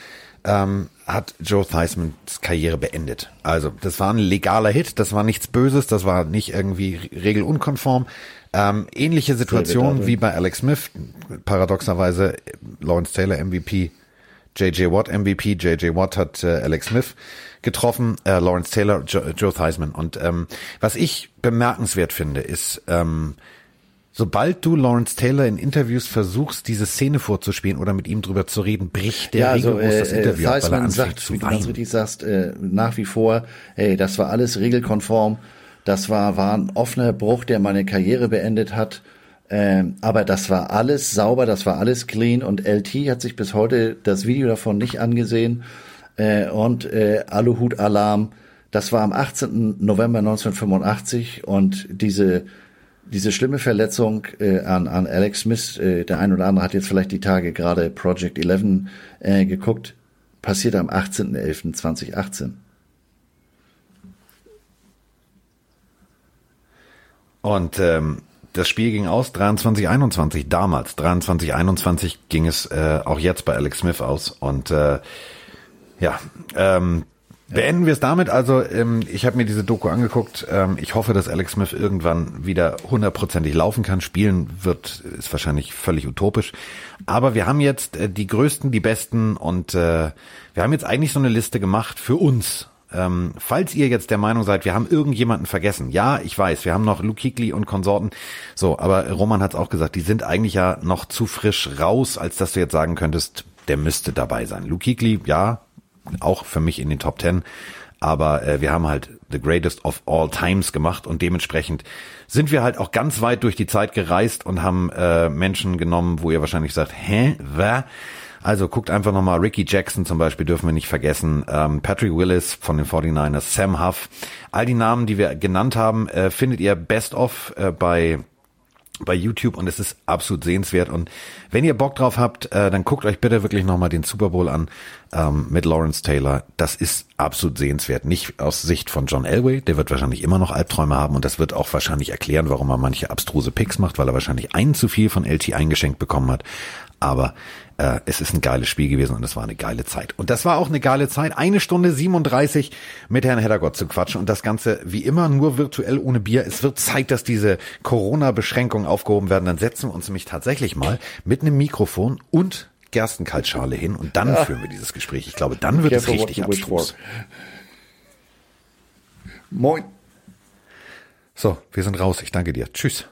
ähm, hat Joe Theismanns Karriere beendet. Also das war ein legaler Hit, das war nichts Böses, das war nicht irgendwie regelunkonform. Ähm, ähnliche Situation wie bei Alex Smith, paradoxerweise Lawrence Taylor MVP, J.J. Watt MVP, J.J. Watt hat äh, Alex Smith getroffen, äh, Lawrence Taylor, jo Joe Theismann. Und ähm, was ich bemerkenswert finde, ist, ähm, sobald du Lawrence Taylor in Interviews versuchst, diese Szene vorzuspielen oder mit ihm drüber zu reden, bricht der Ja, also äh, das äh, Interview ab, weil er sagt, zu wie du ganz richtig sagst, äh, nach wie vor, hey, das war alles regelkonform, das war, war ein offener Bruch, der meine Karriere beendet hat, ähm, aber das war alles sauber, das war alles clean und LT hat sich bis heute das Video davon nicht angesehen äh, und äh, Aluhut-Alarm, das war am 18. November 1985 und diese diese schlimme Verletzung äh, an, an Alex Smith, äh, der ein oder andere hat jetzt vielleicht die Tage gerade Project 11 äh, geguckt, passiert am 18.11.2018. Und ähm, das Spiel ging aus 23-21, damals 23-21 ging es äh, auch jetzt bei Alex Smith aus. Und äh, ja, ähm, beenden wir es damit. Also ähm, ich habe mir diese Doku angeguckt. Ähm, ich hoffe, dass Alex Smith irgendwann wieder hundertprozentig laufen kann. Spielen wird, ist wahrscheinlich völlig utopisch. Aber wir haben jetzt äh, die größten, die besten und äh, wir haben jetzt eigentlich so eine Liste gemacht für uns. Ähm, falls ihr jetzt der Meinung seid, wir haben irgendjemanden vergessen. Ja, ich weiß, wir haben noch Luke Kuechly und Konsorten. So, aber Roman hat es auch gesagt, die sind eigentlich ja noch zu frisch raus, als dass du jetzt sagen könntest, der müsste dabei sein. Luke Kuechly, ja, auch für mich in den Top Ten. Aber äh, wir haben halt The Greatest of All Times gemacht und dementsprechend sind wir halt auch ganz weit durch die Zeit gereist und haben äh, Menschen genommen, wo ihr wahrscheinlich sagt, hä, wer? Also guckt einfach nochmal, Ricky Jackson zum Beispiel dürfen wir nicht vergessen, ähm, Patrick Willis von den 49ers, Sam Huff. All die Namen, die wir genannt haben, äh, findet ihr best of äh, bei bei YouTube und es ist absolut sehenswert. Und wenn ihr Bock drauf habt, äh, dann guckt euch bitte wirklich nochmal den Super Bowl an ähm, mit Lawrence Taylor. Das ist absolut sehenswert. Nicht aus Sicht von John Elway, der wird wahrscheinlich immer noch Albträume haben und das wird auch wahrscheinlich erklären, warum er manche abstruse Picks macht, weil er wahrscheinlich einen zu viel von LT eingeschenkt bekommen hat. Aber äh, es ist ein geiles Spiel gewesen und es war eine geile Zeit. Und das war auch eine geile Zeit. Eine Stunde 37 mit Herrn Heddergott zu quatschen und das Ganze wie immer nur virtuell ohne Bier. Es wird Zeit, dass diese Corona-Beschränkungen aufgehoben werden. Dann setzen wir uns nämlich tatsächlich mal mit einem Mikrofon und Gerstenkaltschale hin und dann führen wir dieses Gespräch. Ich glaube, dann wird es richtig abstrus. Moin. So, wir sind raus. Ich danke dir. Tschüss.